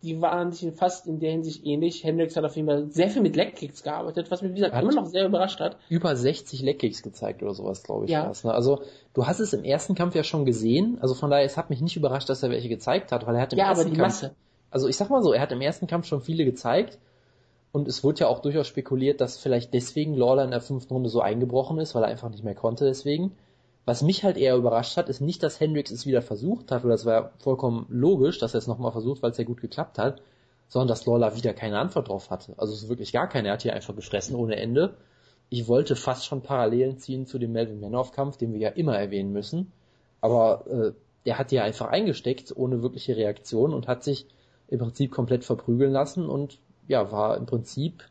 die waren sich fast in der Hinsicht ähnlich. Hendricks hat auf jeden Fall sehr viel mit Leckkicks gearbeitet, was mich wie gesagt immer noch sehr überrascht hat. Über 60 Leckkicks gezeigt oder sowas, glaube ich. Ja. ne? Also du hast es im ersten Kampf ja schon gesehen, also von daher, es hat mich nicht überrascht, dass er welche gezeigt hat, weil er hat im ja, ersten aber die Kampf, Masse. also ich sag mal so, er hat im ersten Kampf schon viele gezeigt und es wurde ja auch durchaus spekuliert, dass vielleicht deswegen Lawler in der fünften Runde so eingebrochen ist, weil er einfach nicht mehr konnte deswegen. Was mich halt eher überrascht hat, ist nicht, dass Hendricks es wieder versucht hat, oder das war ja vollkommen logisch, dass er es nochmal versucht, weil es ja gut geklappt hat, sondern dass Lawler wieder keine Antwort drauf hatte. Also es ist wirklich gar keine, er hat hier einfach gefressen ohne Ende. Ich wollte fast schon Parallelen ziehen zu dem Melvin Manoff-Kampf, den wir ja immer erwähnen müssen. Aber äh, der hat hier einfach eingesteckt, ohne wirkliche Reaktion und hat sich im Prinzip komplett verprügeln lassen und ja, war im Prinzip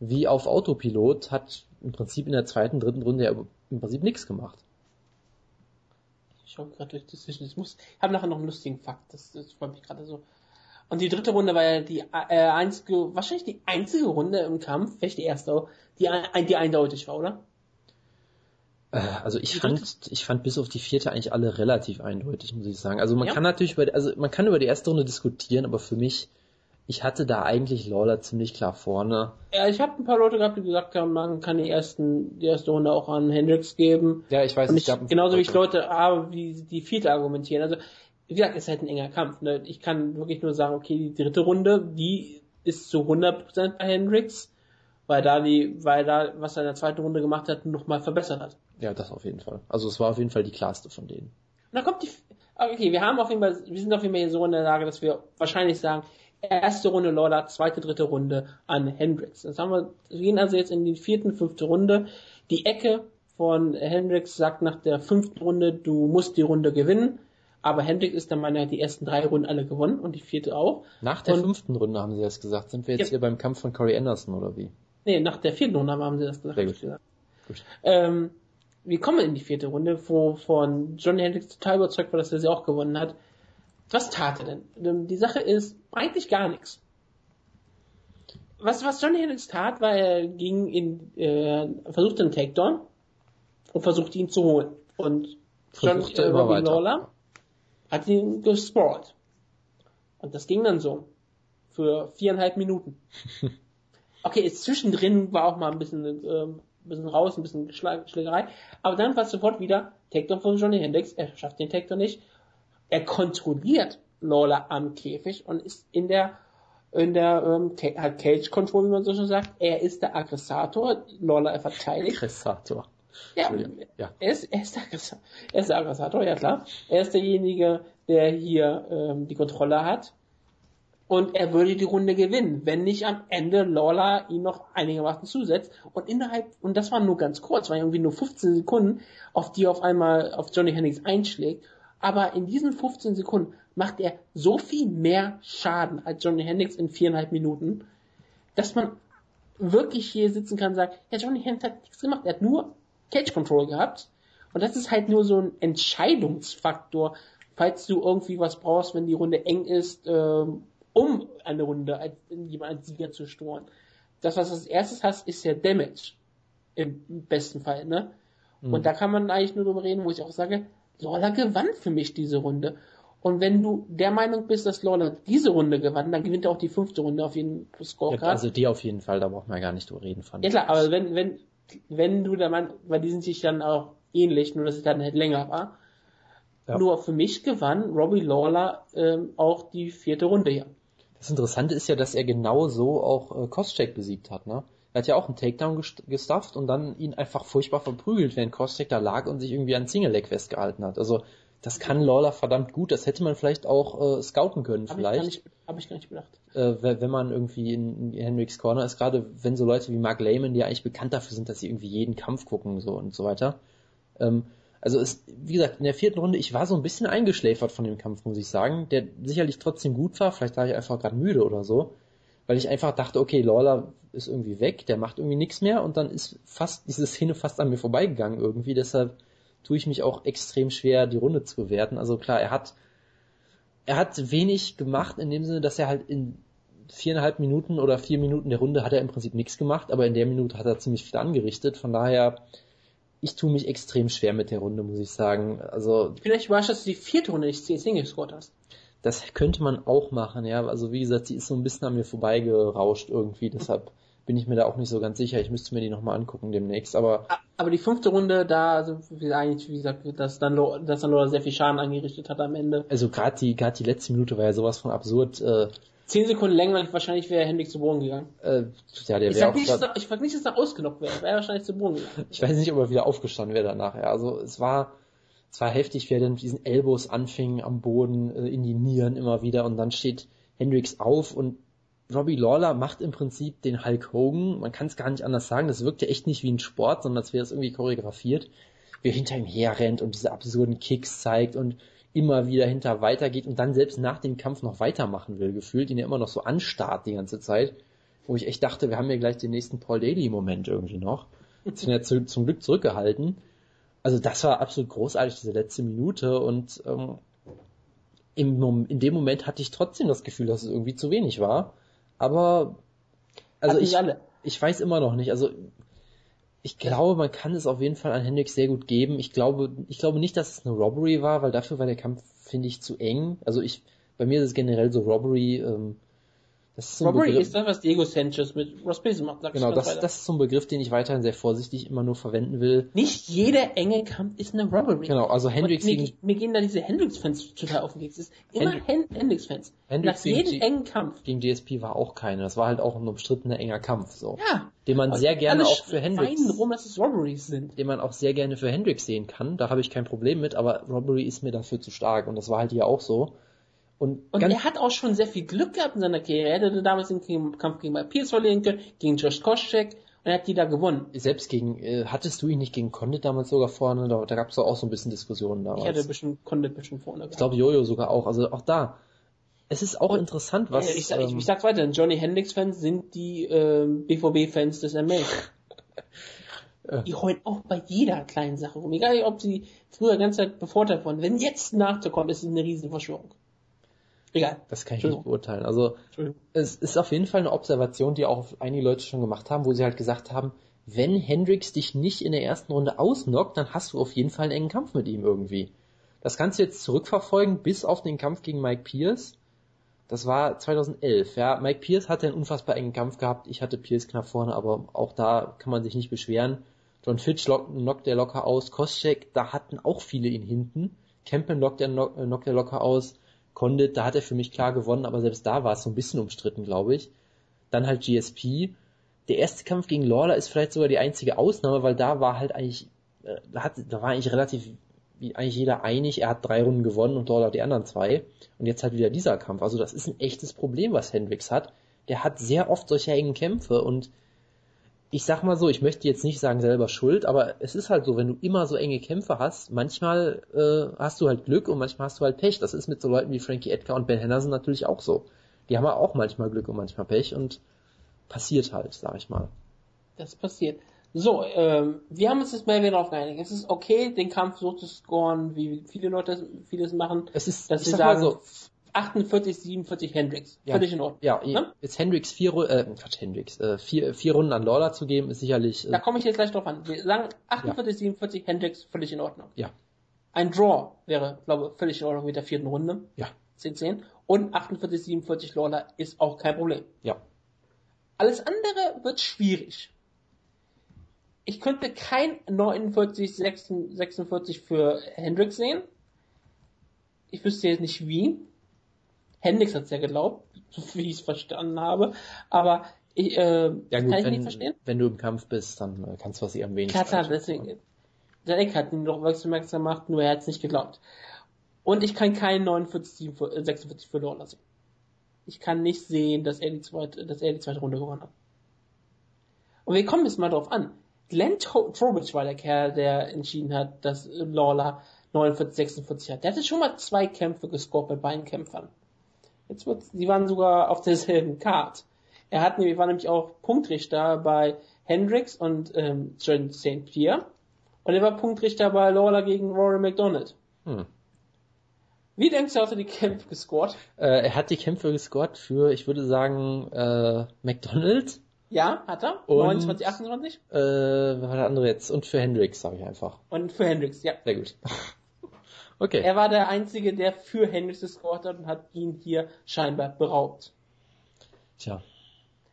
wie auf Autopilot, hat im Prinzip in der zweiten, dritten Runde ja im Prinzip nichts gemacht. Ich schaue gerade durch das Ich muss, ich habe nachher noch einen lustigen Fakt, das, das freut mich gerade so. Und die dritte Runde war ja die äh, einzige, wahrscheinlich die einzige Runde im Kampf, vielleicht die erste, die, die eindeutig war, oder? Äh, also ich fand, ich fand bis auf die vierte eigentlich alle relativ eindeutig, muss ich sagen. Also man ja. kann natürlich über, also man kann über die erste Runde diskutieren, aber für mich ich hatte da eigentlich Lawler ziemlich klar vorne. Ja, ich habe ein paar Leute gehabt, die gesagt haben, man kann die ersten, die erste Runde auch an Hendrix geben. Ja, ich weiß. Und ich, ich genauso wie ich Leute habe, wie die vierte argumentieren. Also, wie gesagt, es ist halt ein enger Kampf. Ne? Ich kann wirklich nur sagen, okay, die dritte Runde, die ist zu 100% bei Hendrix, weil da die, weil da, was er in der zweiten Runde gemacht hat, nochmal verbessert hat. Ja, das auf jeden Fall. Also es war auf jeden Fall die klarste von denen. Und dann kommt die, okay, wir haben auf jeden Fall, wir sind auf jeden Fall so in der Lage, dass wir wahrscheinlich sagen, erste Runde Lawler, zweite, dritte Runde an Hendricks. Jetzt haben wir, wir gehen also jetzt in die vierte, fünfte Runde. Die Ecke von Hendricks sagt nach der fünften Runde, du musst die Runde gewinnen. Aber Hendricks ist der Meinung, er hat die ersten drei Runden alle gewonnen und die vierte auch. Nach der und, fünften Runde haben sie das gesagt. Sind wir jetzt ja, hier beim Kampf von Corey Anderson oder wie? Nee, nach der vierten Runde haben sie das gesagt. Sehr gut. gesagt. gut. Ähm, wir kommen in die vierte Runde, wo von Johnny Hendricks total überzeugt war, dass er sie auch gewonnen hat. Was tat er denn? Die Sache ist eigentlich gar nichts. Was, was Johnny Hendricks tat, war, er ging in, äh, versuchte einen Takedown und versuchte ihn zu holen. Und John äh, Robbie Lawler hat ihn gesprawlt. Und das ging dann so. Für viereinhalb Minuten. okay, jetzt zwischendrin war auch mal ein bisschen, ähm, ein bisschen raus, ein bisschen Schlägerei, aber dann war es sofort wieder Takedown von Johnny Hendricks, er schafft den Takedown nicht, er kontrolliert Lawler am Käfig und ist in der in der ähm, hat Cage Control, wie man so schon sagt. Er ist der Aggressator, Lawler er verteidigt. Aggressator. Ja, ja. Er, ist, er, ist der Aggressator, er ist der Aggressator, ja klar. Er ist derjenige, der hier ähm, die Kontrolle hat. Und er würde die Runde gewinnen, wenn nicht am Ende Lawler ihn noch einigermaßen zusetzt. Und innerhalb, und das war nur ganz kurz, war irgendwie nur 15 Sekunden, auf die auf einmal auf Johnny Hendricks einschlägt. Aber in diesen 15 Sekunden macht er so viel mehr Schaden als Johnny Hendricks in viereinhalb Minuten, dass man wirklich hier sitzen kann und sagen, ja, Johnny Hendricks hat nichts gemacht, er hat nur Cage Control gehabt. Und das ist halt nur so ein Entscheidungsfaktor, falls du irgendwie was brauchst, wenn die Runde eng ist, ähm, um eine Runde als, jemand als Sieger zu storen. Das, was du als erstes hast, ist ja Damage. Im besten Fall, ne? Mhm. Und da kann man eigentlich nur drüber reden, wo ich auch sage, Lawler gewann für mich diese Runde. Und wenn du der Meinung bist, dass Lawler diese Runde gewann, dann gewinnt er auch die fünfte Runde auf jeden Scorecard. Ja, also die auf jeden Fall, da braucht man gar nicht drüber reden von. Ja klar, aber wenn, wenn, wenn du der Meinung, weil die sind sich dann auch ähnlich, nur dass es dann halt länger war. Ja. Nur für mich gewann Robbie Lawler ähm, auch die vierte Runde hier. Das Interessante ist ja, dass er genau so auch äh, Koscheck besiegt hat, ne? Er hat ja auch einen Takedown gestufft und dann ihn einfach furchtbar verprügelt, während Koscheck da lag und sich irgendwie an Single-Leg festgehalten hat. Also das kann Lawler verdammt gut. Das hätte man vielleicht auch äh, scouten können, hab vielleicht. Ich Habe ich gar nicht bedacht. Äh, wenn man irgendwie in, in Henricks Corner ist, gerade wenn so Leute wie Mark Lehman, die ja eigentlich bekannt dafür sind, dass sie irgendwie jeden Kampf gucken so und so weiter. Ähm, also es, wie gesagt, in der vierten Runde, ich war so ein bisschen eingeschläfert von dem Kampf, muss ich sagen, der sicherlich trotzdem gut war. Vielleicht war ich einfach gerade müde oder so, weil ich einfach dachte, okay, Lawler ist irgendwie weg, der macht irgendwie nichts mehr und dann ist fast diese Szene fast an mir vorbeigegangen irgendwie. Deshalb tue ich mich auch extrem schwer, die Runde zu bewerten. Also klar, er hat, er hat wenig gemacht in dem Sinne, dass er halt in viereinhalb Minuten oder vier Minuten der Runde hat er im Prinzip nichts gemacht, aber in der Minute hat er ziemlich viel angerichtet. Von daher, ich tue mich extrem schwer mit der Runde, muss ich sagen. Also vielleicht überrascht, dass du die vierte Runde nicht Single gescored hast. Das könnte man auch machen, ja. Also wie gesagt, sie ist so ein bisschen an mir vorbeigerauscht irgendwie, deshalb bin ich mir da auch nicht so ganz sicher. Ich müsste mir die nochmal angucken demnächst, aber. Aber die fünfte Runde, da sind wir eigentlich, wie gesagt, dass dann, dass dann Lola sehr viel Schaden angerichtet hat am Ende. Also gerade die, gerade die letzte Minute war ja sowas von absurd. Äh, Zehn Sekunden länger, wahrscheinlich wäre Hendrik zu Boden gegangen. Äh, ja, der ich sag, nicht, ich sag nicht, dass er ausgenockt wäre, wäre wahrscheinlich zu Boden gegangen. Ich weiß nicht, ob er wieder aufgestanden wäre danach. Ja. Also es war, es war heftig, wie er dann mit diesen Elbows anfing am Boden, äh, in die Nieren immer wieder und dann steht Hendricks auf und Robbie Lawler macht im Prinzip den Hulk Hogan, man kann es gar nicht anders sagen, das wirkt ja echt nicht wie ein Sport, sondern als wäre es irgendwie choreografiert, wie er hinter ihm herrennt und diese absurden Kicks zeigt und immer wieder hinter weitergeht und dann selbst nach dem Kampf noch weitermachen will, gefühlt, ihn ja immer noch so anstarrt die ganze Zeit, wo ich echt dachte, wir haben ja gleich den nächsten Paul Daly-Moment irgendwie noch. Das sind ja zu, zum Glück zurückgehalten. Also das war absolut großartig, diese letzte Minute und ähm, im, in dem Moment hatte ich trotzdem das Gefühl, dass es irgendwie zu wenig war. Aber also ich, ich weiß immer noch nicht. Also ich glaube, man kann es auf jeden Fall an Hendrix sehr gut geben. Ich glaube, ich glaube nicht, dass es eine Robbery war, weil dafür war der Kampf, finde ich, zu eng. Also ich, bei mir ist es generell so Robbery, ähm, das ist Robbery Begriff, ist das, was Diego Sanchez mit Ross Pace macht. Genau, das, das ist so ein Begriff, den ich weiterhin sehr vorsichtig immer nur verwenden will. Nicht jeder enge Kampf ist eine Robbery. Genau, also Hendrix mir, mir gehen da diese Hendrix-Fans total auf den Keks. Ist immer Hend Hendrix-Fans. Hendrix Nach jedem engen Kampf. Gegen DSP war auch keine. Das war halt auch ein umstrittener enger Kampf, so. Ja. Den man sehr gerne auch für Hendrix. rum, dass es Robberies sind. Den man auch sehr gerne für Hendrix sehen kann. Da habe ich kein Problem mit, aber Robbery ist mir dafür zu stark. Und das war halt hier auch so. Und, und er hat auch schon sehr viel Glück gehabt in seiner Karriere. Er hätte damals den Kampf gegen Pierce verlieren können, gegen Josh Koscheck und er hat die da gewonnen. Selbst gegen, äh, hattest du ihn nicht gegen Condit damals sogar vorne? Da, da gab es auch so ein bisschen Diskussionen damals. Ich hatte ein bisschen Condit ein bisschen vorne. Gehabt. Ich glaube Jojo sogar auch. Also auch da. Es ist auch interessant, was. Ich, sag, ähm, ich, ich sag's weiter, Johnny Hendricks-Fans sind die ähm, BVB-Fans des MMA. die heulen auch bei jeder kleinen Sache rum. Egal, ob sie früher die ganze Zeit bevorteilt wurden. Wenn jetzt nachzukommen, ist es eine riesen Verschwörung. Egal. Das kann ich nicht beurteilen. Also es ist auf jeden Fall eine Observation, die auch einige Leute schon gemacht haben, wo sie halt gesagt haben, wenn Hendrix dich nicht in der ersten Runde ausnockt, dann hast du auf jeden Fall einen engen Kampf mit ihm irgendwie. Das kannst du jetzt zurückverfolgen bis auf den Kampf gegen Mike Pierce. Das war 2011, ja. Mike Pierce hatte einen unfassbar engen Kampf gehabt. Ich hatte Pierce knapp vorne, aber auch da kann man sich nicht beschweren. John Fitch knockt der locker aus. Koscheck, da hatten auch viele ihn hinten. Kempen knockt der, knockt der locker aus. Condit, da hat er für mich klar gewonnen, aber selbst da war es so ein bisschen umstritten, glaube ich. Dann halt GSP. Der erste Kampf gegen Lawler ist vielleicht sogar die einzige Ausnahme, weil da war halt eigentlich, äh, da, hat, da war eigentlich relativ wie eigentlich jeder einig, er hat drei Runden gewonnen und Lawler die anderen zwei. Und jetzt halt wieder dieser Kampf. Also das ist ein echtes Problem, was Hendricks hat. Der hat sehr oft solche engen Kämpfe und ich sag mal so, ich möchte jetzt nicht sagen selber schuld, aber es ist halt so, wenn du immer so enge Kämpfe hast, manchmal äh, hast du halt Glück und manchmal hast du halt Pech. Das ist mit so Leuten wie Frankie Edgar und Ben Henderson natürlich auch so. Die haben auch manchmal Glück und manchmal Pech und passiert halt, sag ich mal. Das passiert. So, ähm, wir haben uns jetzt mal wieder darauf geeinigt. Es ist okay, den Kampf so zu scoren, wie viele Leute vieles machen. Es ist, dass sie sagen, so, 48, 47 Hendricks. Ja, Völlig in Ordnung. Ja, ne? jetzt Hendricks vier, äh, Quatsch, Hendricks, äh, vier, vier Runden an Lawler zu geben, ist sicherlich. Äh, da komme ich jetzt gleich drauf an. Wir sagen 48, ja. 47 Hendricks, völlig in Ordnung. Ja. Ein Draw wäre, glaube ich, völlig in Ordnung mit der vierten Runde. Ja. 10, 10. Und 48, 47 Lawler ist auch kein Problem. Ja. Alles andere wird schwierig. Ich könnte kein 49, 46 für Hendricks sehen. Ich wüsste jetzt nicht wie. Hendricks hat es ja geglaubt, so wie ich es verstanden habe. Aber ich, äh, ja, gut, kann ich wenn, nicht verstehen. Wenn du im Kampf bist, dann äh, kannst du was am wenigsten. Klar, deswegen. Der Eck hat ihn doch aufmerksam gemacht, nur er hat es nicht geglaubt. Und ich kann keinen 49, 46 für Lawler sehen. Ich kann nicht sehen, dass er die zweite, dass er die zweite Runde gewonnen hat. Und wir kommen jetzt mal drauf an. Glenn Trowbridge war der Kerl, der entschieden hat, dass Lawler 49, 46 hat. Der hatte schon mal zwei Kämpfe gescored bei beiden Kämpfern. Jetzt wird, sie waren sogar auf derselben Card. Er hat nämlich, war nämlich auch Punktrichter bei Hendricks und ähm, John St. Pierre. Und er war Punktrichter bei Lawler gegen Rory McDonald. Hm. Wie denkst du, hat er die Kämpfe gescored? Äh, er hat die Kämpfe gescored für, ich würde sagen, äh, McDonald. Ja, hat er. Und, 29, 28? Äh, wer war der andere jetzt? Und für Hendricks, sage ich einfach. Und für Hendricks, ja. Sehr gut. Okay. Er war der Einzige, der für Hendricks gescored hat und hat ihn hier scheinbar beraubt. Tja.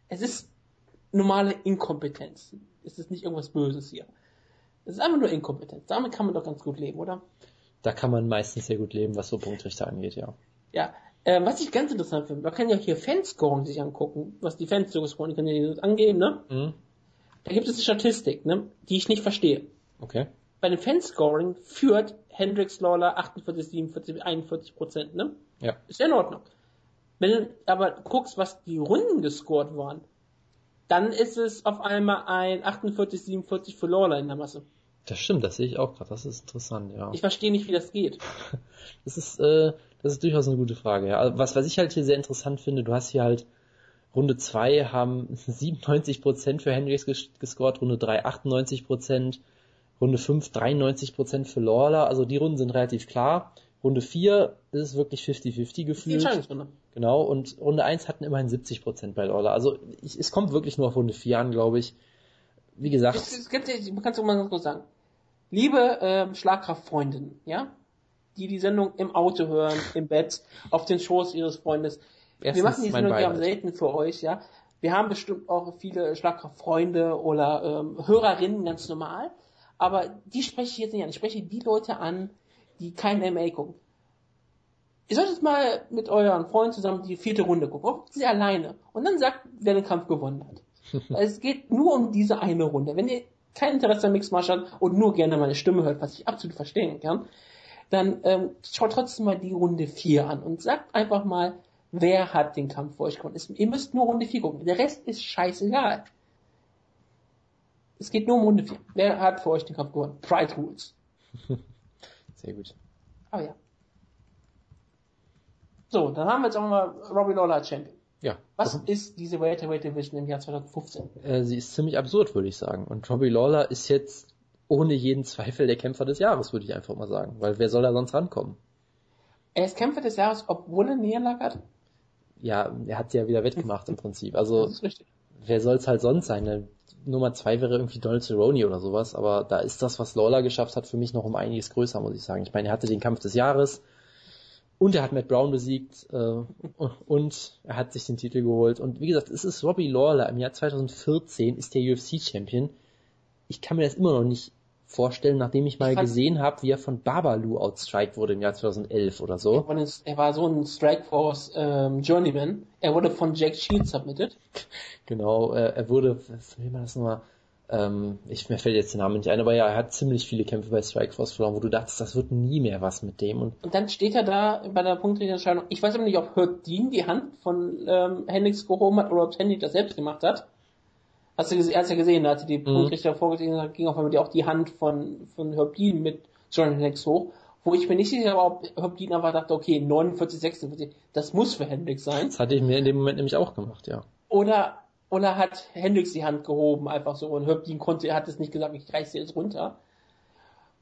Es ist normale Inkompetenz. Es ist nicht irgendwas Böses hier. Es ist einfach nur Inkompetenz. Damit kann man doch ganz gut leben, oder? Da kann man meistens sehr gut leben, was so Punktrichter angeht, ja. Ja, äh, was ich ganz interessant finde, man kann ja hier Fanscoring sich angucken, was die Fans so gescoren, die können ja angeben, ne? Mhm. Da gibt es eine Statistik, ne, die ich nicht verstehe. Okay. Bei dem Fanscoring führt Hendrix Lawler 48, 47, 41 Prozent, ne? Ja. Ist ja in Ordnung. Wenn du aber guckst, was die Runden gescored waren, dann ist es auf einmal ein 48, 47 für Lawler in der Masse. Das stimmt, das sehe ich auch gerade. Das ist interessant, ja. Ich verstehe nicht, wie das geht. Das ist, äh, das ist durchaus eine gute Frage, ja. Was, was ich halt hier sehr interessant finde, du hast hier halt Runde 2 haben 97% für Hendricks gescored, Runde 3 98%, Runde 5 93% für Lawler, also die Runden sind relativ klar. Runde 4 ist es wirklich 50-50 gefühlt. Die Entscheidungsrunde. Genau, und Runde 1 hatten immerhin 70% bei Lawler. Also ich, es kommt wirklich nur auf Runde 4 an, glaube ich. Wie gesagt. Das, das, das, kannst du mal ganz kurz sagen. Liebe ähm, Schlagkraftfreundinnen, ja, die die Sendung im Auto hören, im Bett, auf den Schoß ihres Freundes. Erstens wir machen die Sendung ja selten für euch, ja. Wir haben bestimmt auch viele Schlagkraftfreunde oder ähm, Hörerinnen ganz normal, aber die spreche ich jetzt nicht an. Ich spreche die Leute an, die kein MA gucken. Ihr solltet mal mit euren Freunden zusammen die vierte Runde gucken. Guckt sie alleine. Und dann sagt, wer den Kampf gewonnen hat. es geht nur um diese eine Runde. Wenn ihr kein Interesse an Mixed Martial und nur gerne meine Stimme hört, was ich absolut verstehen kann, dann ähm, schaut trotzdem mal die Runde 4 an und sagt einfach mal, wer hat den Kampf für euch gewonnen. Ihr müsst nur Runde 4 gucken. Der Rest ist scheißegal. Es geht nur um Runde 4. Wer hat für euch den Kampf gewonnen? Pride Rules. Sehr gut. Aber ja. So, dann haben wir jetzt auch mal Robbie Lawler als Champion. Ja. Was ist diese Welterweight Division im Jahr 2015? Äh, sie ist ziemlich absurd, würde ich sagen. Und Robbie Lawler ist jetzt ohne jeden Zweifel der Kämpfer des Jahres, würde ich einfach mal sagen. Weil wer soll da sonst rankommen? Er ist Kämpfer des Jahres, obwohl er Niederlage hat? Ja, er hat sie ja wieder wettgemacht im Prinzip. Also, das ist richtig. wer soll es halt sonst sein? Nummer zwei wäre irgendwie Donald Cerrone oder sowas, aber da ist das, was Lawler geschafft hat, für mich noch um einiges größer, muss ich sagen. Ich meine, er hatte den Kampf des Jahres, Und er hat Matt Brown besiegt äh, und er hat sich den Titel geholt. Und wie gesagt, es ist Robbie Lawler im Jahr 2014 ist der UFC-Champion. Ich kann mir das immer noch nicht vorstellen, nachdem ich mal ich gesehen habe, wie er von Babalu outstrike wurde im Jahr 2011 oder so. Er war so ein Strikeforce ähm, Journeyman. Er wurde von Jack Shields submitted. Genau, er, er wurde, wie war das nochmal? Ähm, ich, mir fällt jetzt der Name nicht ein, aber ja, er hat ziemlich viele Kämpfe bei Strikeforce verloren, wo du dachtest, das wird nie mehr was mit dem. Und, und dann steht er da bei der Punktrichterentscheidung. Ich weiß aber nicht, ob Herb Dean die Hand von ähm, Hendricks gehoben hat oder ob Hendricks das selbst gemacht hat. Hast du, hast ja gesehen, da hatte die mhm. Punktrichter vorgesehen, ging auf einmal auch die Hand von, von Herb Dean mit John Hendricks hoch. Wo ich mir nicht sicher war, ob Herb Dean einfach dachte, okay, 49, 46, das muss für Hendricks sein. Das hatte ich mir in dem Moment nämlich auch gemacht, ja. Oder oder hat Hendrix die Hand gehoben, einfach so, und Höptin konnte, er hat es nicht gesagt, ich reiß sie jetzt runter.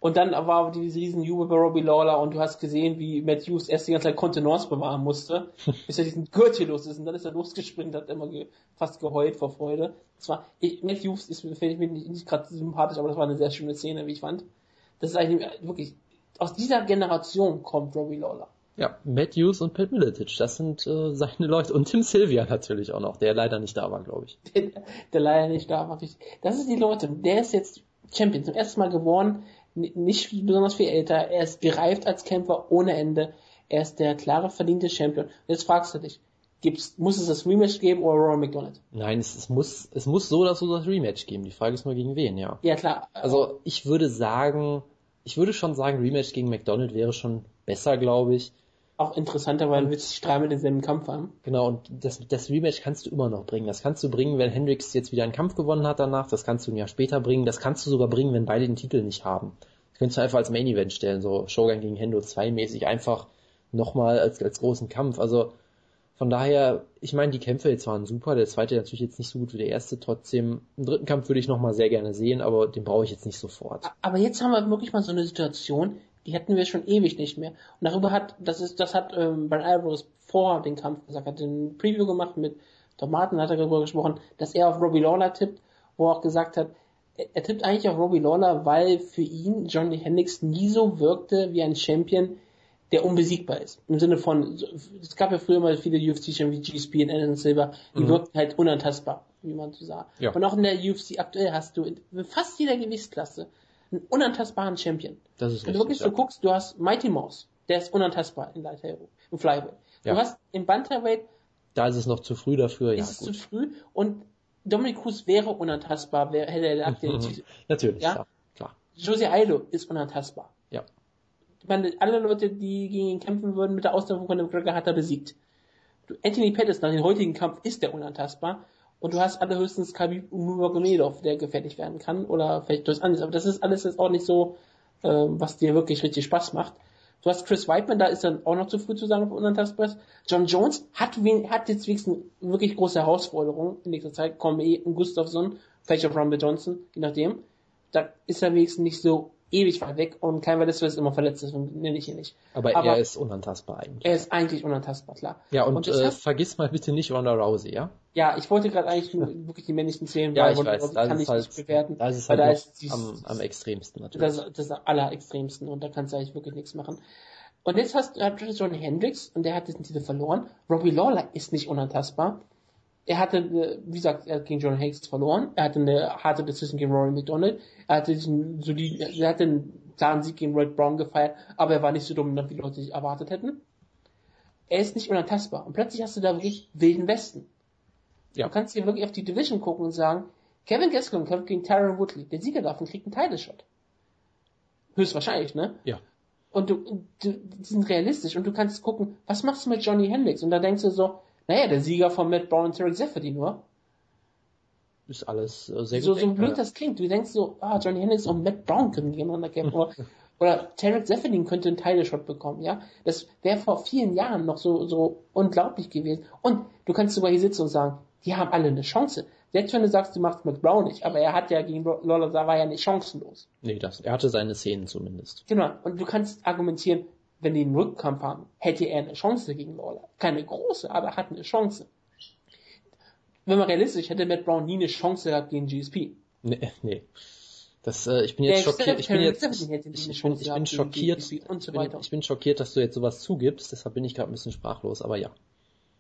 Und dann war diese riesen Jubel bei Robbie Lawler und du hast gesehen, wie Matthews erst die ganze Zeit Kontenance bewahren musste, bis er diesen Gürtel los ist und dann ist er losgesprintet, hat immer ge fast geheult vor Freude. Das war, ich, Matthews ist, finde ich mir nicht, nicht gerade sympathisch, aber das war eine sehr schöne Szene, wie ich fand. Das ist eigentlich wirklich, aus dieser Generation kommt Robbie Lawler. Ja, Matthews und Pat Miletic, das sind äh, seine Leute. Und Tim Sylvia natürlich auch noch, der leider nicht da war, glaube ich. Der, der, leider nicht da war. Das sind die Leute. Der ist jetzt Champion, zum ersten Mal geworden, nicht besonders viel älter. Er ist gereift als Kämpfer ohne Ende. Er ist der klare verdiente Champion. Und jetzt fragst du dich, gibt's, muss es das Rematch geben oder Ronald McDonald? Nein, es, es, muss, es muss so oder so das Rematch geben. Die Frage ist nur gegen wen, ja. Ja, klar. Also ich würde sagen, ich würde schon sagen, Rematch gegen McDonald wäre schon besser, glaube ich auch interessanter, weil wir sich dreimal denselben Kampf haben. Genau, und das, das Rematch kannst du immer noch bringen. Das kannst du bringen, wenn Hendricks jetzt wieder einen Kampf gewonnen hat danach. Das kannst du ein Jahr später bringen. Das kannst du sogar bringen, wenn beide den Titel nicht haben. Das könntest du einfach als Main Event stellen, so Shogun gegen Hendo 2 mäßig einfach nochmal als, als großen Kampf. Also von daher, ich meine, die Kämpfe jetzt waren super. Der zweite natürlich jetzt nicht so gut wie der erste. Trotzdem, einen dritten Kampf würde ich nochmal sehr gerne sehen, aber den brauche ich jetzt nicht sofort. Aber jetzt haben wir wirklich mal so eine Situation, die hätten wir schon ewig nicht mehr. Und darüber hat, das ist, das hat ähm, Brian Alvarez vor dem Kampf gesagt, hat ein Preview gemacht mit Tomaten, hat er darüber gesprochen, dass er auf Robbie Lawler tippt, wo er auch gesagt hat, er, er tippt eigentlich auf Robbie Lawler, weil für ihn Johnny Hendricks nie so wirkte wie ein Champion, der unbesiegbar ist. Im Sinne von, es gab ja früher mal viele UFC-Champions wie GSP und Anderson Silver, die mhm. wirkten halt unantastbar, wie man so sagt. Ja. Und auch in der UFC aktuell hast du in fast jeder Gewichtsklasse einen unantastbaren Champion. Das ist Wenn du wirklich ja. so guckst, du hast Mighty Mouse, der ist unantastbar in Light Hero, im Flyweight. Ja. Du hast im Bantamweight da ist es noch zu früh dafür, ja. Ist es gut. zu früh und Dominic Cruz wäre unantastbar, wäre, hätte er aktuell Titel. Natürlich, ja? ja, klar. Jose Aldo ist unantastbar. Ja. Ich meine, alle Leute, die gegen ihn kämpfen würden, mit der Ausnahme von Conor McGregor, hat er besiegt. Anthony Pettis nach dem heutigen Kampf ist der unantastbar. Und du hast allerhöchstens Khabib Nurmagomedov, der gefährlich werden kann, oder vielleicht durch anderes. Aber das ist alles jetzt auch nicht so, äh, was dir wirklich richtig Spaß macht. Du hast Chris Whiteman, da ist dann auch noch zu früh zu sagen, ob unantastbar ist. John Jones hat, wen, hat jetzt wenigstens wirklich große Herausforderungen in nächster Zeit. Kommen eh ein Gustafsson, vielleicht auch Rumble Johnson, je nachdem. Da ist er wenigstens nicht so ewig weit weg und kein Velasquez ist immer verletzt, deswegen nenne ich ihn nicht. Aber, Aber, er ist unantastbar eigentlich. Er ist eigentlich unantastbar, klar. Ja, und, und äh, vergiss mal bitte nicht Ronda Rousey, ja? Ja, ich wollte gerade eigentlich wirklich die männlichen zählen, ja, weil ich weiß, kann ich halt, nicht bewerten. Da ist halt da ist dies, am, am extremsten natürlich. Das, das ist am allerextremsten und da kannst du eigentlich wirklich nichts machen. Und jetzt hast du John Hendricks und der hat diesen Titel verloren. Robbie Lawler ist nicht unantastbar er hatte, wie gesagt, er hat gegen John Hanks verloren. Er hatte eine harte Decision gegen Rory McDonald. Er hatte diesen soliden, er hatte einen klaren Sieg gegen Red Brown gefeiert, aber er war nicht so dominant, wie die Leute sich erwartet hätten. Er ist nicht unantastbar. Und plötzlich hast du da wirklich wilden Westen. Ja. Du kannst hier wirklich auf die Division gucken und sagen, Kevin Gastelum kämpft gegen Tyron Woodley. Der Sieger davon kriegt einen Title Shot. Höchstwahrscheinlich, ne? Ja. Und du, du, die sind realistisch und du kannst gucken, was machst du mit Johnny Hendricks? Und da denkst du so, naja, der Sieger von Matt Brown und Tarek Zafferty nur. Ist alles äh, sehr gut. So, so blöd das klingt. Du denkst so, ah, Johnny Hendricks und Matt Brown können gegeneinander kämpfen. oder, oder Tarek Zafferty könnte einen Title-Shot bekommen, ja. Das wäre vor vielen Jahren noch so, so unglaublich gewesen. Und du kannst sogar hier sitzen und sagen, die haben alle eine Chance. Selbst wenn du sagst, du machst Matt Brown nicht, aber er hat ja gegen Lola, war ja nicht chancenlos. Nee, das, er hatte seine Szenen zumindest. Genau. Und du kannst argumentieren, wenn die einen Rückkampf haben, hätte er eine Chance gegen Lawler. Keine große, aber er hat eine Chance. Wenn man realistisch hätte Matt Brown nie eine Chance gehabt gegen GSP. Nee, nee. Das, äh, ich bin jetzt Der schockiert. Ich bin jetzt, ich, ich bin, ich bin schockiert. Und so Ich bin, weiter. ich bin schockiert, dass du jetzt sowas zugibst. Deshalb bin ich gerade ein bisschen sprachlos. Aber ja.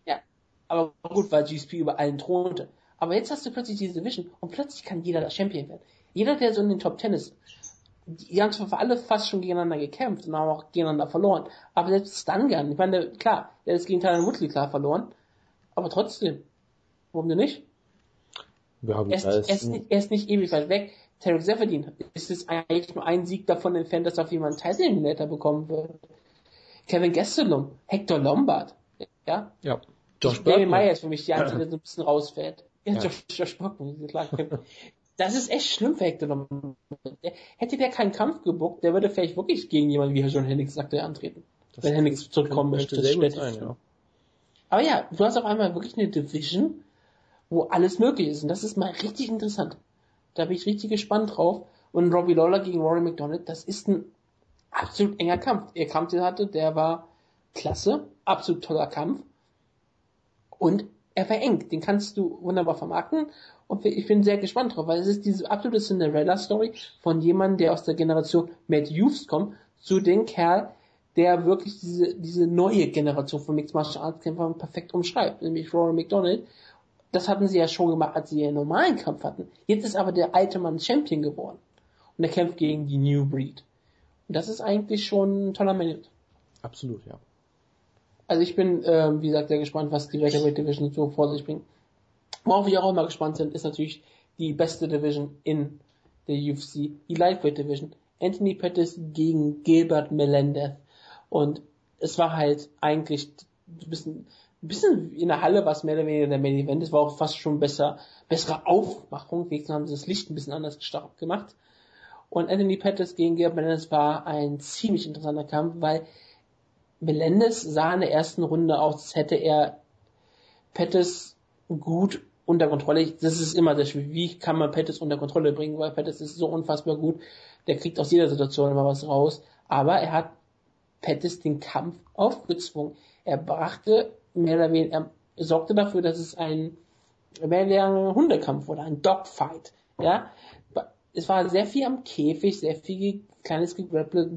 Ja, aber gut, weil GSP über allen thronte. Aber jetzt hast du plötzlich diese Division und plötzlich kann jeder das Champion werden. Jeder, der so in den Top Ten ist, die haben zwar für alle fast schon gegeneinander gekämpft und haben auch gegeneinander verloren. Aber selbst Stungun, ich meine, klar, der ist gegen Tyler Woodley klar verloren. Aber trotzdem, warum denn nicht? Ja, gut, Er ist, er ist, nicht, er ist nicht ewig weit weg. Tarek Zephyrdin ist es eigentlich nur ein Sieg davon entfernt, dass er auf jemanden Title Eliminator bekommen wird. Kevin Gastelum, Hector Lombard, ja, ja. Josh Burton. Meyer ist für mich die Einzige, der so ein bisschen rausfällt. Ja, Ja. Josh, Josh Burton, klar. Das ist echt schlimm für Hector Lombard. Hätte der keinen Kampf gebuckt, der würde vielleicht wirklich gegen jemanden wie John Hendricks aktuell antreten. Das wenn Hendricks zurückkommen möchte. das steht- ja. Aber ja, du hast auf einmal wirklich eine Division, wo alles möglich ist. Und das ist mal richtig interessant. Da bin ich richtig gespannt drauf. Und Robbie Lawler gegen Rory McDonald, das ist ein absolut enger Kampf. Der Kampf, den er hatte, der war klasse, absolut toller Kampf. Und er war eng. Den kannst du wunderbar vermarkten. Und ich bin sehr gespannt drauf, weil es ist diese absolute Cinderella-Story von jemandem, der aus der Generation Matt Hughes kommt, zu dem Kerl, der wirklich diese, diese neue Generation von Mixed Martial Arts Kämpfern perfekt umschreibt, nämlich Rory McDonald. Das hatten sie ja schon gemacht, als sie ihren normalen Kampf hatten. Jetzt ist aber der alte Mann Champion geworden. Und er kämpft gegen die New Breed. Und das ist eigentlich schon ein toller Minute. Absolut, ja. Also ich bin, ähm, wie gesagt, sehr gespannt, was die Welterweight Division so vor sich bringt. Worauf wir auch immer gespannt sind, ist natürlich die beste Division in der UFC, die Lightweight Division. Anthony Pettis gegen Gilbert Melendez. Und es war halt eigentlich ein bisschen, ein bisschen in der Halle, was mehr oder weniger der Main Event. Es war auch fast schon besser, bessere Aufmachung. Wenigstens haben sie das Licht ein bisschen anders gestartet gemacht. Und Anthony Pettis gegen Gilbert Melendez war ein ziemlich interessanter Kampf, weil Melendez sah in der ersten Runde aus, als hätte er Pettis gut unter Kontrolle. Das ist immer sehr schwierig. Wie kann man Pettis unter Kontrolle bringen? Weil Pettis ist so unfassbar gut. Der kriegt aus jeder Situation immer was raus. Aber er hat Pettis den Kampf aufgezwungen. Er brachte mehr oder weniger, er sorgte dafür, dass es ein mehr oder ein Hundekampf wurde, ein Dogfight. Ja, es war sehr viel am Käfig, sehr viel kleines Gegrapple,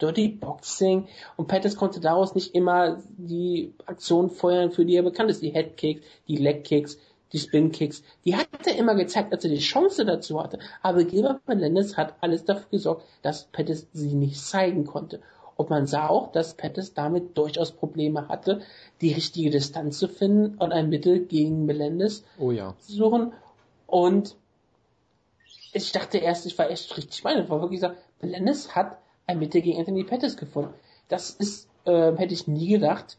Dirty Boxing und Pettis konnte daraus nicht immer die Aktion feuern, für die er bekannt ist. Die Headkicks, die Legkicks, die Spinkicks. Die hat er immer gezeigt, als er die Chance dazu hatte. Aber Gilbert Melendez hat alles dafür gesorgt, dass Pettis sie nicht zeigen konnte. Und man sah auch, dass Pettis damit durchaus Probleme hatte, die richtige Distanz zu finden und ein Mittel gegen Melendez Oh ja. zu suchen. Und ich dachte erst, ich war echt richtig meine, ich war wirklich so, Melendez hat ein Mittel gegen Anthony Pettis gefunden. Das ist, äh, hätte ich nie gedacht.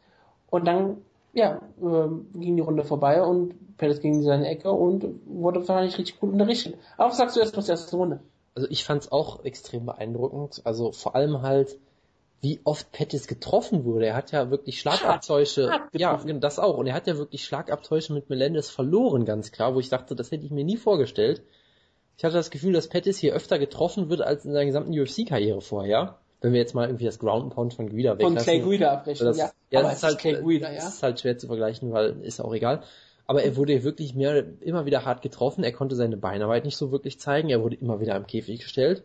Und dann, ja, äh, ging die Runde vorbei und Pettis ging in seine Ecke und wurde wahrscheinlich richtig gut unterrichtet. Aber was sagst du erst zur ersten Runde? Also ich fand es auch extrem beeindruckend. Also vor allem halt, wie oft Pettis getroffen wurde. Er hat ja wirklich Schlagabtäusche. ja, getroffen. das auch. Und er hat ja wirklich Schlagabtäusche mit Melendez verloren, ganz klar, wo ich dachte, das hätte ich mir nie vorgestellt. Ich hatte das Gefühl, dass Pettis hier öfter getroffen wird als in seiner gesamten UFC-Karriere vorher. Wenn wir jetzt mal irgendwie das Ground and Pound von Guida Von weglassen. Clay Guida abrechnen, das, ja. ja, das ist halt, Clay Guida, das ja. ist halt schwer zu vergleichen, weil ist auch egal. Aber er wurde wirklich mehr, immer wieder hart getroffen. Er konnte seine Beinarbeit nicht so wirklich zeigen. Er wurde immer wieder am Käfig gestellt.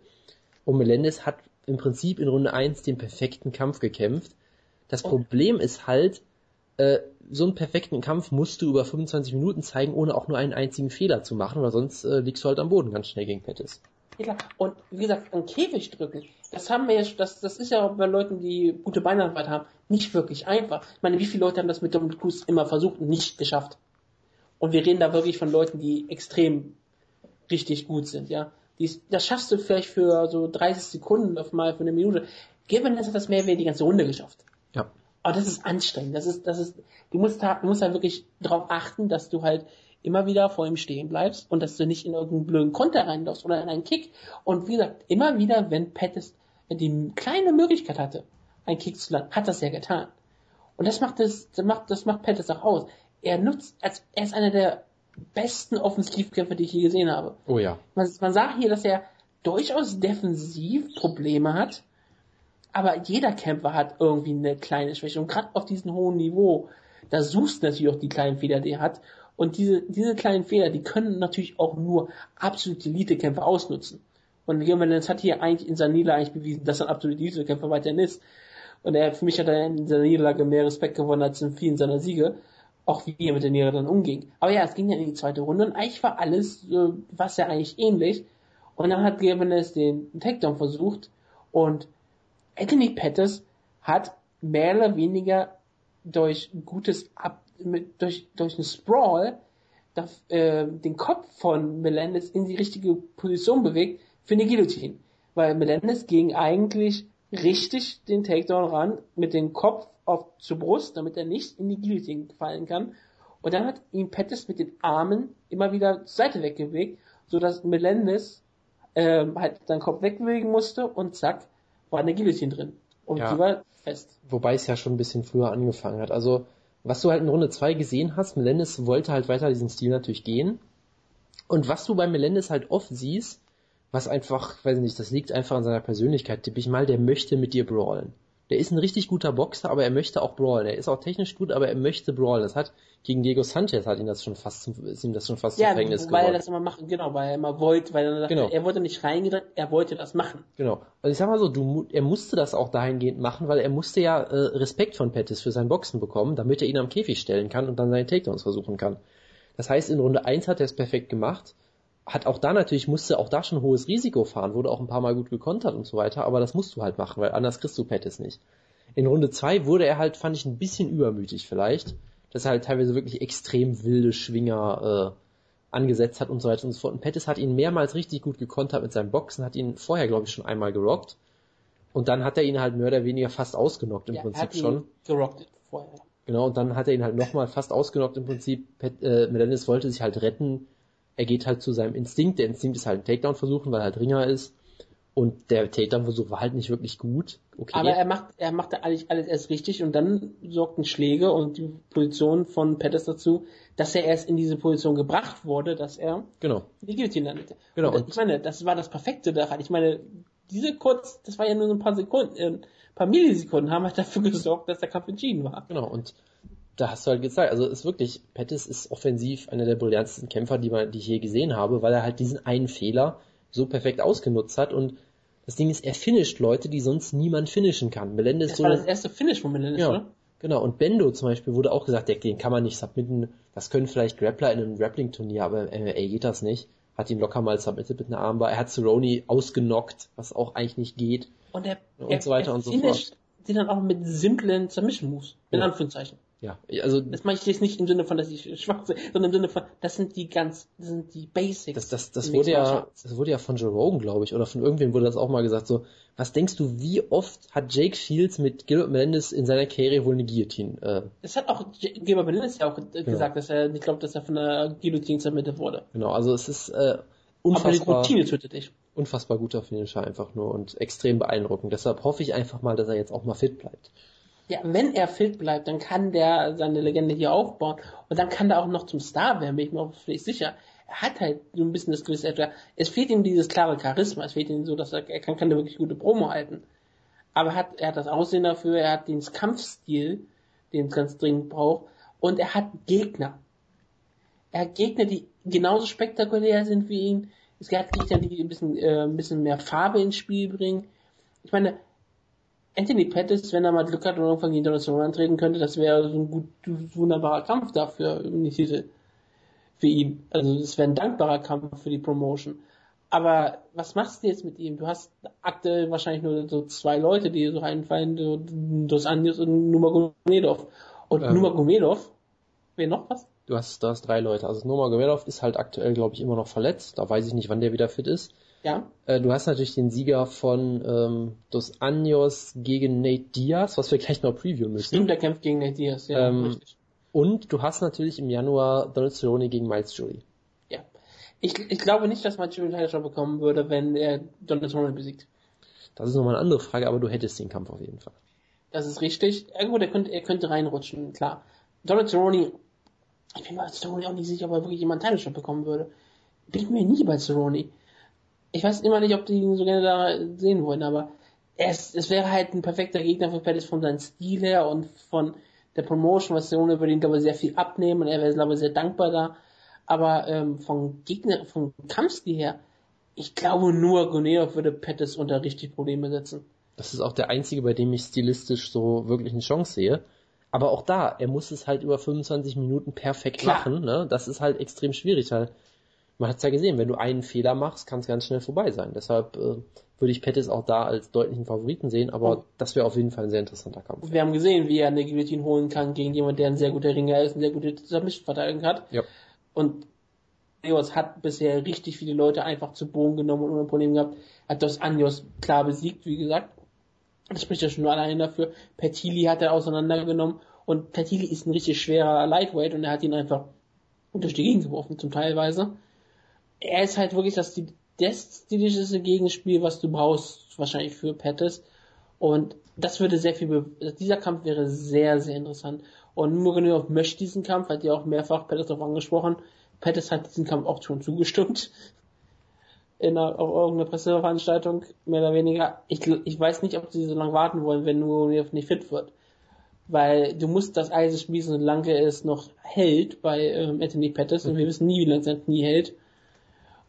Und Melendez hat im Prinzip in Runde 1 den perfekten Kampf gekämpft. Das Problem ist halt, äh, so einen perfekten Kampf musst du über 25 Minuten zeigen, ohne auch nur einen einzigen Fehler zu machen, weil sonst äh, liegst du halt am Boden ganz schnell gegen Pettis. Ja, klar. Und wie gesagt, ein Käfig drücken, das haben wir jetzt, das, das ist ja bei Leuten, die gute Beinarbeit haben, nicht wirklich einfach. Ich meine, wie viele Leute haben das mit Dominic Cruz immer versucht und nicht geschafft? Und wir reden da wirklich von Leuten, die extrem richtig gut sind, ja. Die, das schaffst du vielleicht für so 30 Sekunden auf mal für eine Minute. Gilbert hat das mehr oder weniger die ganze Runde geschafft. Aber das ist anstrengend. Das ist, das ist, du musst da, du musst halt wirklich darauf achten, dass du halt immer wieder vor ihm stehen bleibst und dass du nicht in irgendeinen blöden Konter reinläufst oder in einen Kick. Und wie gesagt, immer wieder, wenn Pettis die kleine Möglichkeit hatte, einen Kick zu landen, hat das ja getan. Und das macht das, das macht, das macht Pettis auch aus. Er nutzt, als, er ist einer der besten Offensivkämpfer, die ich je gesehen habe. Oh ja. Man, man sagt hier, dass er durchaus defensiv Probleme hat, aber jeder Kämpfer hat irgendwie eine kleine Schwäche. Und gerade auf diesem hohen Niveau, da suchst du natürlich auch die kleinen Fehler, die er hat. Und diese, diese kleinen Fehler, die können natürlich auch nur absolute Elite-Kämpfer ausnutzen. Und Melendez hat hier eigentlich in seiner Niederlage eigentlich bewiesen, dass er ein absoluter Titelkämpfer weiterhin ist. Und er, für mich hat er in seiner Niederlage mehr Respekt gewonnen als in vielen seiner Siege. Auch wie er mit der Niederlage dann umging. Aber ja, es ging ja in die zweite Runde und eigentlich war alles, äh, was ja eigentlich ähnlich. Und dann hat Melendez den Takedown versucht und Anthony Pettis hat mehr oder weniger durch gutes Ab mit, durch, durch einen Sprawl das, äh, den Kopf von Melendez in die richtige Position bewegt für eine Guillotine. Weil Melendez ging eigentlich richtig den Takedown ran mit dem Kopf auf zur Brust, damit er nicht in die Guillotine fallen kann. Und dann hat ihn Pettis mit den Armen immer wieder zur Seite wegbewegt, so dass Melendez äh, halt seinen Kopf wegbewegen musste und zack, war eine Guillotine drin. Und ja. die war fest. Wobei es ja schon ein bisschen früher angefangen hat. Also, was du halt in Runde 2 gesehen hast, Melendez wollte halt weiter diesen Stil natürlich gehen. Und was du bei Melendez halt oft siehst, was einfach, weiß nicht, das liegt einfach an seiner Persönlichkeit, tippe ich mal, der möchte mit dir brawlen. Der ist ein richtig guter Boxer, aber er möchte auch brawlen. Er ist auch technisch gut, aber er möchte brawlen. Das hat gegen Diego Sanchez hat ihn das schon fast zum, ist ihm das schon fast ja, zum Verhängnis geworden. Ja, weil er das immer machen, genau, weil er immer wollte, weil er dachte, genau. er wollte nicht reingehen, er wollte das machen. Genau. Also ich sag mal so, du, er musste das auch dahingehend machen, weil er musste ja äh, Respekt von Pettis für sein Boxen bekommen, damit er ihn am Käfig stellen kann und dann seine Takedowns versuchen kann. Das heißt, in Runde 1 hat er es perfekt gemacht hat auch da natürlich, musste auch da schon hohes Risiko fahren, wurde auch ein paar Mal gut gekontert und so weiter, aber das musst du halt machen, weil anders kriegst du Pettis nicht. In Runde 2 wurde er halt, fand ich, ein bisschen übermütig vielleicht, dass er halt teilweise wirklich extrem wilde Schwinger äh, angesetzt hat und so weiter und so fort. Und Pettis hat ihn mehrmals richtig gut gekontert mit seinem Boxen, hat ihn vorher, glaube ich, schon einmal gerockt. Und dann hat er ihn halt mehr oder weniger fast ausgenockt im ja, Prinzip hat ihn schon. Gerockt vorher. Genau, und dann hat er ihn halt nochmal fast ausgenockt im Prinzip. Pet, äh, Melendez wollte sich halt retten, er geht halt zu seinem Instinkt. Der Instinkt ist halt ein Takedown versuchen, weil er halt Ringer ist. Und der Takedown-Versuch war halt nicht wirklich gut. Okay. Aber er macht, er macht alles, alles erst richtig und dann sorgten Schläge und die Position von Pettis dazu, dass er erst in diese Position gebracht wurde, dass er genau. die Guillotine landete. Genau. Und ich meine, das war das Perfekte daran. Ich meine, diese kurz, das war ja nur so ein paar Sekunden, äh, ein paar Millisekunden haben halt dafür gesorgt, dass der Kampf entschieden war. Genau. Und da hast du halt gezeigt, also ist wirklich, Pettis ist offensiv einer der brillantesten Kämpfer, die, man, die ich je gesehen habe, weil er halt diesen einen Fehler so perfekt ausgenutzt hat und das Ding ist, er finisht Leute, die sonst niemand finishen kann. Melendez das so war das erste Finish von Melendez, ja, oder? Genau, und Bendo zum Beispiel wurde auch gesagt, den kann man nicht submitten, das können vielleicht Grappler in einem Grappling-Turnier, aber im MMA geht das nicht. Hat ihn locker mal submitted mit einer Armbar. Er hat Cerrone ausgenockt, was auch eigentlich nicht geht. Und, er, und er, so weiter er und so fort. die dann auch mit simplen Submission-Moves, in ja. Anführungszeichen. Ja, also das mache ich jetzt nicht im Sinne von, dass ich schwach bin, sondern im Sinne von, das sind die ganz, das sind die Basics. Das, das, das wurde ja, das wurde ja von Joe Rogan, glaube ich, oder von irgendwem wurde das auch mal gesagt. So, was denkst du, wie oft hat Jake Shields mit Gilbert Melendez in seiner Karriere wohl eine Guillotine? Äh, das hat auch Gilbert Melendez ja auch genau. gesagt, dass er, ich glaube, dass er von einer Guillotine zermittelt wurde. Genau, also es ist äh, unfassbar. Aber die Routine tötet dich. Unfassbar guter Finisher einfach nur und extrem beeindruckend. Deshalb hoffe ich einfach mal, dass er jetzt auch mal fit bleibt. Ja, wenn er fit bleibt, dann kann der seine Legende hier aufbauen und dann kann er auch noch zum Star werden, bin ich mir auch völlig sicher. Er hat halt so ein bisschen das gewisse etwa. Es fehlt ihm dieses klare Charisma, es fehlt ihm so, dass er, er kann keine wirklich gute Promo halten. Aber er hat, er hat das Aussehen dafür, er hat den Kampfstil, den es ganz dringend braucht und er hat Gegner. Er hat Gegner, die genauso spektakulär sind wie ihn. Es hat Gegner, die ein bisschen, äh, ein bisschen mehr Farbe ins Spiel bringen. Ich meine, Anthony Pettis, wenn er mal Glück hat und irgendwann gegen Donald Cerrone antreten könnte, das wäre so ein gut, wunderbarer Kampf dafür die Titel. Für ihn. Also es wäre ein dankbarer Kampf für die Promotion. Aber was machst du jetzt mit ihm? Du hast aktuell wahrscheinlich nur so zwei Leute, die so einfallen, Dos Anjos und Nurmagomedov. Und ähm, Nurmagomedov, wer noch was? Du hast, du hast drei Leute. Also Nurmagomedov ist halt aktuell, glaube ich, immer noch verletzt. Da weiß ich nicht, wann der wieder fit ist. Ja. Äh, du hast natürlich den Sieger von ähm, Dos Anjos gegen Nate Diaz, was wir gleich noch previewen müssen. Stimmt, der kämpft gegen Nate Diaz, ja, ähm, richtig. Und du hast natürlich im Januar Donald Cerrone gegen Miles Jury. Ja. Ich, ich glaube nicht, dass Miles Jury einen Title bekommen würde, wenn er Donald Cerrone besiegt. Das ist nochmal eine andere Frage, aber du hättest den Kampf auf jeden Fall. Das ist richtig. Ja gut, er könnte, er könnte reinrutschen, klar. Donald Cerrone, ich bin bei Cerrone auch nicht sicher, ob er wirklich jemanden Title bekommen würde. Bin mir nie bei Cerrone ich weiß immer nicht, ob die ihn so gerne da sehen wollen, aber es, es wäre halt ein perfekter Gegner für Pettis von seinem Stil her und von der Promotion, was Seone würde ihn, glaube ich, sehr viel abnehmen und er wäre, glaube ich, sehr dankbar da. Aber ähm, vom Gegner, vom Kampfstil her, Ich glaube nur Goneo würde Pettis unter richtig Probleme setzen. Das ist auch der einzige, bei dem ich stilistisch so wirklich eine Chance sehe. Aber auch da, er muss es halt über 25 Minuten perfekt Klar. machen. Ne? Das ist halt extrem schwierig, weil man hat es ja gesehen, wenn du einen Fehler machst, kann es ganz schnell vorbei sein. Deshalb äh, würde ich Pettis auch da als deutlichen Favoriten sehen, aber Oh. das wäre auf jeden Fall ein sehr interessanter Kampf. Wir haben gesehen, wie er eine Guillotine holen kann gegen jemanden, der ein sehr guter Ringer ist, eine sehr gute Submission-Verteidigung hat. Ja. Und Anjos hat bisher richtig viele Leute einfach zu Boden genommen und ohne Probleme gehabt. Hat Dos Anjos klar besiegt, wie gesagt. Das spricht ja schon nur allein dafür. Petili hat er auseinandergenommen und Petili ist ein richtig schwerer Lightweight und er hat ihn einfach durch die Gegend geworfen, zum Teilweise. Er ist halt wirklich das, das stilischste Gegenspiel, was du brauchst, wahrscheinlich für Pettis. Und das würde sehr viel, be dieser Kampf wäre sehr, sehr interessant. Und Murinov möchte diesen Kampf, hat ja auch mehrfach Pettis darauf angesprochen. Pettis hat diesen Kampf auch schon zugestimmt. In einer, auf irgendeiner Presseveranstaltung, mehr oder weniger. Ich, ich weiß nicht, ob sie so lange warten wollen, wenn Murinov nicht fit wird. Weil du musst das Eisen spießen, solange es noch hält bei ähm, Anthony Pettis. Und wir wissen nie, wie lange sein Knie hält.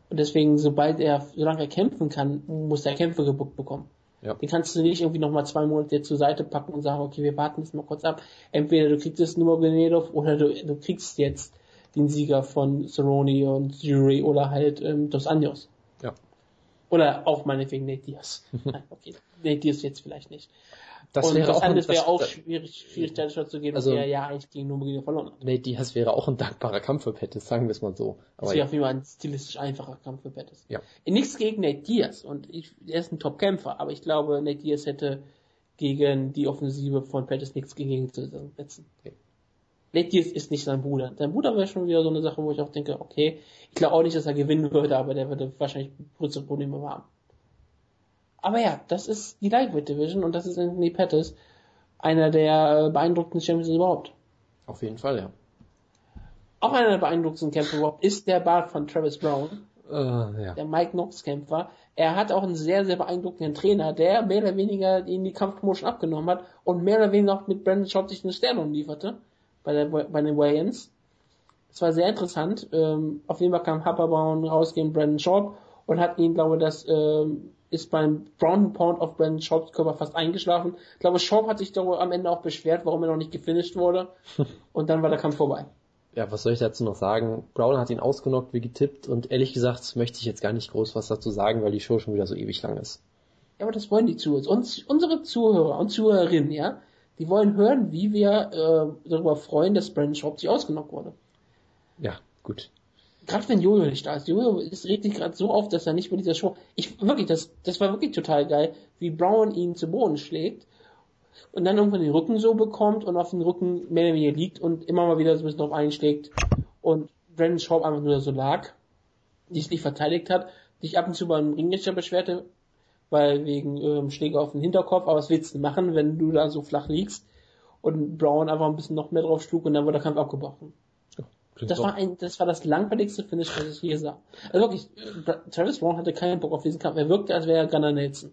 Und deswegen, sobald er, solange er kämpfen kann, muss er Kämpfe gebuckt bekommen. Ja. Den kannst du nicht irgendwie nochmal zwei Monate zur Seite packen und sagen, okay, wir warten jetzt mal kurz ab. Entweder du kriegst es nur Genedov oder du, du kriegst jetzt den Sieger von Cerrone und Jury oder halt ähm, Dos Anjos. Ja. Oder auch meinetwegen Nate Diaz. Nein, okay. Nate Diaz jetzt vielleicht nicht. Das und wäre das auch, ein, wäre das, auch das, schwierig, schwierig Stellenschutz zu geben, Also- der ja eigentlich gegen Nurmagomedov verloren hat. Nate Diaz wäre auch ein dankbarer Kampf für Pettis, sagen wir es mal so. Das Aber wäre ja. auf jeden Fall ein stilistisch einfacher Kampf für Pettis. Ja. Nichts gegen Nate Diaz und ich, er ist ein Top-Kämpfer, aber ich glaube, Nate Diaz hätte gegen die Offensive von Pettis nichts gegen zu setzen. Okay. Nate Diaz ist nicht sein Bruder. Sein Bruder wäre schon wieder so eine Sache, wo ich auch denke, okay, ich glaube auch nicht, dass er gewinnen würde, aber der würde wahrscheinlich größere Probleme haben. Aber ja, das ist die Lightweight Division und das ist Anthony Pettis, einer der äh, beeindruckendsten Champions überhaupt. Auf jeden Fall, ja. Auch einer der beeindruckendsten Kämpfer überhaupt ist der Bart von Travis Brown. Äh, ja. der Mike Knox Kämpfer. Er hat auch einen sehr, sehr beeindruckenden Trainer, der mehr oder weniger ihn die Kampfpromotion abgenommen hat und mehr oder weniger auch mit Brandon Schaub sich eine Sterne lieferte bei, der, bei den Weigh-Ins. Es war sehr interessant. Ähm, auf jeden Fall kam Happerbaum raus gegen Brandon Schaub und hat ihn, glaube ich, das ähm, ist beim Brown Pound auf Brandon Schaubs Körper fast eingeschlafen. Ich glaube, Schaub hat sich darüber am Ende auch beschwert, warum er noch nicht gefinisht wurde. Und dann war der Kampf vorbei. ja, was soll ich dazu noch sagen? Brown hat ihn ausgenockt wie getippt und ehrlich gesagt möchte ich jetzt gar nicht groß was dazu sagen, weil die Show schon wieder so ewig lang ist. Ja, aber das wollen die Zuhörer. Uns, unsere Zuhörer und Zuhörerinnen, ja, die wollen hören, wie wir äh, darüber freuen, dass Brandon Schaub sich ausgenockt wurde. Ja, gut. Gerade wenn Jojo nicht da ist. Jojo ist regt gerade so auf, dass er nicht bei dieser Show. Ich wirklich, das, das war wirklich total geil, wie Brown ihn zu Boden schlägt und dann irgendwann den Rücken so bekommt und auf den Rücken mehr oder weniger liegt und immer mal wieder so ein bisschen drauf einschlägt und Brandon Schaub einfach nur so lag, sich nicht verteidigt hat, sich ab und zu beim Ringrichter beschwerte, weil wegen ähm, Schläge auf den Hinterkopf, aber was willst du machen, wenn du da so flach liegst und Brown einfach ein bisschen noch mehr drauf schlug und dann wurde der Kampf abgebrochen. Das war ein, das war das langweiligste Finish, was ich je sah. Also wirklich, äh, Travis Brown hatte keinen Bock auf diesen Kampf. Er wirkte, als wäre er Gunnar Nelson.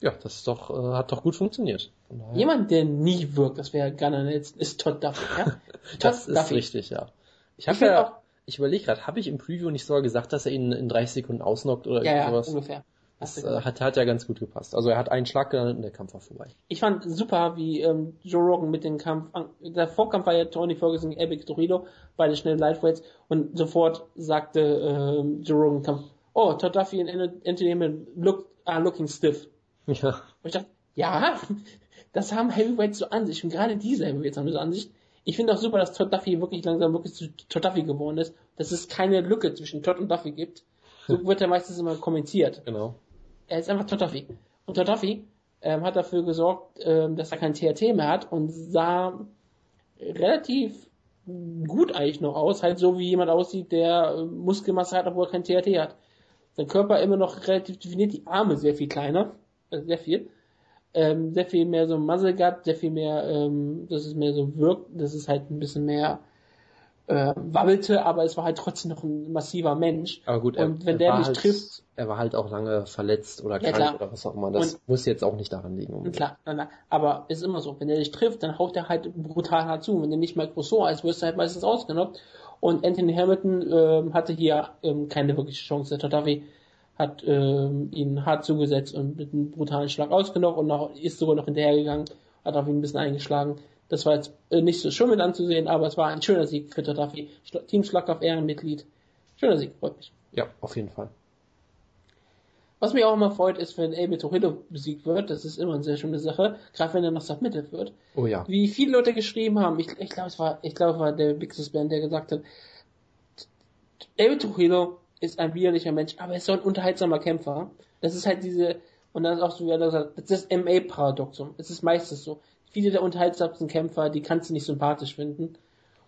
ja, das ist doch, äh, hat doch gut funktioniert. Jemand, der nie wirkt, als wäre er Gunnar Nelson, ist Todd Duffy, ja? Todd Das ist Duffy. richtig, ja. Ich habe ja, auch- ich überlege gerade, habe ich im Preview nicht sogar gesagt, dass er ihn in 30 Sekunden ausnockt oder Ja, ja, sowas? ungefähr. Das äh, hat, hat ja ganz gut gepasst. Also er hat einen Schlag gelandet und der Kampf war vorbei. Ich fand super, wie ähm, Joe Rogan mit dem Kampf, an- der Vorkampf war ja Tony Ferguson gegen Epic Torino, beide schnell Lightweights und sofort sagte ähm, Joe Rogan Kampf, oh, Todd Duffy und Anthony Hamilton look, are looking stiff. Ja, Und ich dachte, ja, das haben Heavyweights so an sich. Und gerade diese Heavyweights haben das so an sich. Ich finde auch super, dass Todd Duffy wirklich langsam wirklich zu Todd Duffy geworden ist. Dass es keine Lücke zwischen Todd und Duffy gibt. So wird er meistens immer kommentiert. genau. Er ist einfach Duffy. Und Duffy ähm, hat dafür gesorgt, ähm, dass er kein THT mehr hat und sah relativ gut eigentlich noch aus. Halt so wie jemand aussieht, der äh, Muskelmasse hat, obwohl er kein THT hat. Sein Körper immer noch relativ definiert, die Arme sehr viel kleiner. Äh, sehr viel ähm, sehr viel mehr so Muzzle Gut, sehr viel mehr, ähm, dass es mehr so wirkt, dass es halt ein bisschen mehr äh, wabbelte, aber es war halt trotzdem noch ein massiver Mensch. Aber gut, er, Und wenn er der war mich halt, trifft- er war halt auch lange verletzt oder Ja, krank klar. oder was auch immer. Das Und- muss jetzt auch nicht daran liegen. Unbedingt. klar, na, na, aber ist immer so, wenn er dich trifft, dann haut er halt brutal hart zu. Wenn er nicht mal Croissant ist, wirst du halt meistens ausgenockt. Und Anthony Hamilton ähm, hatte hier ähm, keine wirkliche Chance. Der Tadafi hat ähm, ihn hart zugesetzt und mit einem brutalen Schlag ausgenommen und noch, ist sogar noch hinterhergegangen, hat auf ihn ein bisschen eingeschlagen. Das war jetzt äh, nicht so schön mit anzusehen, aber es war ein schöner Sieg für Tadafi. Team Schlag auf Ehrenmitglied. Schöner Sieg, freut mich. Ja, auf jeden Fall. Was mich auch immer freut, ist, wenn Abel Torillo besiegt wird. Das ist immer eine sehr schöne Sache. Gerade wenn er noch submitted wird. Oh ja. Wie viele Leute geschrieben haben. Ich, ich glaube, es war, ich glaube, es war der Big Band, der gesagt hat, Abel Torillo ist ein widerlicher Mensch, aber er ist so ein unterhaltsamer Kämpfer. Das ist halt diese, und das ist auch so, wie er gesagt das ist das MA-Paradoxum. Es ist meistens so. Viele der unterhaltsamsten Kämpfer, die kannst du nicht sympathisch finden.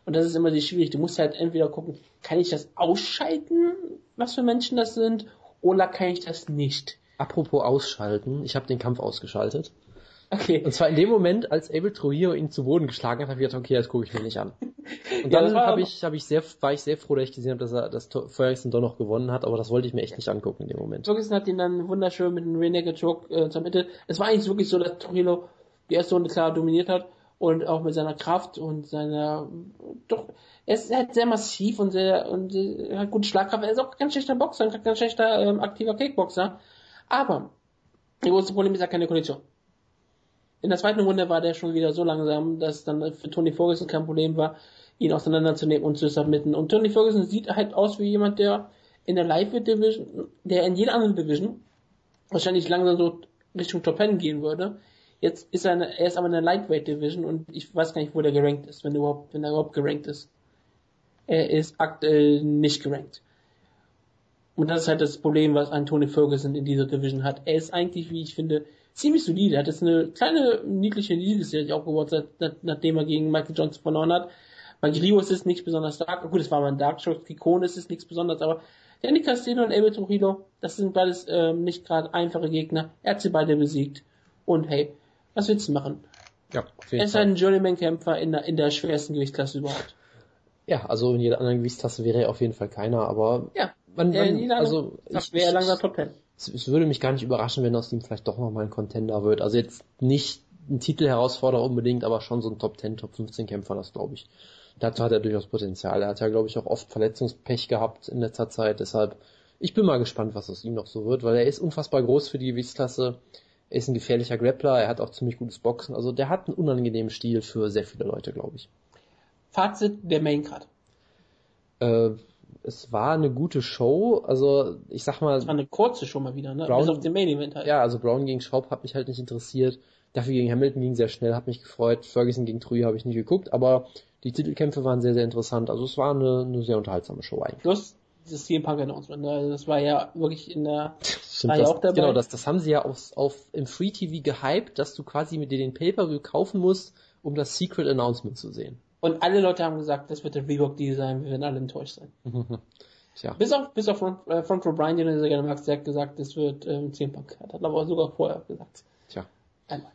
Und das ist immer die schwierig. Du musst halt entweder gucken, kann ich das ausschalten, was für Menschen das sind, oder kann ich das nicht? Apropos ausschalten, ich habe den Kampf ausgeschaltet. Okay. Und zwar in dem Moment, als Abel Trujillo ihn zu Boden geschlagen hat, habe ich gedacht, okay, das gucke ich mir nicht an. Und dann ja, habe ich, hab ich sehr, war ich sehr froh, dass ich gesehen habe, dass er das Ferguson doch noch gewonnen hat, aber das wollte ich mir echt nicht angucken in dem Moment. Ferguson hat ihn dann wunderschön mit einem Renegade Choke äh, zur Mitte. Es war eigentlich wirklich so, dass Trujillo die erste Runde klar dominiert hat und auch mit seiner Kraft und seiner doch er ist halt sehr massiv und sehr und hat gute Schlagkraft. Er ist auch kein schlechter Boxer, ein ganz schlechter ähm, aktiver Kickboxer. Aber das große Problem ist ja keine Kondition. In der zweiten Runde war der schon wieder so langsam, dass dann für Tony Ferguson kein Problem war, ihn auseinanderzunehmen und zu submitten. Und Tony Ferguson sieht halt aus wie jemand, der in der Lightweight Division, der in jeder anderen Division wahrscheinlich langsam so Richtung Top 10 gehen würde. Jetzt ist er, eine, er ist aber in der Lightweight Division und ich weiß gar nicht, wo der gerankt ist, wenn er überhaupt, wenn er überhaupt gerankt ist. Er ist aktuell nicht gerankt. Und das ist halt das Problem, was ein Tony Ferguson in dieser Division hat. Er ist eigentlich, wie ich finde, ziemlich solide. Er hat jetzt eine kleine, niedliche Siegesserie aufgebaut, nachdem er gegen Michael Johnson verloren hat. Bei Grios ist nichts besonders stark. Gut, es war mal ein Dark Show, Kikone ist es nichts besonders, aber Danny Castillo und Abel Trujillo, das sind beides ähm, nicht gerade einfache Gegner. Er hat sie beide besiegt. Und hey, was willst du machen? Ja, er ist ein Journeyman-Kämpfer in der, in der schwersten Gewichtsklasse überhaupt. Ja, also in jeder anderen Gewichtstasse wäre er auf jeden Fall keiner, aber ja, man, man, also ich, wäre langsam Top 10. Es, es, würde mich gar nicht überraschen, wenn aus ihm vielleicht doch nochmal ein Contender wird. Also jetzt nicht ein Titelherausforderer unbedingt, aber schon so ein Top 10, Top 15 Kämpfer, das glaube ich. Dazu hat er durchaus Potenzial. Er hat ja, glaube ich, auch oft Verletzungspech gehabt in letzter Zeit. Deshalb, ich bin mal gespannt, was aus ihm noch so wird, weil er ist unfassbar groß für die Gewichtsklasse. Er ist ein gefährlicher Grappler, er hat auch ziemlich gutes Boxen. Also der hat einen unangenehmen Stil für sehr viele Leute, glaube ich. Fazit der Main Card. Äh, es war eine gute Show, also ich sag mal. Es war eine kurze Show mal wieder, ne? Brown, Bis auf den Main Event halt. Ja, also Brown gegen Schaub hat mich halt nicht interessiert. Dafür gegen Hamilton ging sehr schnell, hat mich gefreut. Ferguson gegen Trujillo habe ich nicht geguckt, aber die Titelkämpfe waren sehr, sehr interessant. Also es war eine, eine sehr unterhaltsame Show eigentlich. Du hast das CM Punk Announcement, ne? das war ja wirklich in der Stimmt, das, auch dabei. Genau, das, das haben sie ja auf, auf im Free TV gehypt, dass du quasi mit dir den Pay-Per-View kaufen musst, um das Secret Announcement zu sehen. Und alle Leute haben gesagt, das wird der Reebok Deal sein, wir werden alle enttäuscht sein. Tja. Bis auf, bis auf Front, äh, Front Row Brian, den er sehr gerne mag, der hat gesagt, das wird ähm, 10 Punk. Hat aber sogar vorher gesagt. Tja. Einmal.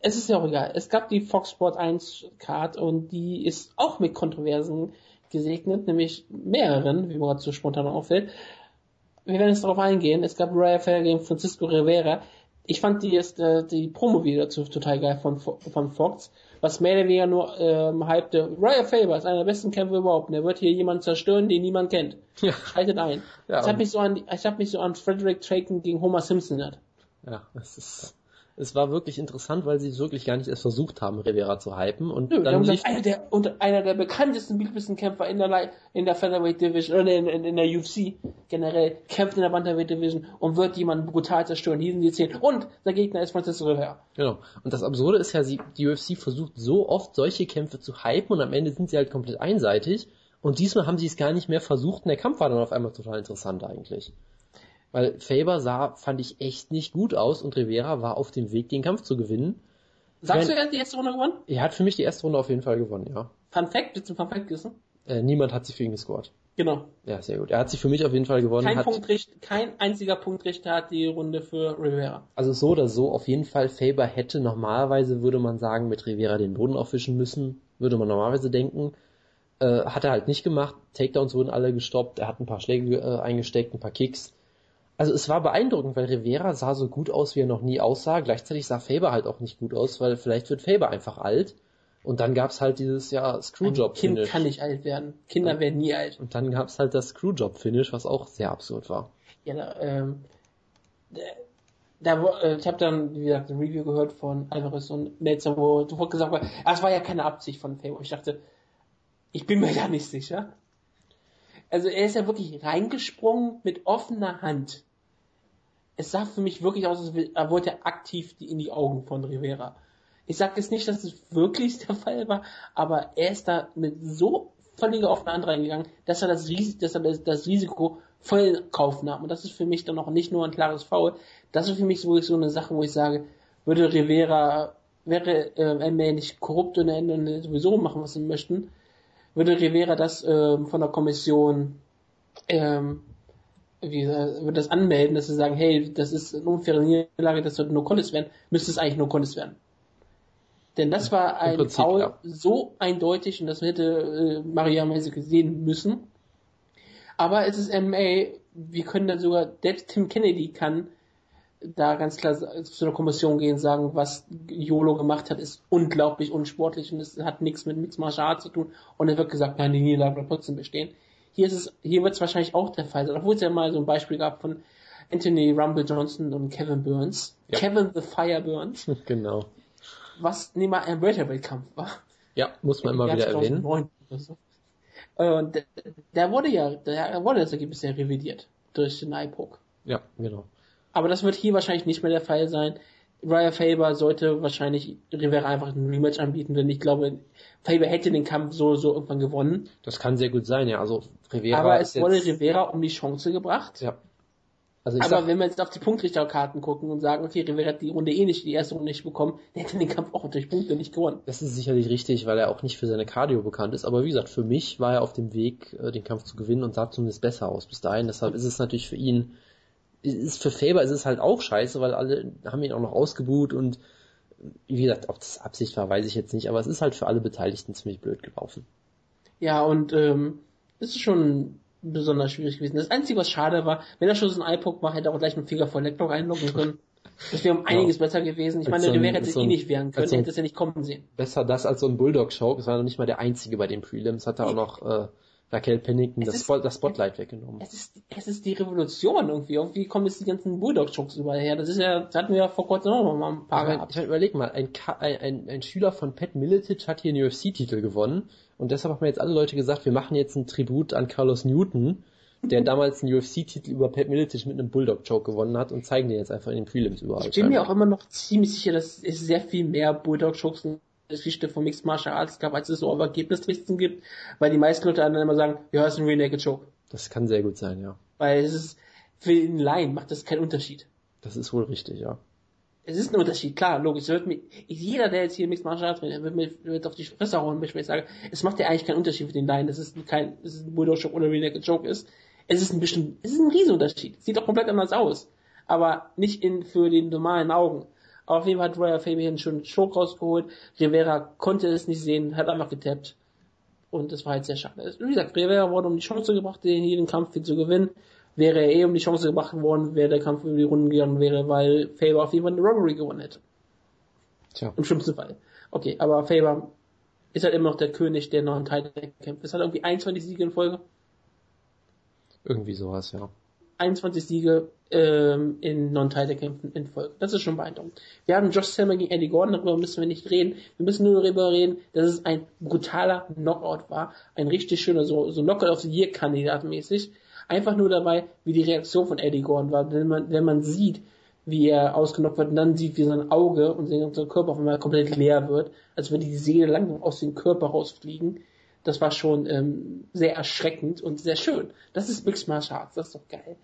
Es ist ja auch egal. Es gab die Fox Sport 1 Card und die ist auch mit Kontroversen gesegnet, nämlich mehreren, wie mir gerade so spontan auffällt. Wir werden jetzt darauf eingehen. Es gab Rafael gegen Francisco Rivera. Ich fand die, ist, äh, die Promo wieder dazu total geil von, von Fox was mehr oder weniger nur ähm, hypte. Raya Faber ist einer der besten Kämpfer überhaupt. Der wird hier jemanden zerstören, den niemand kennt. Ja. Schaltet ein. Ja, ich habe mich so an, ich habe mich so an Frederick Traken gegen Homer Simpson erinnert. Ja, es ist, es war wirklich interessant, weil sie wirklich gar nicht erst versucht haben, Rivera zu hypen und Nö, dann gesagt, einer der unter, einer der bekanntesten Kämpfer in der in der Featherweight Division oder in, in, in, der UFC generell kämpft in der Bantamweight Division und wird jemanden brutal zerstören. Hier sind die zehn und der Gegner ist Francisco Rivera. Genau. Und das Absurde ist ja, sie, die UFC versucht so oft solche Kämpfe zu hypen und am Ende sind sie halt komplett einseitig. Und diesmal haben sie es gar nicht mehr versucht und der Kampf war dann auf einmal total interessant eigentlich. Weil Faber sah, fand ich, echt nicht gut aus und Rivera war auf dem Weg, den Kampf zu gewinnen. Sagst du, er hat die erste Runde gewonnen? Er hat für mich die erste Runde auf jeden Fall gewonnen, ja. Fun Fact, willst du Fun Fact wissen? Äh, niemand hat sich für ihn gescored. Genau. Ja, sehr gut. Er hat sich für mich auf jeden Fall gewonnen. Kein, hat, Punktrichter, kein einziger Punktrichter hat die Runde für Rivera. Also so oder so, auf jeden Fall Faber hätte normalerweise, würde man sagen, mit Rivera den Boden aufwischen müssen, würde man normalerweise denken. Äh, hat er halt nicht gemacht. Takedowns wurden alle gestoppt. Er hat ein paar Schläge äh, eingesteckt, ein paar Kicks also es war beeindruckend, weil Rivera sah so gut aus, wie er noch nie aussah. Gleichzeitig sah Faber halt auch nicht gut aus, weil vielleicht wird Faber einfach alt. Und dann gab's halt dieses ja Screwjob-Finish. Kind kann nicht alt werden. Kinder ja. werden nie alt. Und dann gab's halt das Screwjob-Finish, was auch sehr absurd war. Ja, da, ähm, da, äh, ich habe dann, wie gesagt, ein Review gehört von Alvarez und Melzer, wo sofort gesagt wurde, ah, es war ja keine Absicht von Faber. Ich dachte, ich bin mir da nicht sicher. Also er ist ja wirklich reingesprungen mit offener Hand. Es sah für mich wirklich aus, als er wollte aktiv in die Augen von Rivera. Ich sage jetzt nicht, dass es wirklich der Fall war, aber er ist da mit so völliger offener reingegangen, dass er das, dass er das Risiko voll in Kauf nahm. Und das ist für mich dann auch nicht nur ein klares Foul. Das ist für mich wirklich so eine Sache, wo ich sage, würde Rivera, wäre äh, MA nicht korrupt und Ende sowieso machen, was sie möchten, würde Rivera das ähm, von der Kommission ähm, wie, äh, würde das anmelden, dass sie sagen, hey, das ist eine unfaire Niederlage, das sollte nur Contest werden, müsste es eigentlich nur Contest werden. Denn das war ein Prinzip, Foul ja. so eindeutig und das hätte äh, Maria Meise gesehen müssen. Aber es ist MMA, wir können dann sogar, selbst Tim Kennedy kann da ganz klar zu einer Kommission gehen und sagen, was YOLO gemacht hat, ist unglaublich unsportlich und es hat nichts mit Mixed Martial Arts zu tun. Und es wird gesagt, nein, die Niederlage wird trotzdem bestehen. Hier ist es, hier wird es wahrscheinlich auch der Fall sein, obwohl es ja mal so ein Beispiel gab von Anthony Rumble Johnson und Kevin Burns. Ja. Kevin the Fire Burns. Genau. Was nicht mal ein Welterweight-Kampf war. Ja, muss man immer wieder erwähnen. So. Und der, der wurde ja, der wurde das Ergebnis ja revidiert durch den IPOC. Ja, genau. Aber das wird hier wahrscheinlich nicht mehr der Fall sein. Raya Faber sollte wahrscheinlich Rivera einfach ein Rematch anbieten, denn ich glaube, Faber hätte den Kampf so so irgendwann gewonnen. Das kann sehr gut sein, ja. Also Rivera. Aber es wurde Rivera um die Chance gebracht. Ja. Also aber sag, wenn wir jetzt auf die Punktrichterkarten gucken und sagen, okay, Rivera hat die Runde eh nicht, die erste Runde nicht bekommen, der hätte den Kampf auch durch Punkte nicht gewonnen. Das ist sicherlich richtig, weil er auch nicht für seine Cardio bekannt ist. Aber wie gesagt, für mich war er auf dem Weg, äh, den Kampf zu gewinnen und sah zumindest besser aus bis dahin. Deshalb ist es natürlich für ihn ist für Faber ist es halt auch scheiße, weil alle haben ihn auch noch ausgebuht und wie gesagt, ob das Absicht war, weiß ich jetzt nicht, aber es ist halt für alle Beteiligten ziemlich blöd gelaufen. Ja, und ähm, es ist schon besonders schwierig gewesen. Das Einzige, was schade war, wenn er schon so ein iPod macht, hätte er auch gleich einen Finger vor Leckblock einloggen können. Das wäre um einiges ja. besser gewesen. Ich meine, so Rivera hätte so eh nicht wehren können, so hätte es ja nicht kommen sehen. Besser das als so ein Bulldog-Choke. Es war noch nicht mal der einzige bei den Prelims. Hat er auch noch äh, Raquel Pennington das, ist, das, Spotlight weggenommen. Es ist, es ist die Revolution irgendwie. Irgendwie kommen jetzt die ganzen Bulldog-Chokes überall her. Das ist ja, das hatten wir ja vor kurzem auch noch mal ein paar Aber gehabt. Ich meine, überleg mal, ein, ein, ein Schüler von Pat Miletic hat hier einen UFC-Titel gewonnen und deshalb haben mir jetzt alle Leute gesagt, wir machen jetzt ein Tribut an Carlos Newton, der damals einen UFC-Titel über Pat Miletic mit einem Bulldog-Choke gewonnen hat und zeigen den jetzt einfach in den Prelims überall. Ich bin mir auch immer noch ziemlich sicher, dass es sehr viel mehr Bulldog-Chokes Geschichte von Mixed Martial Arts gab, als es so Ergebnislisten gibt, weil die meisten Leute dann immer sagen, ja, ist ein Real Naked Choke. Das kann sehr gut sein, ja. Weil es ist, für den Laien macht das keinen Unterschied. Das ist wohl richtig, ja. Es ist ein Unterschied, klar, logisch. Mir, jeder, der jetzt hier Mixed Martial Arts wird, mir wird auf die Fresse hauen, wenn ich sage, es macht ja eigentlich keinen Unterschied für den Laien, es ist kein, es ist ein Bulldog Choke oder Real Naked Choke ist. Es ist ein bisschen, es ist ein Riesenunterschied. Sieht doch komplett anders aus. Aber nicht in, für den normalen Augen. Auf jeden Fall hat Royal Fabian schon Schock rausgeholt. Rivera konnte es nicht sehen, hat einfach getappt. Und das war halt sehr schade. Wie gesagt, Rivera wurde um die Chance gebracht, hier den Kampf zu gewinnen. Wäre er eh um die Chance gebracht worden, wäre der Kampf über die Runden gegangen wäre, weil Faber auf jeden Fall eine Robbery gewonnen hätte. Tja. Im schlimmsten Fall. Okay, aber Faber ist halt immer noch der König der neuen Teile kämpft. Es hat irgendwie 21 Siege in Folge. Irgendwie sowas, ja. 21 Siege ähm, in Non-Title-Kämpfen in Folge. Das ist schon beeindruckend. Wir haben Josh Selmer gegen Eddie Gordon, darüber müssen wir nicht reden. Wir müssen nur darüber reden, dass es ein brutaler Knockout war. Ein richtig schöner, so, so Knockout of the Year-Kandidat mäßig. Einfach nur dabei, wie die Reaktion von Eddie Gordon war. Wenn man, wenn man sieht, wie er ausgenockt wird und dann sieht, wie sein Auge und sein Körper auf einmal komplett leer wird, als würde die Seele langsam aus dem Körper rausfliegen das war schon ähm, sehr erschreckend und sehr schön. Das ist Mixed Martial Arts, das ist doch geil.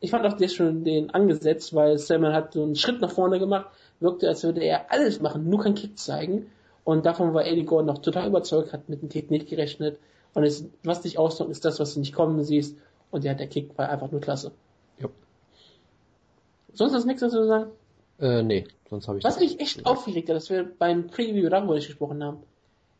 Ich fand auch sehr schön den angesetzt, weil Salman hat so einen Schritt nach vorne gemacht, wirkte, als würde er alles machen, nur keinen Kick zeigen. Und davon war Eddie Gordon noch total überzeugt, hat mit dem Kick nicht gerechnet. Und es, was dich ausdrückt, ist das, was du nicht kommen siehst. Und ja, der Kick war einfach nur klasse. Ja. Sonst du nichts dazu zu sagen? Äh, nee, sonst habe ich Was mich echt aufgeregt hat, dass wir beim Preview darüber nicht gesprochen haben.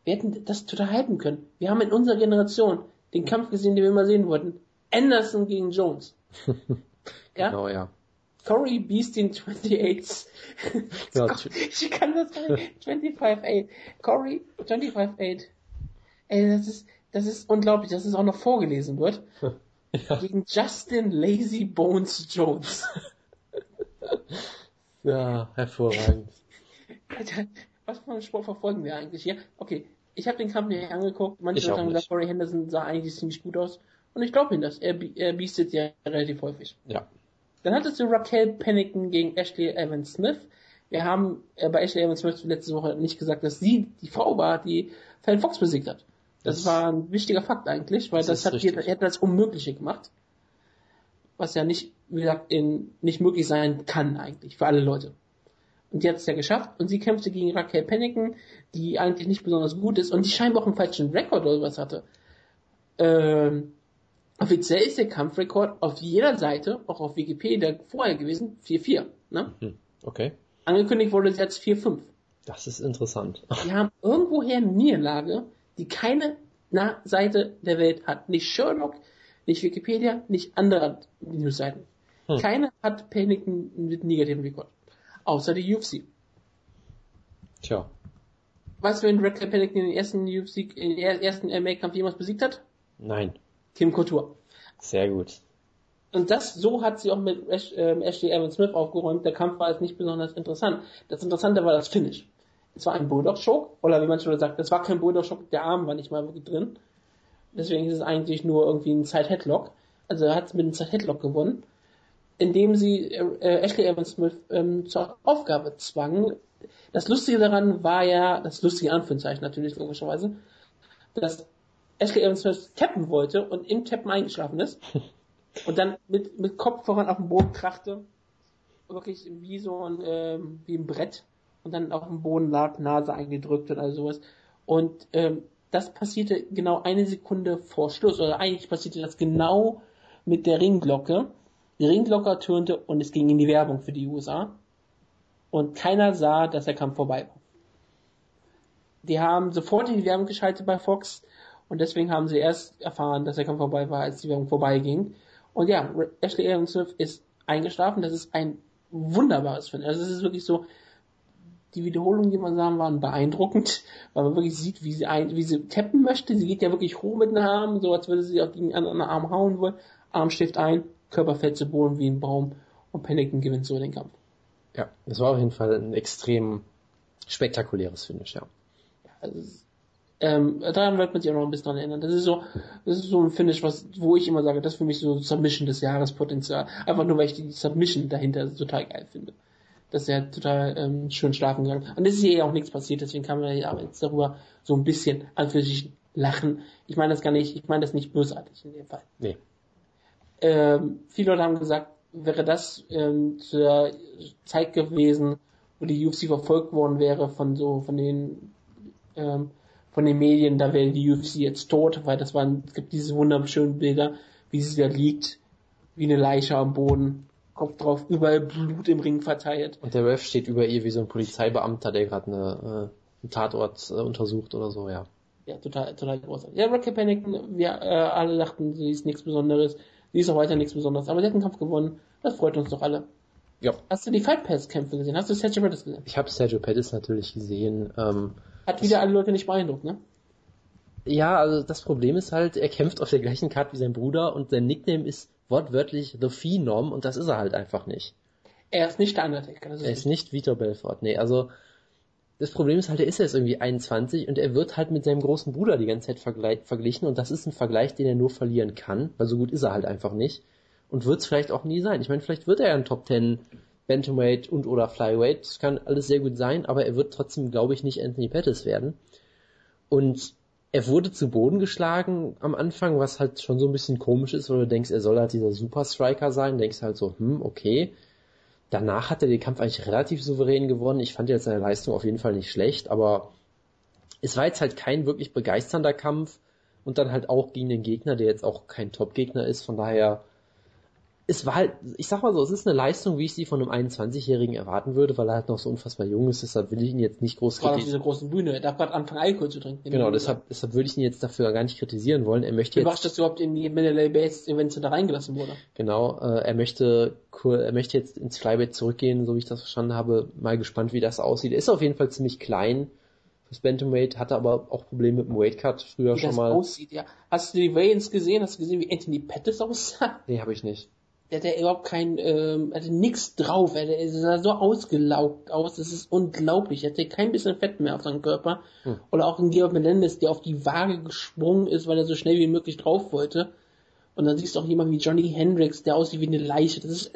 Wir hätten das total halten können. Wir haben in unserer Generation den Kampf gesehen, den wir immer sehen wollten. Anderson gegen Jones. ja? Genau, ja. Corey Beastin 28. Ja, ich kann das nicht. 25-8. Corey 25-8. Ey, das ist, das ist unglaublich, dass es auch noch vorgelesen wird. ja. Gegen Justin Lazy Bones Jones. ja, hervorragend. Alter, was für einen Sport verfolgen wir eigentlich hier? Okay, ich habe den Kampf nicht angeguckt. Manche haben gesagt. Corey Henderson sah eigentlich ziemlich gut aus. Und ich glaube ihm das. Er, er biestet ja relativ häufig. Ja. Dann hattest du Raquel Pennington gegen Ashley Evans Smith. Wir haben äh, bei Ashley Evans Smith letzte Woche nicht gesagt, dass sie die Frau war, die Fallon Fox besiegt hat. Das, Das- war ein wichtiger Fakt eigentlich, weil Das das, hat jeder, hätte das Unmögliche gemacht. Was ja nicht, wie gesagt, in, nicht möglich sein kann eigentlich für alle Leute. Und die hat es ja geschafft und sie kämpfte gegen Raquel Pennington, die eigentlich nicht besonders gut ist und die scheinbar auch einen falschen Rekord oder sowas hatte. Ähm, offiziell ist der Kampfrekord auf jeder Seite, auch auf Wikipedia vorher gewesen, 4-4. Ne? Hm. Okay. Angekündigt wurde sie als 4-5. Das ist interessant. Die haben irgendwoher eine Niederlage, die keine Na Seite der Welt hat. Nicht Sherlock, nicht Wikipedia, nicht andere Newsseiten. Hm. Keine hat Pennington mit negativem Rekord. Außer die UFC. Tja. Weißt du, wen Raquel Pennington in den ersten UFC, in den ersten MMA-Kampf jemals besiegt hat? Nein. Kim Couture. Sehr gut. Und das, so hat sie auch mit Ash, ähm, Ashley Evans Smith aufgeräumt. Der Kampf war jetzt nicht besonders interessant. Das Interessante war das Finish. Es war ein Bulldog-Choke, oder wie man schon sagt, das war kein Bulldog-Choke, der Arm war nicht mal wirklich drin. Deswegen ist es eigentlich nur irgendwie ein Side-Headlock. Also er hat mit einem Side-Headlock gewonnen, indem sie äh, äh, Ashley Evans Smith ähm, zur Aufgabe zwang. Das Lustige daran war ja, das lustige Anführungszeichen natürlich logischerweise, dass Ashley Evans Smith tappen wollte und im Tappen eingeschlafen ist und dann mit, mit Kopf voran auf den Boden krachte, wirklich wie so ein, ähm, wie ein Brett und dann auf dem Boden lag, Nase eingedrückt und all sowas. Und ähm, das passierte genau eine Sekunde vor Schluss, oder eigentlich passierte das genau mit der Ringglocke. Die Ringglocke tönte und es ging in die Werbung für die USA. Und keiner sah, dass der Kampf vorbei war. Die haben sofort in die Werbung geschaltet bei Fox und deswegen haben sie erst erfahren, dass der Kampf vorbei war, als die Werbung vorbeiging. Und ja, Ashley Evans Smith ist eingeschlafen. Das ist ein wunderbares Film. Also es ist wirklich so, die Wiederholungen, die man sagen, waren beeindruckend, weil man wirklich sieht, wie sie ein, wie sie tappen möchte. Sie geht ja wirklich hoch mit den Armen, so als würde sie auf den anderen Arm hauen wollen. Arm schläft ein, Körper fällt zu Boden wie ein Baum und Pennington gewinnt so den Kampf. Ja, es war auf jeden Fall ein extrem spektakuläres Finish, ja. Also, es ist- ähm, daran wird man sich auch noch ein bisschen dran erinnern. Das ist so, das ist so ein Finish, was, wo ich immer sage, das ist für mich so Submission des Jahres Potenzial. Einfach nur, weil ich die Submission dahinter total geil finde. Das ist ja total ähm, schön schlafen gegangen. Und es ist hier ja auch nichts passiert, deswegen kann man ja jetzt darüber so ein bisschen an für sich lachen. Ich meine das gar nicht, ich meine das nicht bösartig in dem Fall. Nee. Ähm, viele Leute haben gesagt, wäre das ähm, zur Zeit gewesen, wo die UFC verfolgt worden wäre von so von den ähm, von den Medien, da wäre die UFC jetzt tot, weil das waren, es gibt diese wunderschönen Bilder, wie sie da liegt, wie eine Leiche am Boden, Kopf drauf, überall Blut im Ring verteilt. Und der Ref steht über ihr wie so ein Polizeibeamter, der gerade eine, äh, einen Tatort äh, untersucht oder so, ja. Ja, total, total großartig. Ja, Raquel Pennington, wir äh, alle dachten, sie ist nichts Besonderes, sie ist auch weiter nichts Besonderes, aber sie hat den Kampf gewonnen, das freut uns doch alle. Ja. Hast du die Fight Pass Kämpfe gesehen? Hast du Sergio Pettis gesehen? Ich habe Sergio Pettis natürlich gesehen. Ähm, Hat wieder alle Leute nicht beeindruckt, ne? ja, also das Problem ist halt, er kämpft auf der gleichen Karte wie sein Bruder und sein Nickname ist wortwörtlich The Phenom und das ist er halt einfach nicht. Er ist nicht der Undertaker. Das ist Er ist nicht Vitor Belfort, nee, also das Problem ist halt, er ist jetzt irgendwie 21 und er wird halt mit seinem großen Bruder die ganze Zeit verglichen und das ist ein Vergleich, den er nur verlieren kann, weil so gut ist er halt einfach nicht und wird es vielleicht auch nie sein. Ich meine, vielleicht wird er ja ein Top 10 Bantamweight und oder Flyweight, das kann alles sehr gut sein, aber er wird trotzdem, glaube ich, nicht Anthony Pettis werden. Und er wurde zu Boden geschlagen am Anfang, was halt schon so ein bisschen komisch ist, weil du denkst, er soll halt dieser Super Striker sein, denkst halt so, hm, okay. Danach hat er den Kampf eigentlich relativ souverän gewonnen. Ich fand jetzt seine Leistung auf jeden Fall nicht schlecht, aber es war jetzt halt kein wirklich begeisternder Kampf und dann halt auch gegen den Gegner, der jetzt auch kein Top-Gegner ist. Von daher es war halt, ich sag mal so, es ist eine Leistung, wie ich sie von einem 21-Jährigen erwarten würde, weil er halt noch so unfassbar jung ist, deshalb will ich ihn jetzt nicht groß kritisieren. auf dieser großen Bühne, er darf gerade anfangen Alkohol zu trinken. Genau, deshalb, deshalb würde ich ihn jetzt dafür gar nicht kritisieren wollen. Er möchte jetzt... Überrascht, dass überhaupt in die Mandalay Base Events da reingelassen wurde. Genau, äh, er möchte, er möchte jetzt ins Flybait zurückgehen, so wie ich das verstanden habe. Mal gespannt, wie das aussieht. Er ist auf jeden Fall ziemlich klein fürs Bantamweight, hatte aber auch Probleme mit dem Weightcut früher wie schon das mal. aussieht, ja. Hast du die Wayans gesehen? Hast du gesehen, wie Anthony Pettis aussah? Nee, habe ich nicht der hat ja überhaupt kein, ähm, hatte nix drauf, er, er sah so ausgelaugt aus, das ist unglaublich, er hatte kein bisschen Fett mehr auf seinem Körper. Hm. Oder auch ein Georg Menendez, der auf die Waage gesprungen ist, weil er so schnell wie möglich drauf wollte. Und dann siehst du auch jemand wie Johnny Hendricks, der aussieht wie eine Leiche. Das ist,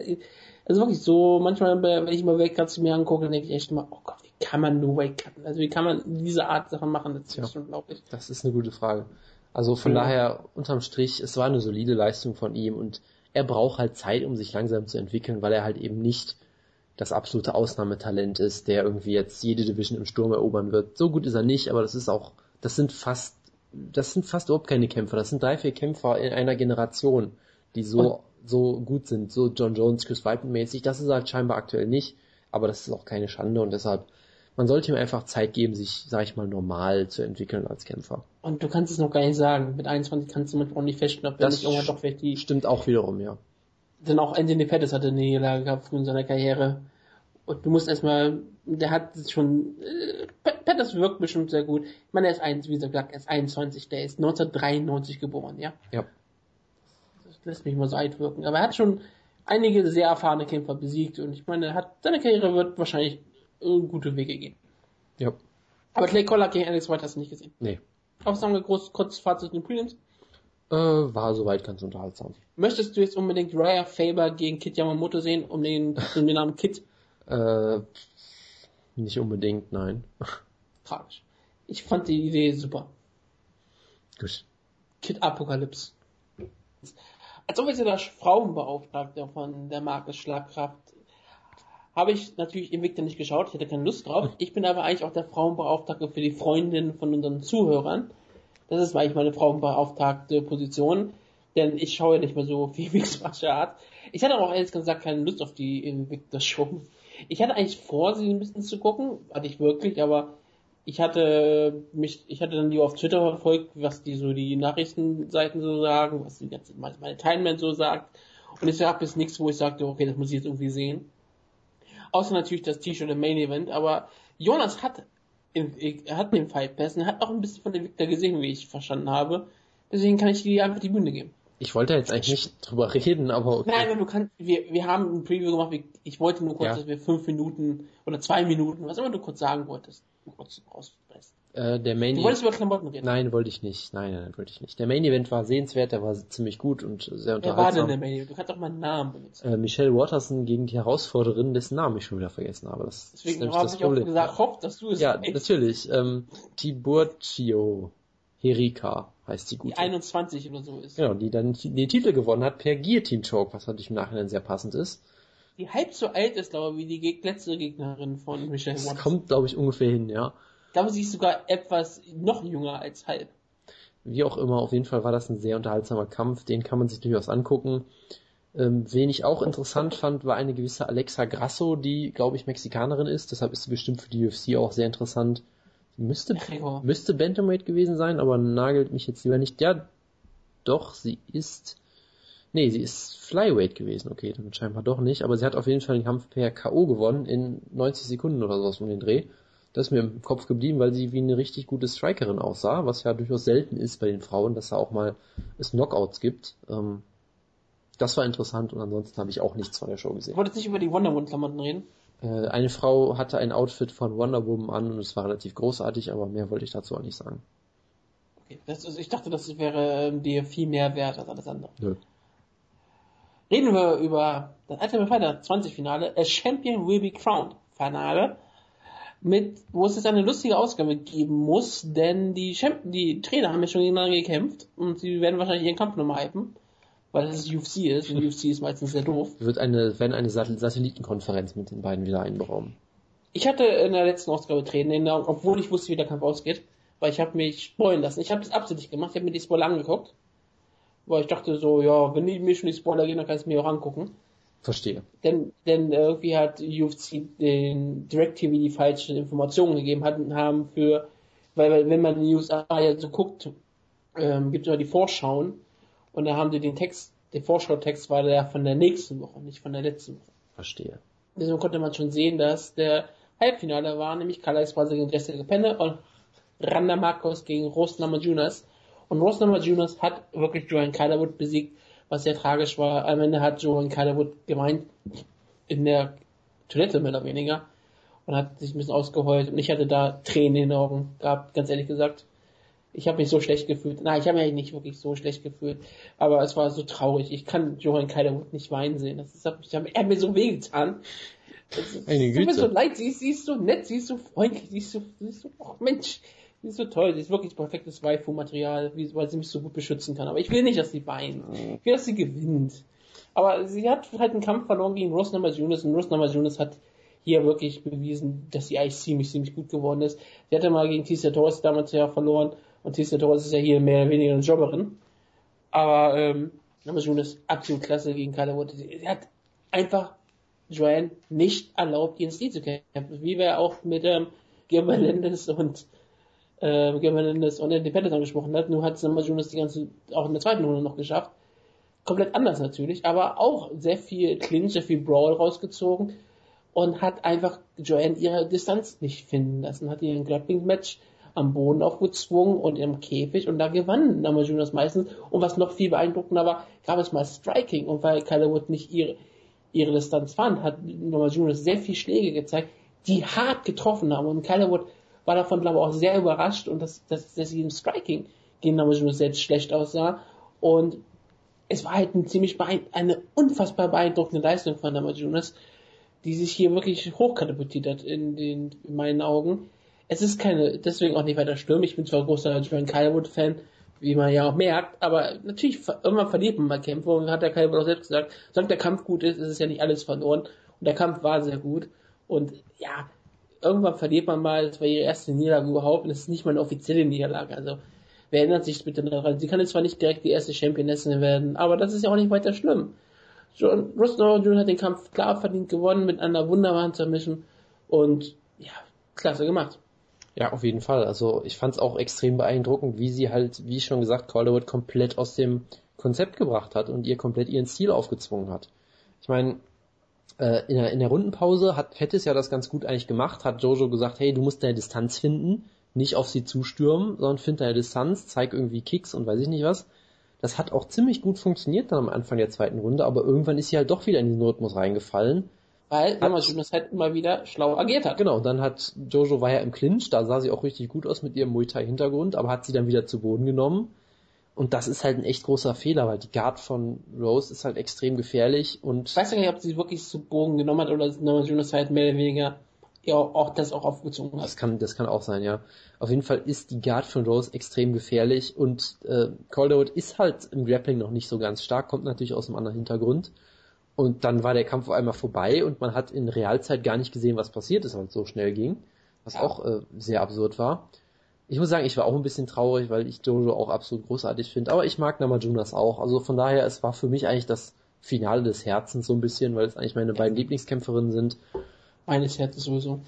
also wirklich so, manchmal, wenn ich mal Weightcuts mir angucke, dann denke ich echt immer, oh Gott, wie kann man nur Weightcutten? Also wie kann man diese Art Sachen machen? Das ist ja, unglaublich. Das ist eine gute Frage. Also von ja. daher, unterm Strich, es war eine solide Leistung von ihm und er braucht halt Zeit, um sich langsam zu entwickeln, weil er halt eben nicht das absolute Ausnahmetalent ist, der irgendwie jetzt jede Division im Sturm erobern wird. So gut ist er nicht, aber das ist auch, das sind fast, das sind fast überhaupt keine Kämpfer. Das sind drei, vier Kämpfer in einer Generation, die so, so gut sind, so John Jones, Chris Weidman mäßig. Das ist halt scheinbar aktuell nicht, aber das ist auch keine Schande und deshalb man sollte ihm einfach Zeit geben, sich, sag ich mal, normal zu entwickeln als Kämpfer. Und du kannst es noch gar nicht sagen. Mit 21 kannst du manchmal auch nicht feststellen, ob er nicht irgendwann doch vielleicht die... Stimmt auch wiederum, ja. Denn auch Anthony Pettis hatte eine Niederlage gehabt früh in seiner Karriere. Und du musst erstmal, der hat schon, äh, Pettis wirkt bestimmt sehr gut. Ich meine, er ist eins, wie gesagt, er ist 21, der ist 1993 geboren, ja? Ja. Das lässt mich mal so alt wirken. Aber er hat schon einige sehr erfahrene Kämpfer besiegt und ich meine, er hat, seine Karriere wird wahrscheinlich gute Wege gehen. Ja. Aber Clay Collar gegen Alex White hast du nicht gesehen. Nee. Auch wir groß, kurz Fazit in den Prelims? Äh, war soweit ganz unterhaltsam. Möchtest du jetzt unbedingt Raya Faber gegen Kit Yamamoto sehen, um den, um den Namen Kit? Äh, nicht unbedingt, nein. Tragisch. Ich fand die Idee super. Gut. Kid Apokalypse. Als offizielle Frauenbeauftragter von der Marke Schlagkraft habe ich natürlich Invicta nicht geschaut, ich hatte keine Lust drauf. Ich bin aber eigentlich auch der Frauenbeauftragte für die Freundinnen von unseren Zuhörern. Das ist eigentlich meine Frauenbeauftragte Position, denn ich schaue nicht mehr so viel Mixed Martial Arts. Ich hatte auch ehrlich gesagt keine Lust auf die Invicta Show. Ich hatte eigentlich vor, sie ein bisschen zu gucken, hatte ich wirklich, aber ich hatte mich, ich hatte dann die auf Twitter verfolgt, was die so die Nachrichtenseiten so sagen, was die ganze, meine Timeline so sagt. Und es gab bis nichts, wo ich sagte, okay, das muss ich jetzt irgendwie sehen. Außer natürlich das T-Shirt im Main Event, aber Jonas hat, in, er hat den Fight Pass und er hat auch ein bisschen von der Victor gesehen, wie ich verstanden habe. Deswegen kann ich dir einfach die Bühne geben. Ich wollte jetzt eigentlich nicht drüber reden, aber okay. Nein, aber du kannst, wir, wir haben ein Preview gemacht, ich wollte nur kurz, ja. dass wir fünf Minuten oder zwei Minuten, was immer du kurz sagen wolltest, kurz rauspressen. Äh, der Main du wolltest über Klamotten reden? Nein, wollte ich nicht. Nein, nein, wollte ich nicht. Der Main Event war sehenswert, der war ziemlich gut und sehr unterhaltsam. Wer war denn der Main Event? Du kannst auch mal einen Namen benutzen. Äh, Michelle Watterson gegen die Herausforderin, dessen Namen ich schon wieder vergessen habe. Das Deswegen ist habe ich Problem. auch gesagt, hoff, dass du es Ja, weißt. natürlich. Ähm, Tiburcio Herika heißt die gute. Die 21 oder so ist. Genau, die dann den Titel gewonnen hat per Guillotine Choke, was natürlich im Nachhinein sehr passend ist. Die halb so alt ist, glaube ich, wie die letzte Gegnerin von Michelle Watterson. Das kommt, glaube ich, ungefähr hin, ja. Glaube, sie ist sogar etwas noch jünger als halb. Wie auch immer, auf jeden Fall war das ein sehr unterhaltsamer Kampf, den kann man sich durchaus angucken. Ähm, wen ich auch interessant fand, war eine gewisse Alexa Grasso, die, glaube ich, Mexikanerin ist, deshalb ist sie bestimmt für die UFC auch sehr interessant. Sie müsste, Ach, müsste Bantamweight gewesen sein, aber nagelt mich jetzt lieber nicht. Ja, doch, sie ist, nee, sie ist Flyweight gewesen, okay, dann scheinbar doch nicht, aber sie hat auf jeden Fall den Kampf per K.O. gewonnen in 90 Sekunden oder sowas um den Dreh. Das ist mir im Kopf geblieben, weil sie wie eine richtig gute Strikerin aussah, was ja durchaus selten ist bei den Frauen, dass da auch mal es Knockouts gibt. Ähm, das war interessant und ansonsten habe ich auch nichts von der Show gesehen. Wolltest nicht über die Wonder Woman Klamotten reden? Äh, eine Frau hatte ein Outfit von Wonder Woman an und es war relativ großartig, aber mehr wollte ich dazu auch nicht sagen. Okay, das ist, ich dachte, das wäre ähm, dir viel mehr wert als alles andere. Nö. Reden wir über das Ultimate Fighter 20 Finale, A Champion Will Be Crowned Finale mit, wo es jetzt eine lustige Ausgabe geben muss, denn die, Champ die Trainer haben ja schon gegeneinander gekämpft und sie werden wahrscheinlich ihren Kampf nochmal hypen, weil das UFC ist und UFC ist meistens sehr doof. Wird eine, wenn eine Satellitenkonferenz mit den beiden wieder einberaumen. Ich hatte in der letzten Ausgabe Tränen, obwohl ich wusste, wie der Kampf ausgeht, weil ich habe mich spoilen lassen. Ich habe das absichtlich gemacht, ich habe mir die Spoiler angeguckt, weil ich dachte so, ja, wenn die mir schon die Spoiler gehen, dann kann ich es mir auch angucken. Verstehe. Denn, denn irgendwie hat UFC den DirecTV die falschen Informationen gegeben hatten, haben für, weil, wenn man in den USA ja so guckt, ähm, gibt es immer die Vorschauen und da haben die den Text, der Vorschau-Text war der von der nächsten Woche, nicht von der letzten Woche. Verstehe. Deswegen konnte man schon sehen, dass der Halbfinale war, nämlich Carla Esparza gegen Jessica Penne und Randa Marcos gegen Rose Namajunas. Und Rose Namajunas hat wirklich Joanne Calderwood besiegt, was sehr tragisch war. Am Ende hat Joanne Calderwood gemeint, in der Toilette mehr oder weniger, und hat sich ein bisschen ausgeheult. Und ich hatte da Tränen in den Augen gehabt, ganz ehrlich gesagt. Ich habe mich so schlecht gefühlt. Nein, ich habe mich nicht wirklich so schlecht gefühlt. Aber es war so traurig. Ich kann Johann Calderwood nicht weinen sehen. Das ist, ich hab, er hat mir so wehgetan. Eine Güte. Tut mir so leid. Sie ist, sie ist so nett, sie ist so freundlich, sie ist so, sie ist so, oh Mensch, sie ist so toll. Sie ist wirklich perfektes Waifu-Material, weil sie mich so gut beschützen kann. Aber ich will nicht, dass sie weint. Ich will, dass sie gewinnt. Aber sie hat halt einen Kampf verloren gegen Rose Namajunas und Rose Namajunas hat hier wirklich bewiesen, dass sie eigentlich ziemlich, ziemlich gut geworden ist. Sie hatte mal gegen Tisa Torres damals ja verloren und Tisa Torres ist ja hier mehr oder weniger eine Jobberin. Aber ähm, Namajunas absolut klasse gegen Kyla Wood. Sie, sie hat einfach Joanne nicht erlaubt, ihren Stil zu kämpfen. Wie wir auch mit ähm, Guillermo Menendez und äh, Guillermo Menendez und Independence angesprochen hat. Nur hat Namajunas die ganze, auch in der zweiten Runde noch geschafft. Komplett anders natürlich, aber auch sehr viel Clinch, sehr viel Brawl rausgezogen und hat einfach Joanne ihre Distanz nicht finden lassen, hat ihren Grappling-Match am Boden aufgezwungen und im Käfig und da gewann Namajunas meistens. Und was noch viel beeindruckender war, gab es mal Striking und weil Kyla Wood nicht ihre, ihre Distanz fand, hat Namajunas sehr viel Schläge gezeigt, die hart getroffen haben. Und Kyla Wood war davon glaube ich auch sehr überrascht und dass, dass, dass sie im Striking Namajunas selbst schlecht aussah und es war halt ein ziemlich eine unfassbar beeindruckende Leistung von Namajunas, die sich hier wirklich hochkatapultiert hat in, den, in meinen Augen. Es ist keine, deswegen auch nicht weiter schlimm. Ich bin zwar großer Joanne Calwood-Fan, wie man ja auch merkt, aber natürlich, irgendwann verliert man mal Kämpfe und hat der Calwood auch selbst gesagt, solange der Kampf gut ist, ist es ja nicht alles verloren. Und der Kampf war sehr gut. Und ja, irgendwann verliert man mal, es war ihre erste Niederlage überhaupt und es ist nicht mal eine offizielle Niederlage. Also wer erinnert sich bitte daran? Sie kann jetzt zwar nicht direkt die erste Championessin werden, aber das ist ja auch nicht weiter schlimm. John, Ross Jr. hat den Kampf klar verdient gewonnen mit einer wunderbaren Submission und ja, klasse gemacht. Ja, auf jeden Fall. Also ich fand es auch extrem beeindruckend, wie sie halt, wie schon gesagt, Calderwood komplett aus dem Konzept gebracht hat und ihr komplett ihren Stil aufgezwungen hat. Ich meine, äh, in, der, in der Rundenpause hat Pettis ja das ganz gut eigentlich gemacht, hat Jojo gesagt, hey, du musst deine Distanz finden, nicht auf sie zustürmen, sondern find deine Distanz, zeig irgendwie Kicks und weiß ich nicht was. Das hat auch ziemlich gut funktioniert dann am Anfang der zweiten Runde, aber irgendwann ist sie halt doch wieder in diesen Rhythmus reingefallen. Weil Namajunas halt immer wieder schlau agiert hat. Genau, dann hat Jojo war ja im Clinch, da sah sie auch richtig gut aus mit ihrem Muay Thai Hintergrund, aber hat sie dann wieder zu Boden genommen. Und das ist halt ein echt großer Fehler, weil die Guard von Rose ist halt extrem gefährlich und Ich weiß ja nicht, ob sie wirklich zu Bogen genommen hat oder Namajunas halt mehr oder weniger ja, auch das auch aufgezogen hat. das kann, das kann auch sein, ja. Auf jeden Fall ist die Guard von Rose extrem gefährlich und äh, Calderwood ist halt im Grappling noch nicht so ganz stark, kommt natürlich aus einem anderen Hintergrund. Und dann war der Kampf auf einmal vorbei und man hat in Realzeit gar nicht gesehen, was passiert ist, weil es so schnell ging. Was Ja. auch äh, sehr absurd war. Ich muss sagen, ich war auch ein bisschen traurig, weil ich Jojo auch absolut großartig finde. Aber ich mag Namajunas auch. Also von daher, es war für mich eigentlich das Finale des Herzens so ein bisschen, weil es eigentlich meine beiden Lieblingskämpferinnen sind. Meines Herzens sowieso.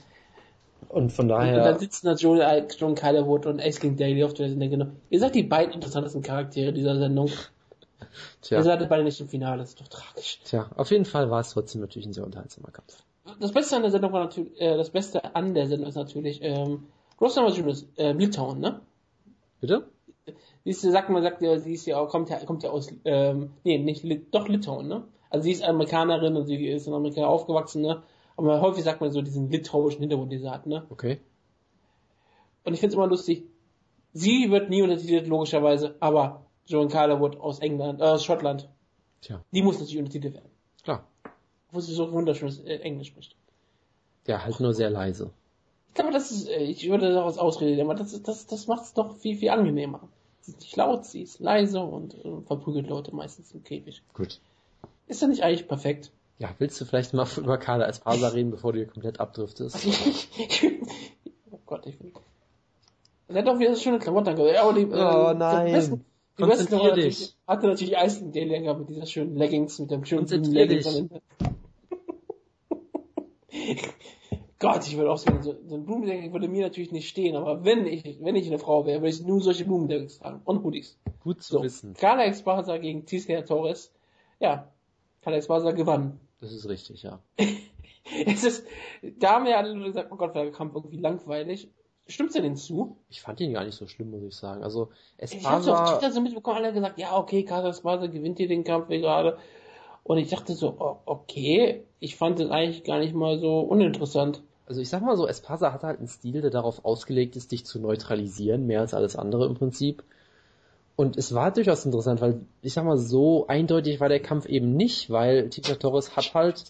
Und von Und dann daher, sitzen da John, äh, John Calderwood und Ace King Daly auf der Sendung. Genau. Ihr seid die beiden interessantesten Charaktere dieser Sendung. Ihr tja, seid beide nicht im Finale, das ist doch tragisch. tja, auf jeden Fall war es trotzdem natürlich ein sehr unterhaltsamer Kampf. Das Beste an der Sendung war natürlich, äh, das Beste an der Sendung ist natürlich, ähm, Rose Namajunas, äh, Litauen, ne? Bitte? Sie ist, sagt man, sagt ja, sie ist ja auch, kommt ja, kommt ja aus, ähm, nee, nicht, doch Litauen, ne? Also sie ist Amerikanerin und sie ist in Amerika aufgewachsen, ne? Aber häufig sagt man so diesen litauischen Hintergrund, den sie hat, ne? Okay. Und ich finde es immer lustig. Sie wird nie untertitelt, logischerweise, aber Joan Calderwood aus England, äh, aus Schottland, Tja, die muss natürlich untertitelt werden. klar. Obwohl sie so wunderschönes äh, Englisch spricht. Ja, halt nur sehr leise. Ich glaube, das ist, äh, ich würde daraus ausreden, aber das, das, das macht es doch viel, viel angenehmer. Sie ist nicht laut, sie ist leise und äh, verprügelt Leute meistens im Käfig. Gut. Ist ja nicht eigentlich perfekt? Ja, willst du vielleicht mal über Carla Esparza reden, bevor du hier komplett abdriftest? oh Gott, ich will. Er hat doch wieder so schöne Klamotten angehabt. Aber die, äh, Oh, nein. Die besten, Die Konzentrier dich. Hatte natürlich Eisen den länger mit dieser schönen Leggings, mit dem schönen Leggings. Gott, ich würde auch sagen, so, so ein Blumendeckel würde mir natürlich nicht stehen, aber wenn ich, wenn ich eine Frau wäre, würde ich nur solche Blumendeckels tragen und Hoodies. Gut zu so, wissen. Carla Esparza gegen Tisca Torres. Ja, Carla Esparza gewann. Das ist richtig, ja. es ist, da haben wir alle gesagt, oh Gott, war der Kampf irgendwie langweilig. Stimmt's denn zu? Ich fand ihn gar nicht so schlimm, muss ich sagen. Also, Esparza... Ich hab's auf Twitter so mitbekommen, alle gesagt, ja, okay, Carla Esparza gewinnt hier den Kampf gerade. Und ich dachte so, oh, okay, ich fand es eigentlich gar nicht mal so uninteressant. Also ich sag mal so, Esparza hat halt einen Stil, der darauf ausgelegt ist, dich zu neutralisieren, mehr als alles andere im Prinzip. Und es war durchaus interessant, weil ich sag mal, so eindeutig war der Kampf eben nicht, weil Tita Torres hat halt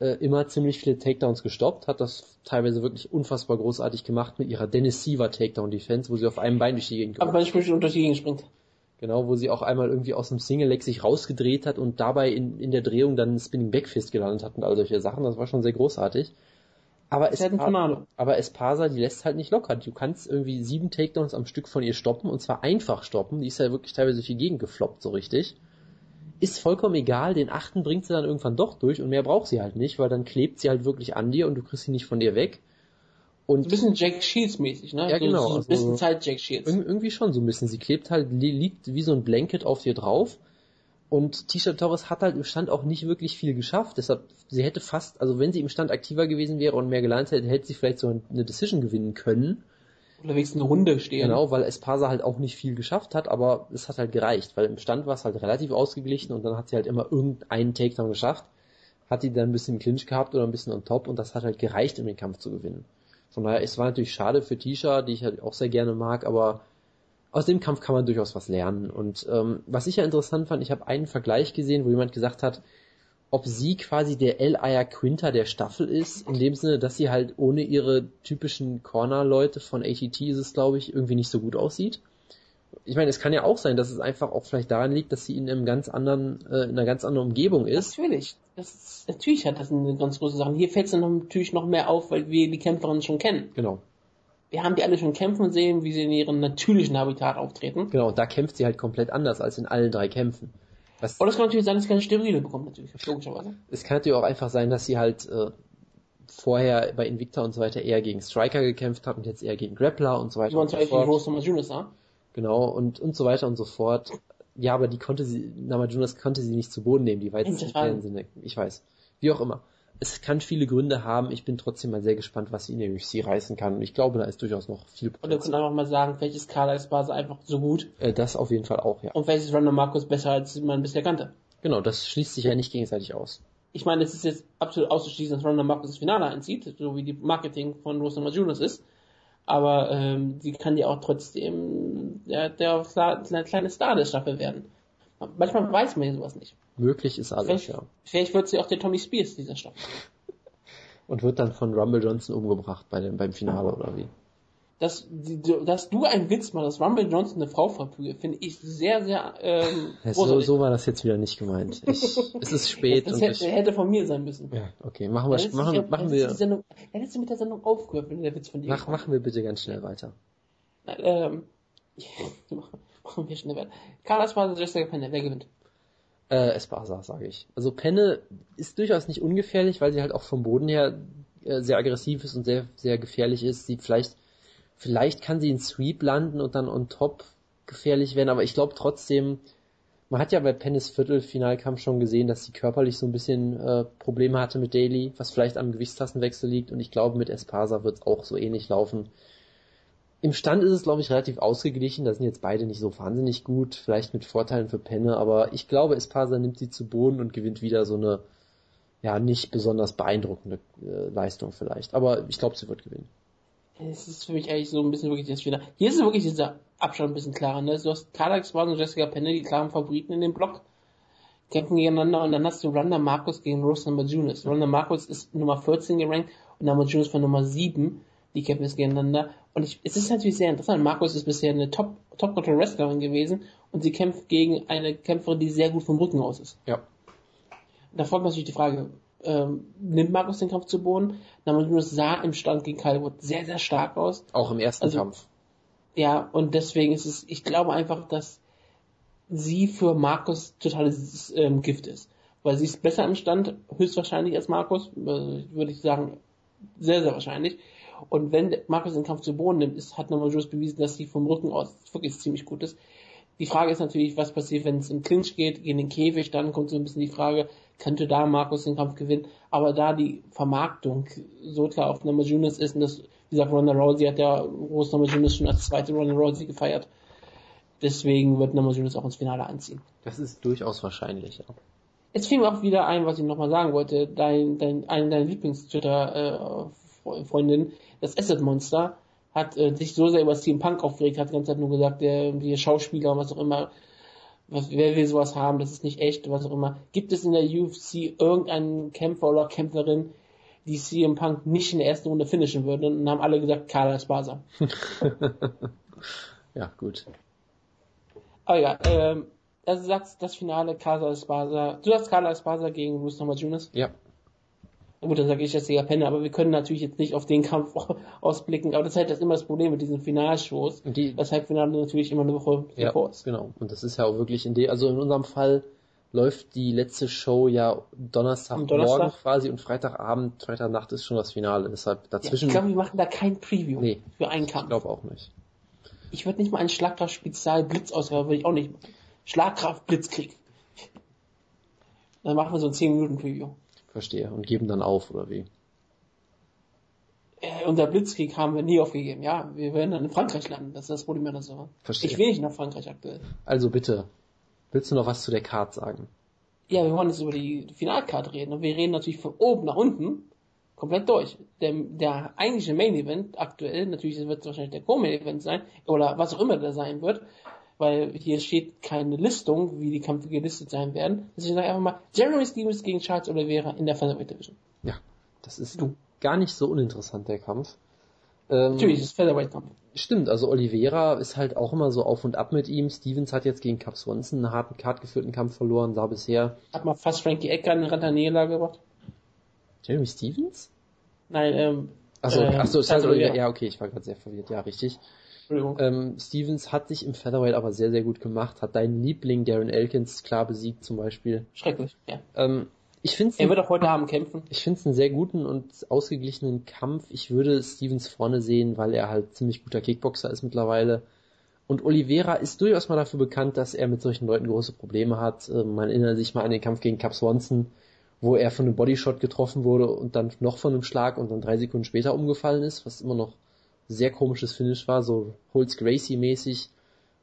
äh, immer ziemlich viele Takedowns gestoppt, hat das teilweise wirklich unfassbar großartig gemacht mit ihrer Dennis Siever Takedown Defense, wo sie auf einem Bein durch die Gegend Aber beim Sprung durch die Gegend springt. Genau, wo sie auch einmal irgendwie aus dem Single Leg sich rausgedreht hat und dabei in, in der Drehung dann einen Spinning Backfist gelandet hat und all solche Sachen. Das war schon sehr großartig. Aber, es aber Espasa, die lässt halt nicht locker. Du kannst irgendwie sieben Takedowns am Stück von ihr stoppen und zwar einfach stoppen. Die ist ja wirklich teilweise viel gegengefloppt, so richtig. Ist vollkommen egal, den achten bringt sie dann irgendwann doch durch und mehr braucht sie halt nicht, weil dann klebt sie halt wirklich an dir und du kriegst sie nicht von dir weg. Und ein bisschen Jack Shields mäßig, ne? Ja, genau. So ein bisschen also, Zeit Jack Shields. Irgendwie schon so ein bisschen. Sie klebt halt, liegt wie so ein Blanket auf dir drauf und Tisha Torres hat halt im Stand auch nicht wirklich viel geschafft. Deshalb, sie hätte fast, also wenn sie im Stand aktiver gewesen wäre und mehr gelernt hätte, hätte sie vielleicht so eine Decision gewinnen können. Oder wenigstens eine Runde stehen. Genau, weil Espasa halt auch nicht viel geschafft hat, aber es hat halt gereicht, weil im Stand war es halt relativ ausgeglichen und dann hat sie halt immer irgendeinen Takedown geschafft, hat die dann ein bisschen Clinch gehabt oder ein bisschen on top und das hat halt gereicht, um den Kampf zu gewinnen. Von daher, es war natürlich schade für Tisha, die ich halt auch sehr gerne mag, aber aus dem Kampf kann man durchaus was lernen. Und ähm, was ich ja interessant fand, ich habe einen Vergleich gesehen, wo jemand gesagt hat, ob sie quasi der El Aya Quinta der Staffel ist, in dem Sinne, dass sie halt ohne ihre typischen Corner-Leute von ATT ist es, glaube ich, irgendwie nicht so gut aussieht. Ich meine, es kann ja auch sein, dass es einfach auch vielleicht daran liegt, dass sie in einem ganz anderen, äh, in einer ganz anderen Umgebung ist. Natürlich. Das ist, natürlich hat das eine ganz große Sache. Hier fällt es natürlich noch mehr auf, weil wir die Kämpferin schon kennen. Genau wir haben die alle schon kämpfen sehen, wie sie in ihrem natürlichen Habitat auftreten. Genau, und da kämpft sie halt komplett anders als in allen drei Kämpfen. Was Oder es kann natürlich sein, dass sie keine Sterile bekommt, natürlich, logischerweise. Es kann natürlich auch einfach sein, dass sie halt äh, vorher bei Invicta und so weiter eher gegen Striker gekämpft hat und jetzt eher gegen Grappler und so weiter. und so fort. Rose Namajunas, ja? Genau, und, und so weiter und so fort. Ja, aber die konnte sie, Namajunas konnte sie nicht zu Boden nehmen, die war jetzt nicht Sinne. Ich weiß. Wie auch immer es kann viele Gründe haben. Ich bin trotzdem mal sehr gespannt, was sie in der UFC reißen kann. Und ich glaube, da ist durchaus noch viel Potenzial. Und wir können einfach mal sagen, welches Kader ist Base einfach so gut. Äh, das auf jeden Fall auch, ja. Und welches Ronald Marcus besser, als man bisher kannte. Genau, das schließt sich ja nicht gegenseitig aus. Ich meine, es ist jetzt absolut auszuschließen, dass Ronald Marcus das Finale einzieht, so wie die Marketing von Rosa Majunas ist. Aber ähm, sie kann ja auch trotzdem der, der, der kleine Star der Staffel werden. Manchmal weiß man ja sowas nicht. Möglich ist alles, vielleicht, ja. Vielleicht wird sie auch der Tommy Spears dieser Staffel und wird dann von Rumble Johnson umgebracht bei dem, beim Finale oder wie? Dass, dass du einen Witz machst, dass Rumble Johnson eine Frau verprügelt, finde ich sehr, sehr ähm, so, so war das jetzt wieder nicht gemeint. Ich, es ist spät. Das, das hätte, ich, hätte von mir sein müssen. Ja, okay, machen wir, machen, ja, machen wir. Sendung, hättest du mit der Sendung aufgehört, wenn der Witz von dir Mach, Machen wir bitte ganz schnell weiter. Ähm, wir schnell weiter. Carlos war Jessica Penne, wer gewinnt? Äh, Espasa, sage ich. Also Penne ist durchaus nicht ungefährlich, weil sie halt auch vom Boden her äh, sehr aggressiv ist und sehr, sehr gefährlich ist. Sie vielleicht, vielleicht kann sie in Sweep landen und dann on top gefährlich werden, aber ich glaube trotzdem, man hat ja bei Pennes Viertelfinalkampf schon gesehen, dass sie körperlich so ein bisschen äh, Probleme hatte mit Daly, was vielleicht am Gewichtstassenwechsel liegt und ich glaube mit Espasa wird es auch so ähnlich laufen. Im Stand ist es, glaube ich, relativ ausgeglichen. Da sind jetzt beide nicht so wahnsinnig gut. Vielleicht mit Vorteilen für Penne, aber ich glaube, Espasa nimmt sie zu Boden und gewinnt wieder so eine, ja, nicht besonders beeindruckende äh, Leistung vielleicht. Aber ich glaube, sie wird gewinnen. Es ist für mich eigentlich so ein bisschen wirklich das Fehler. Hier ist wirklich dieser Abstand ein bisschen klarer. Ne? Du hast Esparza und Jessica Penne, die klaren Favoriten in dem Block, kämpfen gegeneinander und dann hast du Ronda Marcos gegen Rose Namajunas. Ronda Marcos ist Nummer 14 gerankt und Namajunas von Nummer 7 die kämpfen jetzt gegeneinander. Und ich, es ist natürlich sehr interessant. Markus ist bisher eine Top, Top Control Wrestlerin gewesen und sie kämpft gegen eine Kämpferin, die sehr gut vom Rücken aus ist. Ja. Da folgt natürlich die Frage, ähm, nimmt Markus den Kampf zu Boden? Namajunas sah im Stand gegen Calwood sehr, sehr stark aus. Auch im ersten also, Kampf. Ja, und deswegen ist es, ich glaube einfach, dass sie für Markus totales ähm, Gift ist. Weil sie ist besser im Stand, höchstwahrscheinlich als Markus, äh, würde ich sagen, sehr, sehr wahrscheinlich. Und wenn Markus den Kampf zu Boden nimmt, ist, hat nochmal Jules bewiesen, dass sie vom Rücken aus wirklich ziemlich gut ist. Die Frage ist natürlich, was passiert, wenn es im Clinch geht, gegen den Käfig, dann kommt so ein bisschen die Frage, könnte da Markus den Kampf gewinnen? Aber da die Vermarktung so klar auf Namajunas ist und das, wie gesagt, Ronda Rousey hat ja Rose Namajunas schon als zweite Ronda Rousey gefeiert. Deswegen wird Namajunas auch ins Finale anziehen. Das ist durchaus wahrscheinlich, ja. Jetzt fiel mir auch wieder ein, was ich nochmal sagen wollte. Dein, dein, eine deiner Lieblings-Twitter-Freundin, äh, das Asset Monster, hat äh, sich so sehr über CM Punk aufgeregt, hat die ganze Zeit nur gesagt, der, die Schauspieler und was auch immer, was, wer will sowas haben, das ist nicht echt, was auch immer. Gibt es in der UFC irgendeinen Kämpfer oder Kämpferin, die CM Punk nicht in der ersten Runde finishen würde? Und dann haben alle gesagt, Carla Esparza. ja, gut. Aber ja, ähm, also sagst das Finale Casa Esparza. Du sagst Carla Esparza gegen Bruce Namajunas? Ja. Gut, dann sage ich jetzt Sega Penne, aber wir können natürlich jetzt nicht auf den Kampf ausblicken, aber das ist halt das immer das Problem mit diesen Finalshows. Die, das Halbfinale natürlich immer eine Woche ja, voraus. Genau. Und das ist ja auch wirklich in dem, also in unserem Fall läuft die letzte Show ja Donnerstag, Donnerstag? quasi und Freitagabend, Freitagnacht ist schon das Finale. Deshalb dazwischen. Ja, ich glaube, wir machen da kein Preview nee, für einen Kampf. Ich glaube auch nicht. Ich würde nicht mal einen Schlagkraft-Spezial Blitz ausgaben, würde ich auch nicht machen. Schlagkraft Blitzkrieg. Dann machen wir so ein 10 Minuten Preview. Verstehe. Und geben dann auf, oder wie? Äh, unser Blitzkrieg haben wir nie aufgegeben. Ja, wir werden dann in Frankreich landen. Das ist das Problem an so. Verstehe. Ich will nicht nach Frankreich aktuell. Also bitte. Willst du noch was zu der Card sagen? Ja, wir wollen jetzt über die Finalcard reden. Und wir reden natürlich von oben nach unten komplett durch. Der, der eigentliche Main Event aktuell, natürlich wird es wahrscheinlich der Co-Main Event sein, oder was auch immer der sein wird, weil hier steht keine Listung, wie die Kämpfe gelistet sein werden. Deswegen sage ich einfach mal, Jeremy Stevens gegen Charles Oliveira in der Featherweight Division. Ja, das ist du. gar nicht so uninteressant, der Kampf. Ähm, Natürlich, das ist Featherweight-Kampf. Stimmt, also Oliveira ist halt auch immer so auf und ab mit ihm. Stevens hat jetzt gegen Cap Swanson einen harten Card geführten Kampf verloren, sah bisher. Hat mal fast Frankie Edgar in Rantanela gebracht. Jeremy Stevens? Nein, ähm. Achso, ähm, achso, Charles Oliveira. Ja, okay, ich war gerade sehr verwirrt. Ja, richtig. Ähm, Stevens hat sich im Featherweight aber sehr, sehr gut gemacht, hat deinen Liebling Darren Elkins klar besiegt zum Beispiel. Schrecklich, ja. Ähm, ich find's er wird auch heute Abend kämpfen. Ich finde es einen sehr guten und ausgeglichenen Kampf. Ich würde Stevens vorne sehen, weil er halt ziemlich guter Kickboxer ist mittlerweile. Und Oliveira ist durchaus mal dafür bekannt, dass er mit solchen Leuten große Probleme hat. Ähm, man erinnert sich mal an den Kampf gegen Cap Swanson, wo er von einem Bodyshot getroffen wurde und dann noch von einem Schlag und dann drei Sekunden später umgefallen ist, was immer noch sehr komisches Finish war, so Holz Gracie-mäßig,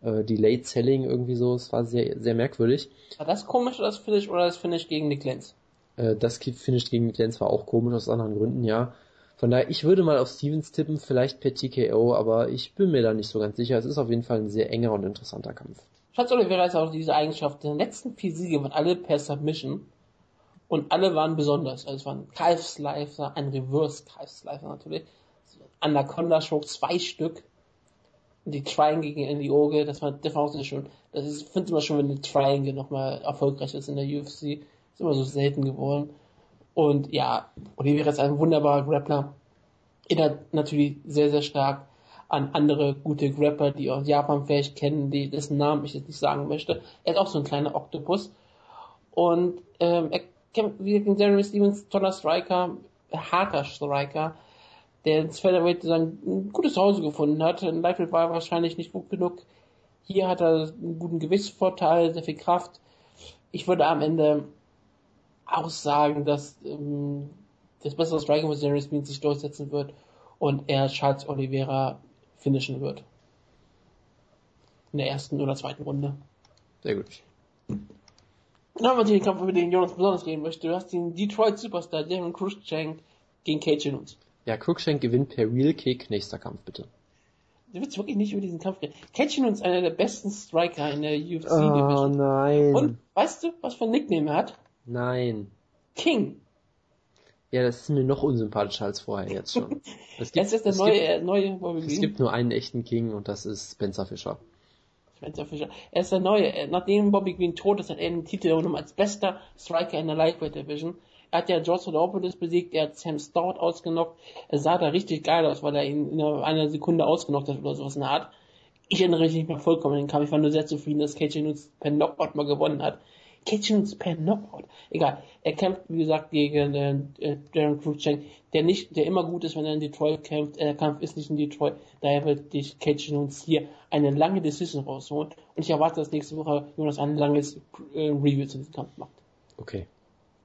äh, Delayed Selling irgendwie so, es war sehr, sehr merkwürdig. War das komisch, das Finish, oder das Finish gegen Nick Lenz? Äh, das Finish gegen Nick Lenz war auch komisch, aus anderen Gründen, ja. Von daher, ich würde mal auf Stevens tippen, vielleicht per TKO, aber ich bin mir da nicht so ganz sicher. Es ist auf jeden Fall ein sehr enger und interessanter Kampf. Schatz Oliveira ist auch diese Eigenschaft, in den letzten vier Siege waren alle per Submission und alle waren besonders. Also es war ein Calf-Slicer, ein Reverse-Calf-Slicer natürlich. Anaconda Show zwei Stück. Die Triangle gegen die Oge, das war, das war auch. Das ist, finde immer schön, wenn die Triangle nochmal erfolgreich ist in der UFC. Ist immer so selten geworden. Und ja, Oliveira ist ein wunderbarer Grappler. Erinnert natürlich sehr, sehr stark an andere gute Grapper, die aus Japan vielleicht kennen, die dessen Namen ich jetzt nicht sagen möchte. Er ist auch so ein kleiner Oktopus. Und ähm, er kämpft wie gegen Jeremy Stevens, toller Striker, harter Striker der ins Featherweight sein gutes Zuhause gefunden hat. In Lightweight war er wahrscheinlich nicht gut genug. Hier hat er einen guten Gewichtsvorteil, sehr viel Kraft. Ich würde am Ende auch sagen, dass ähm, das bessere Striking mit Jerry Smith sich durchsetzen wird und er Charles Oliveira finishen wird. In der ersten oder zweiten Runde. Sehr gut. Dann haben wir den Kampf, über den Jonas besonders reden möchte. Du hast den Detroit Superstar Darren Cruikshank gegen Cage Jones. Ja, Cruikshank gewinnt per Real Kick. Nächster Kampf, bitte. Du willst wirklich nicht über diesen Kampf reden. Catching uns einer der besten Striker in der UFC Division. Oh nein. Und weißt du, was für ein Nickname er hat? Nein. King. Ja, das ist mir noch unsympathischer als vorher jetzt schon. Es gibt, das ist der neue, gibt, neue Bobby Es gibt nur einen echten King und das ist Spencer Fischer. Spencer Fischer. Er ist der neue. Nachdem Bobby Green tot ist, hat er den Titel genommen als bester Striker in der Lightweight Division. Er hat ja George Sodopolis besiegt, er hat Sam Stout ausgenockt. Er sah da richtig geil aus, weil er ihn in einer Sekunde ausgenockt hat oder sowas in der Art. Ich erinnere mich nicht mehr vollkommen an den Kampf. Ich war nur sehr zufrieden, dass Cage Nunes per Knockout mal gewonnen hat. Cage Nunes per Knockout. Egal. Er kämpft, wie gesagt, gegen äh, äh Darren Cruikshank, der nicht, der immer gut ist, wenn er in Detroit kämpft. Der Kampf ist nicht in Detroit. Daher wird dich Cage Nunes hier eine lange Decision rausholen. Und ich erwarte, dass nächste Woche Jonas ein langes äh, Review zu diesem Kampf macht. Okay.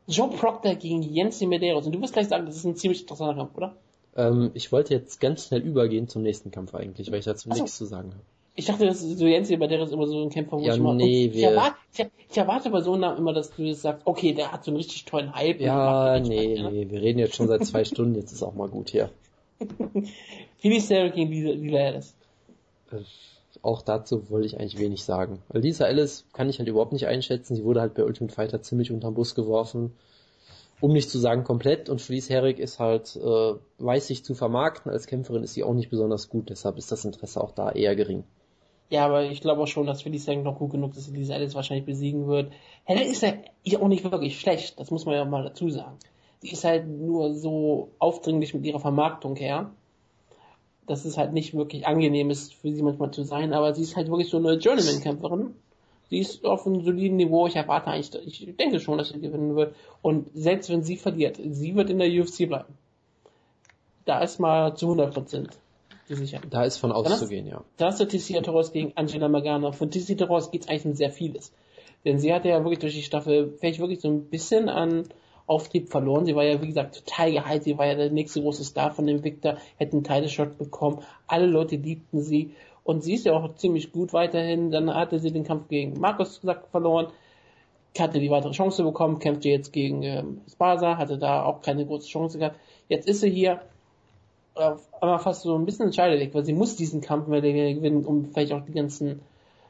Joe Proctor gegen Jensi Medeiros. Und du wirst gleich sagen, das ist ein ziemlich interessanter Kampf, oder? Ähm, ich wollte jetzt ganz schnell übergehen zum nächsten Kampf eigentlich, weil ich dazu nichts zu sagen habe. Ich dachte, das ist so Jensi Medeiros immer so ein Kämpfer, wo Ja, ich immer... nee, ich, erwarte, ich, ich erwarte bei so einem Namen immer, dass du jetzt sagst, okay, der hat so einen richtig tollen Hype. Ja, nee, Spaß, ne? nee, wir reden jetzt schon seit zwei Stunden, jetzt ist auch mal gut hier. Philly Sarah gegen Lila Ellis. Auch dazu wollte ich eigentlich wenig sagen. Weil Lisa Ellis kann ich halt überhaupt nicht einschätzen. Sie wurde halt bei Ultimate Fighter ziemlich unterm Bus geworfen. Um nicht zu sagen komplett. Und Felice Herrig ist halt, äh, weiß sich zu vermarkten. Als Kämpferin ist sie auch nicht besonders gut. Deshalb ist das Interesse auch da eher gering. Ja, aber ich glaube auch schon, dass Philly Sarah noch gut genug ist, dass sie Lisa Ellis wahrscheinlich besiegen wird. Helle ist ja auch nicht wirklich schlecht, das muss man ja mal dazu sagen. Sie ist halt nur so aufdringlich mit ihrer Vermarktung her, dass es halt nicht wirklich angenehm ist für sie manchmal zu sein, aber sie ist halt wirklich so eine Journeyman-Kämpferin. Sie ist auf einem soliden Niveau, ich erwarte eigentlich, ich denke schon, dass sie gewinnen wird. Und selbst wenn sie verliert, sie wird in der UFC bleiben. Da ist mal zu 100% die Sicherheit. Da ist von auszugehen, ja. Da ist der Tessia Torres gegen Angela Magana. Von Tessia Torres geht es eigentlich um sehr vieles. Denn sie hatte ja wirklich durch die Staffel vielleicht wirklich so ein bisschen an Auftrieb verloren. Sie war ja, wie gesagt, total gehypt. Sie war ja der nächste große Star von dem Victor, hätte einen Title-Shot bekommen. Alle Leute liebten sie. Und sie ist ja auch ziemlich gut weiterhin. Dann hatte sie den Kampf gegen Markus gesagt verloren. Hatte die weitere Chance bekommen, kämpfte jetzt gegen ähm, Sparsa, hatte da auch keine große Chance gehabt. Jetzt ist sie hier einmal fast so ein bisschen entscheidet, weil sie muss diesen Kampf mehr gewinnen, um vielleicht auch die ganzen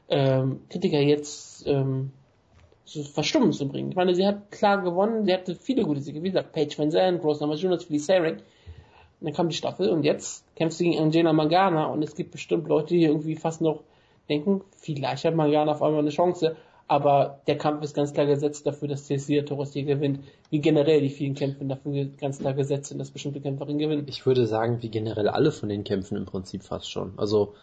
ähm, Kritiker jetzt ähm, zu verstummen zu bringen. Ich meine, sie hat klar gewonnen, sie hatte viele gute Siege, wie gesagt, Paige Van Zandt, Rose Namajunas, Philly Sarek. Dann kam die Staffel und jetzt kämpft sie gegen Angela Magana und es gibt bestimmt Leute, die irgendwie fast noch denken, vielleicht hat Magana auf einmal eine Chance, aber der Kampf ist ganz klar gesetzt dafür, dass Cecilia Torres hier gewinnt, wie generell die vielen Kämpfe dafür ganz klar gesetzt sind, dass bestimmte Kämpferinnen gewinnen. Ich würde sagen, wie generell alle von den Kämpfen im Prinzip fast schon. Also,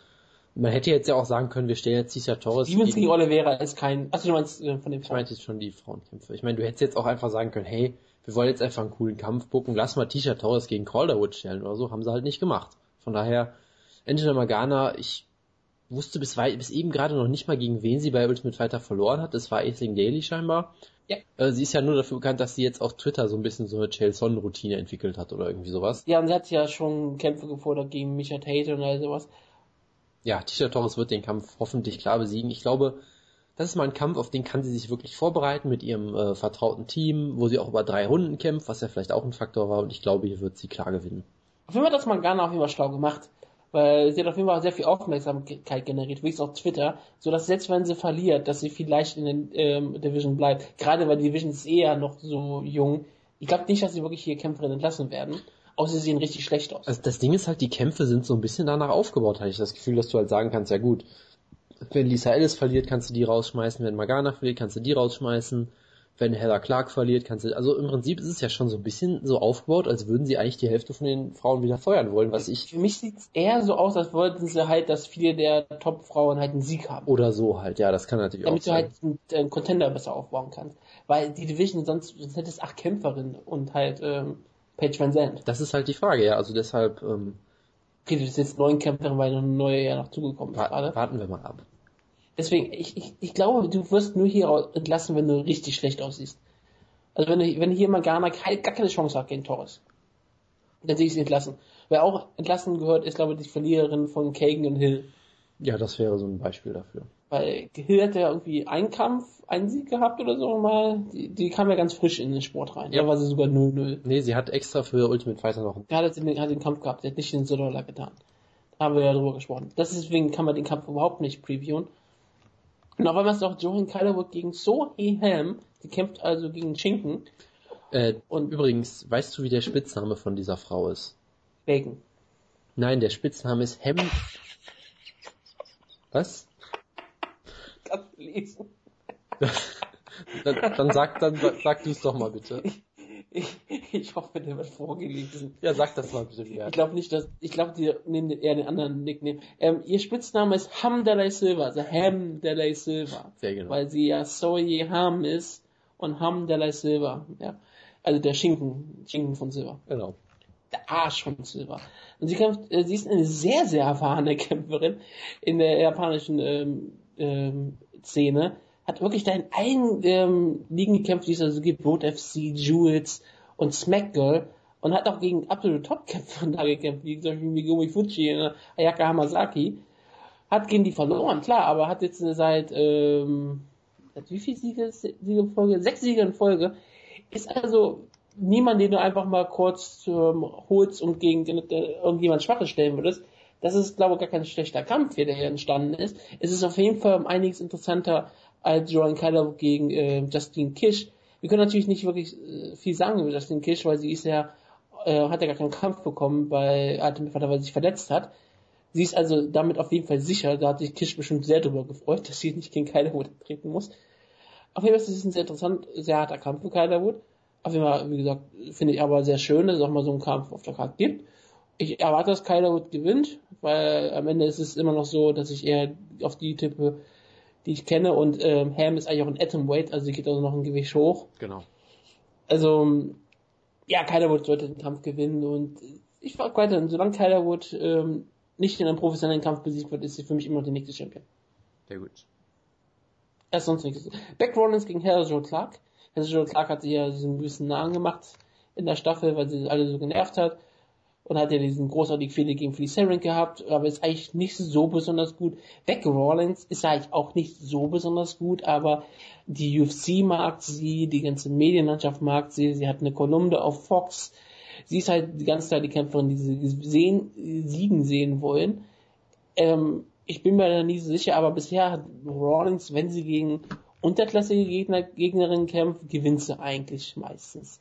man hätte jetzt ja auch sagen können, wir stellen jetzt Cesar Torres Stevens gegen Oliveira ist kein, achso, du meinst äh, von dem Ich meinte jetzt schon die Frauenkämpfe. Ich meine, du hättest jetzt auch einfach sagen können, hey, wir wollen jetzt einfach einen coolen Kampf gucken, lass mal Tisha Torres gegen Calderwood stellen oder so, haben sie halt nicht gemacht. Von daher, Angela Magana, ich wusste bis, weit, bis eben gerade noch nicht mal, gegen wen sie bei Ultimate Fighter verloren hat. Das war Aisling Daily scheinbar. Ja. Äh, sie ist ja nur dafür bekannt, dass sie jetzt auf Twitter so ein bisschen so eine Chael-Son-Routine entwickelt hat oder irgendwie sowas. Ja, und sie hat ja schon Kämpfe gefordert gegen Micha Tate und all sowas. Ja, Tisha Torres wird den Kampf hoffentlich klar besiegen. Ich glaube, das ist mal ein Kampf, auf den kann sie sich wirklich vorbereiten mit ihrem äh, vertrauten Team, wo sie auch über drei Runden kämpft, was ja vielleicht auch ein Faktor war. Und ich glaube, hier wird sie klar gewinnen. Auf jeden Fall hat das Magana auf jeden Fall schlau gemacht. Weil sie hat auf jeden Fall sehr viel Aufmerksamkeit generiert, wenigstens auf Twitter, so dass selbst wenn sie verliert, dass sie vielleicht in den ähm, Division bleibt. Gerade weil die Division ist eher noch so jung. Ich glaube nicht, dass sie wirklich hier Kämpferin entlassen werden. Außer sie sehen richtig schlecht aus. Also das Ding ist halt, die Kämpfe sind so ein bisschen danach aufgebaut, hatte ich das Gefühl, dass du halt sagen kannst, ja gut, wenn Lisa Ellis verliert, kannst du die rausschmeißen, wenn Magana verliert, kannst du die rausschmeißen, wenn Heather Clark verliert, kannst du, also im Prinzip ist es ja schon so ein bisschen so aufgebaut, als würden sie eigentlich die Hälfte von den Frauen wieder feuern wollen, was ich, Für mich sieht es eher so aus, als wollten sie halt, dass viele der Top-Frauen halt einen Sieg haben. oder so halt, ja, das kann natürlich damit auch du sein. halt einen, einen Contender besser aufbauen kannst. Weil die Division sonst, sonst hättest acht Kämpferinnen und halt ähm, Paige Van Zandt. Das ist halt die Frage, ja, also deshalb, ähm, Okay, du bist jetzt neun Kämpferin, weil noch eine neue ja noch zugekommen ist wa gerade. warten wir mal ab. Deswegen, ich, ich, ich glaube, du wirst nur hier entlassen, wenn du richtig schlecht aussiehst. Also wenn, du, wenn hier Magana keine, gar keine Chance hat gegen Torres, dann sehe ich sie entlassen. Wer auch entlassen gehört, ist glaube ich die Verliererin von Kagan und Hill. Ja, das wäre so ein Beispiel dafür. Weil Hill hatte ja irgendwie einen Kampf, einen Sieg gehabt oder so mal. Die, die kam ja ganz frisch in den Sport rein. Ja. Da war sie sogar 0-0. Nee, sie hat extra für Ultimate Fighter noch Er hat den, hat den Kampf gehabt, er hat nicht den Sodola getan. Da haben wir ja drüber gesprochen. Deswegen kann man den Kampf überhaupt nicht previewen. Und auf einmal ist auch Johan Calderwood gegen So Hee Helm. Die kämpft also gegen Schinken Äh, Und- übrigens, weißt du, wie der Spitzname von dieser Frau ist? Bacon. Nein, der Spitzname ist Hem. Was? Kannst du lesen? Dann, dann sag, dann sag du es doch mal bitte. Ich, ich hoffe, der wird vorgelesen. Ja, sag das mal bitte wieder. Ich glaube nicht, dass, ich glaube, die nehmen eher den anderen Nickname. Ähm, ihr Spitzname ist Hamdalai Silva, also Hamdalai Silva. Sehr genau. Weil sie ja Soye Ham ist und Hamdalai Silva, ja. Also der Schinken, Schinken von Silva. Genau. Der Arsch von Silva. Und sie kämpft, äh, sie ist eine sehr, sehr erfahrene Kämpferin in der japanischen ähm, ähm, Szene hat wirklich da in allen ähm, Ligen gekämpft, die es also gibt, Road FC, Jules und Smackgirl und hat auch gegen absolute Top-Kämpfer da gekämpft, wie zum Beispiel Megumi Fuji und Ayaka Hamasaki. Hat gegen die verloren, klar, aber hat jetzt seit, ähm, seit wie viel Siege, Siege Folge? Sechs Siege in Folge. Ist also niemand, den du einfach mal kurz ähm, holst und gegen der, irgendjemand Schwaches stellen würdest. Das ist, glaube ich, gar kein schlechter Kampf, der hier entstanden ist. Es ist auf jeden Fall um einiges interessanter als Joan Keller gegen äh, Justine Kish. Wir können natürlich nicht wirklich äh, viel sagen über Justine Kish, weil sie ist ja, äh, hat ja gar keinen Kampf bekommen bei Ultimate Fighter, weil sie sich verletzt hat. Sie ist also damit auf jeden Fall sicher. Da hat sich Kish bestimmt sehr darüber gefreut, dass sie nicht gegen Kylerwood treten muss. Auf jeden Fall ist es ein sehr interessant, sehr harter Kampf für Kylerwood. Auf jeden Fall, wie gesagt, finde ich aber sehr schön, dass es auch mal so einen Kampf auf der Karte gibt. Ich erwarte, dass Kylerwood gewinnt, weil am Ende ist es immer noch so, dass ich eher auf die tippe, die ich kenne und ähm, Ham ist eigentlich auch ein Atomweight, also sie geht also noch ein Gewicht hoch. Genau. Also ja, Kylerwood sollte den Kampf gewinnen und ich frage weiter, solange Kylerwood ähm, nicht in einem professionellen Kampf besiegt wird, ist sie für mich immer noch die nächste Champion. Sehr gut. Er ist sonst nichts. Beck Rollins gegen Hell Joe Clark. Hell Joe Clark hat sich ja diesen gewissen Namen gemacht in der Staffel, weil sie alle so genervt hat und hat ja diesen großartigen Fehler gegen Felice Herring gehabt, aber ist eigentlich nicht so besonders gut. Beck Rollins ist eigentlich auch nicht so besonders gut, aber die UFC mag sie, die ganze Medienlandschaft mag sie, sie hat eine Kolumne auf Fox, sie ist halt die ganze Zeit die Kämpferin, die sie sehen, siegen sehen wollen. Ähm, ich bin mir da nie so sicher, aber bisher hat Rollins, wenn sie gegen unterklassige Gegner, Gegnerinnen kämpft, gewinnt sie eigentlich meistens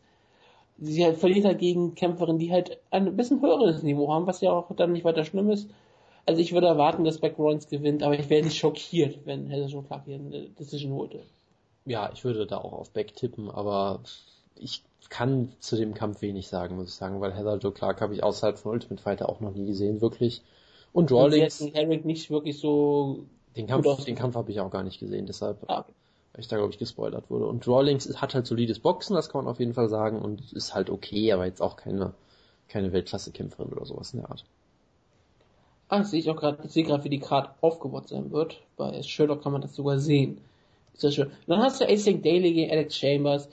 sie halt verliert halt gegen Kämpferinnen, die halt ein bisschen höheres Niveau haben, was ja auch dann nicht weiter schlimm ist. Also ich würde erwarten, dass Beck Rollins gewinnt, aber ich wäre nicht schockiert, wenn Henderson Clark hier eine Decision holte. Ja, ich würde da auch auf Beck tippen, aber ich kann zu dem Kampf wenig sagen, muss ich sagen, weil Heather Joe Clark habe ich außerhalb von Ultimate Fighter auch noch nie gesehen, wirklich. Und Rawlings. Und Herrick nicht wirklich so. Den Kampf, den Kampf habe ich auch gar nicht gesehen, deshalb. Ah ich da glaube ich gespoilert wurde. Und Rawlings hat halt solides Boxen, das kann man auf jeden Fall sagen, und ist halt okay, aber jetzt auch keine, keine Weltklasse-Kämpferin oder sowas in der Art. Ah, sehe ich auch gerade, ich sehe gerade, wie die gerade aufgebaut sein wird. Bei Sherlock kann man das sogar sehen. Ist das schön. Dann hast du Async Daily gegen Alex Chambers.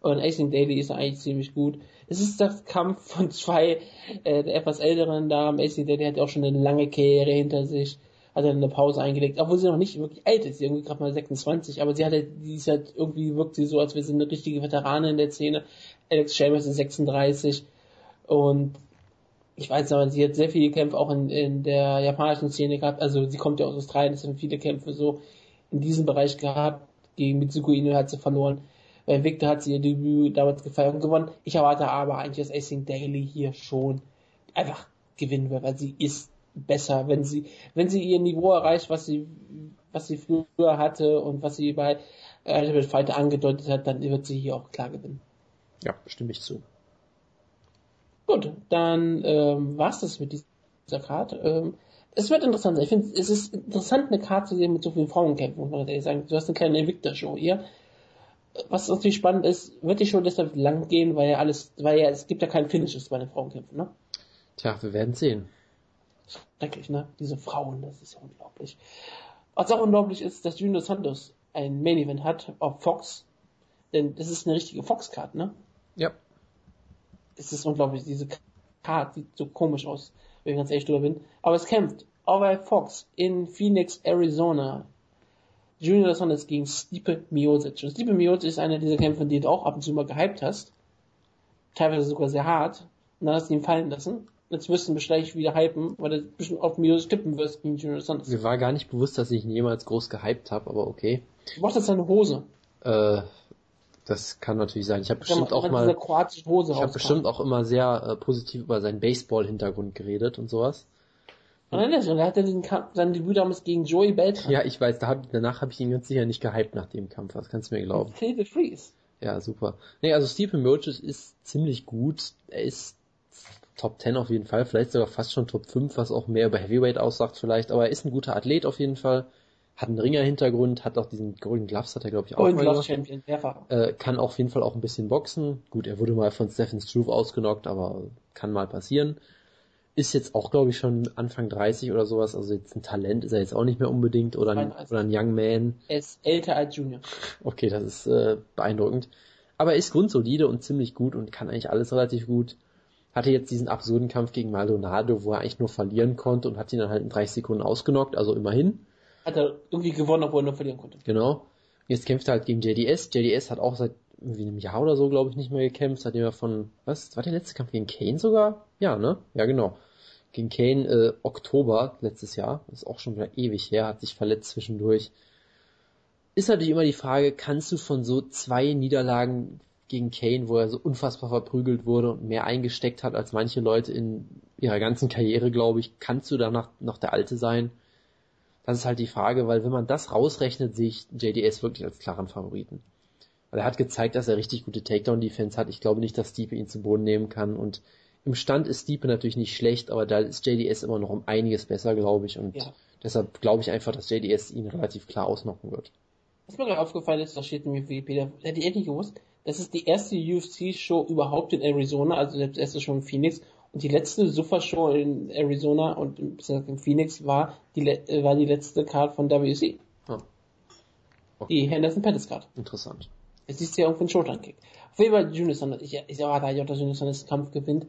Und Async Daily ist eigentlich ziemlich gut. Es ist der Kampf von zwei äh, etwas älteren Damen. Async Daily hat auch schon eine lange Karriere hinter sich hat er eine Pause eingelegt, obwohl sie noch nicht wirklich alt ist, sie irgendwie gerade mal 26, aber sie hat halt, die ist halt, irgendwie wirkt sie so, als wäre sie eine richtige Veteranin in der Szene. Alex Chambers ist 36 und ich weiß aber, sie hat sehr viele Kämpfe auch in, in der japanischen Szene gehabt, also sie kommt ja aus Australien, es sind viele Kämpfe so in diesem Bereich gehabt, gegen Mitsuko Ino hat sie verloren. Bei Victor hat sie ihr Debüt damals gefeiert und gewonnen. Ich erwarte aber eigentlich, dass Acing Daily hier schon einfach gewinnen wird, weil sie ist besser, wenn sie, wenn sie ihr Niveau erreicht, was sie, was sie früher hatte und was sie bei Ultimate Fighter angedeutet hat, dann wird sie hier auch klar gewinnen. Ja, stimme ich zu. Gut, dann ähm, war's das mit dieser Karte. Ähm, es wird interessant sein. Ich finde, es ist interessant, eine Karte zu sehen mit so vielen Frauenkämpfen, muss man ehrlich sagen. Du hast eine kleine Invicta-Show hier. Was natürlich spannend ist, wird die Show deshalb lang gehen, weil ja alles, weil ja, es gibt ja keinen Finishes bei den Frauenkämpfen, ne? Tja, wir werden sehen. Schrecklich, ne? Diese Frauen, das ist ja unglaublich. Was auch unglaublich ist, dass Junior Santos ein Main Event hat auf Fox. Denn das ist eine richtige Fox-Card, ne? Ja. Es ist unglaublich, diese Card sieht so komisch aus, wenn ich ganz ehrlich drüber bin. Aber es kämpft bei Fox in Phoenix, Arizona. Junior Santos gegen Stipe Miocic. Und Stipe Miocic ist einer dieser Kämpfer, die du auch ab und zu mal gehypt hast. Teilweise sogar sehr hart. Und dann hast du ihn fallen lassen. Jetzt du mich gleich wieder hypen, weil du bestimmt auf Mios tippen wirst gegen Junior Santos. Mir war gar nicht bewusst, dass ich ihn jemals groß gehypt habe, aber okay. Du machst jetzt seine Hose. Äh, das kann natürlich sein. Ich habe bestimmt auch mal. ich habe bestimmt auch immer sehr äh, positiv über seinen Baseball-Hintergrund geredet und sowas. Nein, nein, er hat ja den Kampf, sein Debüt damals gegen Joey Beltran. Ja, ich weiß, da hab, danach habe ich ihn ganz sicher nicht gehypt nach dem Kampf, das kannst du mir glauben. Freeze. Ja, super. Nee, also Stephen Miocic ist ziemlich gut. Er ist Top 10 auf jeden Fall, vielleicht sogar fast schon Top 5, was auch mehr über Heavyweight aussagt vielleicht, aber er ist ein guter Athlet auf jeden Fall. Hat einen Ringer-Hintergrund, hat auch diesen Golden Gloves, hat er glaube ich auch Golden Gloves. Champion, mehrfach. Äh, kann auf jeden Fall auch ein bisschen boxen. Gut, er wurde mal von Stephen Struve ausgenockt, aber kann mal passieren. Ist jetzt auch, glaube ich, schon Anfang 30 oder sowas, also jetzt ein Talent ist er jetzt auch nicht mehr unbedingt oder ein, 32. oder ein Young Man. Er ist älter als Junior. Okay, das ist äh, beeindruckend. Aber er ist grundsolide und ziemlich gut und kann eigentlich alles relativ gut. Hatte jetzt diesen absurden Kampf gegen Maldonado, wo er eigentlich nur verlieren konnte und hat ihn dann halt in 30 Sekunden ausgenockt, also immerhin. Hat er irgendwie gewonnen, obwohl er nur verlieren konnte. Genau. Jetzt kämpft er halt gegen JDS. JDS hat auch seit irgendwie einem Jahr oder so, glaube ich, nicht mehr gekämpft, seitdem er von, was, war der letzte Kampf gegen Kane sogar? Ja, ne? Ja, genau. Gegen Kane äh, Oktober letztes Jahr. Das ist auch schon wieder ewig her, hat sich verletzt zwischendurch. Ist natürlich immer die Frage, kannst du von so zwei Niederlagen gegen Kane, wo er so unfassbar verprügelt wurde und mehr eingesteckt hat als manche Leute in ihrer ganzen Karriere, glaube ich, kannst du danach noch der Alte sein? Das ist halt die Frage, weil wenn man das rausrechnet, sehe ich JDS wirklich als klaren Favoriten. Weil er hat gezeigt, dass er richtig gute Takedown-Defense hat. Ich glaube nicht, dass Stipe ihn zu Boden nehmen kann und im Stand ist Stipe natürlich nicht schlecht, aber da ist JDS immer noch um einiges besser, glaube ich, und Ja. deshalb glaube ich einfach, dass JDS ihn relativ klar ausnocken wird. Was mir gerade aufgefallen ist, das steht in Wikipedia, hätte ich nicht gewusst, das ist die erste UFC-Show überhaupt in Arizona, also selbst erste Show in Phoenix. Und die letzte Super-Show in Arizona und in Phoenix war die, äh, war die letzte Card von WC. Ah. Die Henderson Pettis Card. Interessant. Es ist ja irgendwie ein Showtime-Kick. Auf jeden Fall Sanders. Ich, ich erwarte eigentlich auch, dass Junior Sanders den Kampf gewinnt.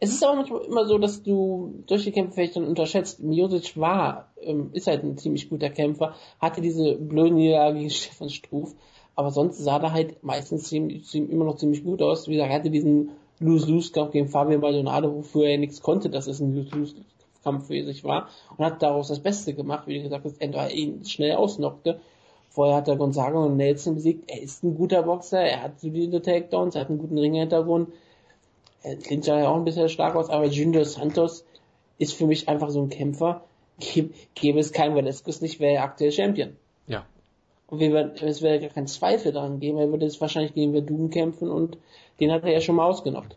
Es ist aber manchmal immer so, dass du solche Kämpfe vielleicht dann unterschätzt. Miosic war, ähm, ist halt ein ziemlich guter Kämpfer, hatte diese blöde Niederlage gegen Stefan Struf, aber sonst sah er halt meistens immer noch ziemlich gut aus. Wie gesagt, er hatte diesen Lose-Lose-Kampf gegen Fabian Maldonado, wofür er nichts konnte, dass es ein Lose-Lose-Kampf für sich war und hat daraus das Beste gemacht, wie gesagt, dass Ender ihn schnell ausnockte. Vorher hat er Gonzaga und Nelson besiegt. Er ist ein guter Boxer, er hat solide Takedowns, er hat einen guten Ringhintergrund. Er klingt ja auch ein bisschen stark aus, aber Junior Santos ist für mich einfach so ein Kämpfer. Gäbe, gäbe es keinen Velasquez nicht, wäre er aktuell Champion. Und es wäre gar kein Zweifel daran geben, er würde jetzt wahrscheinlich gegen Verdun kämpfen und den hat er ja schon mal ausgenockt.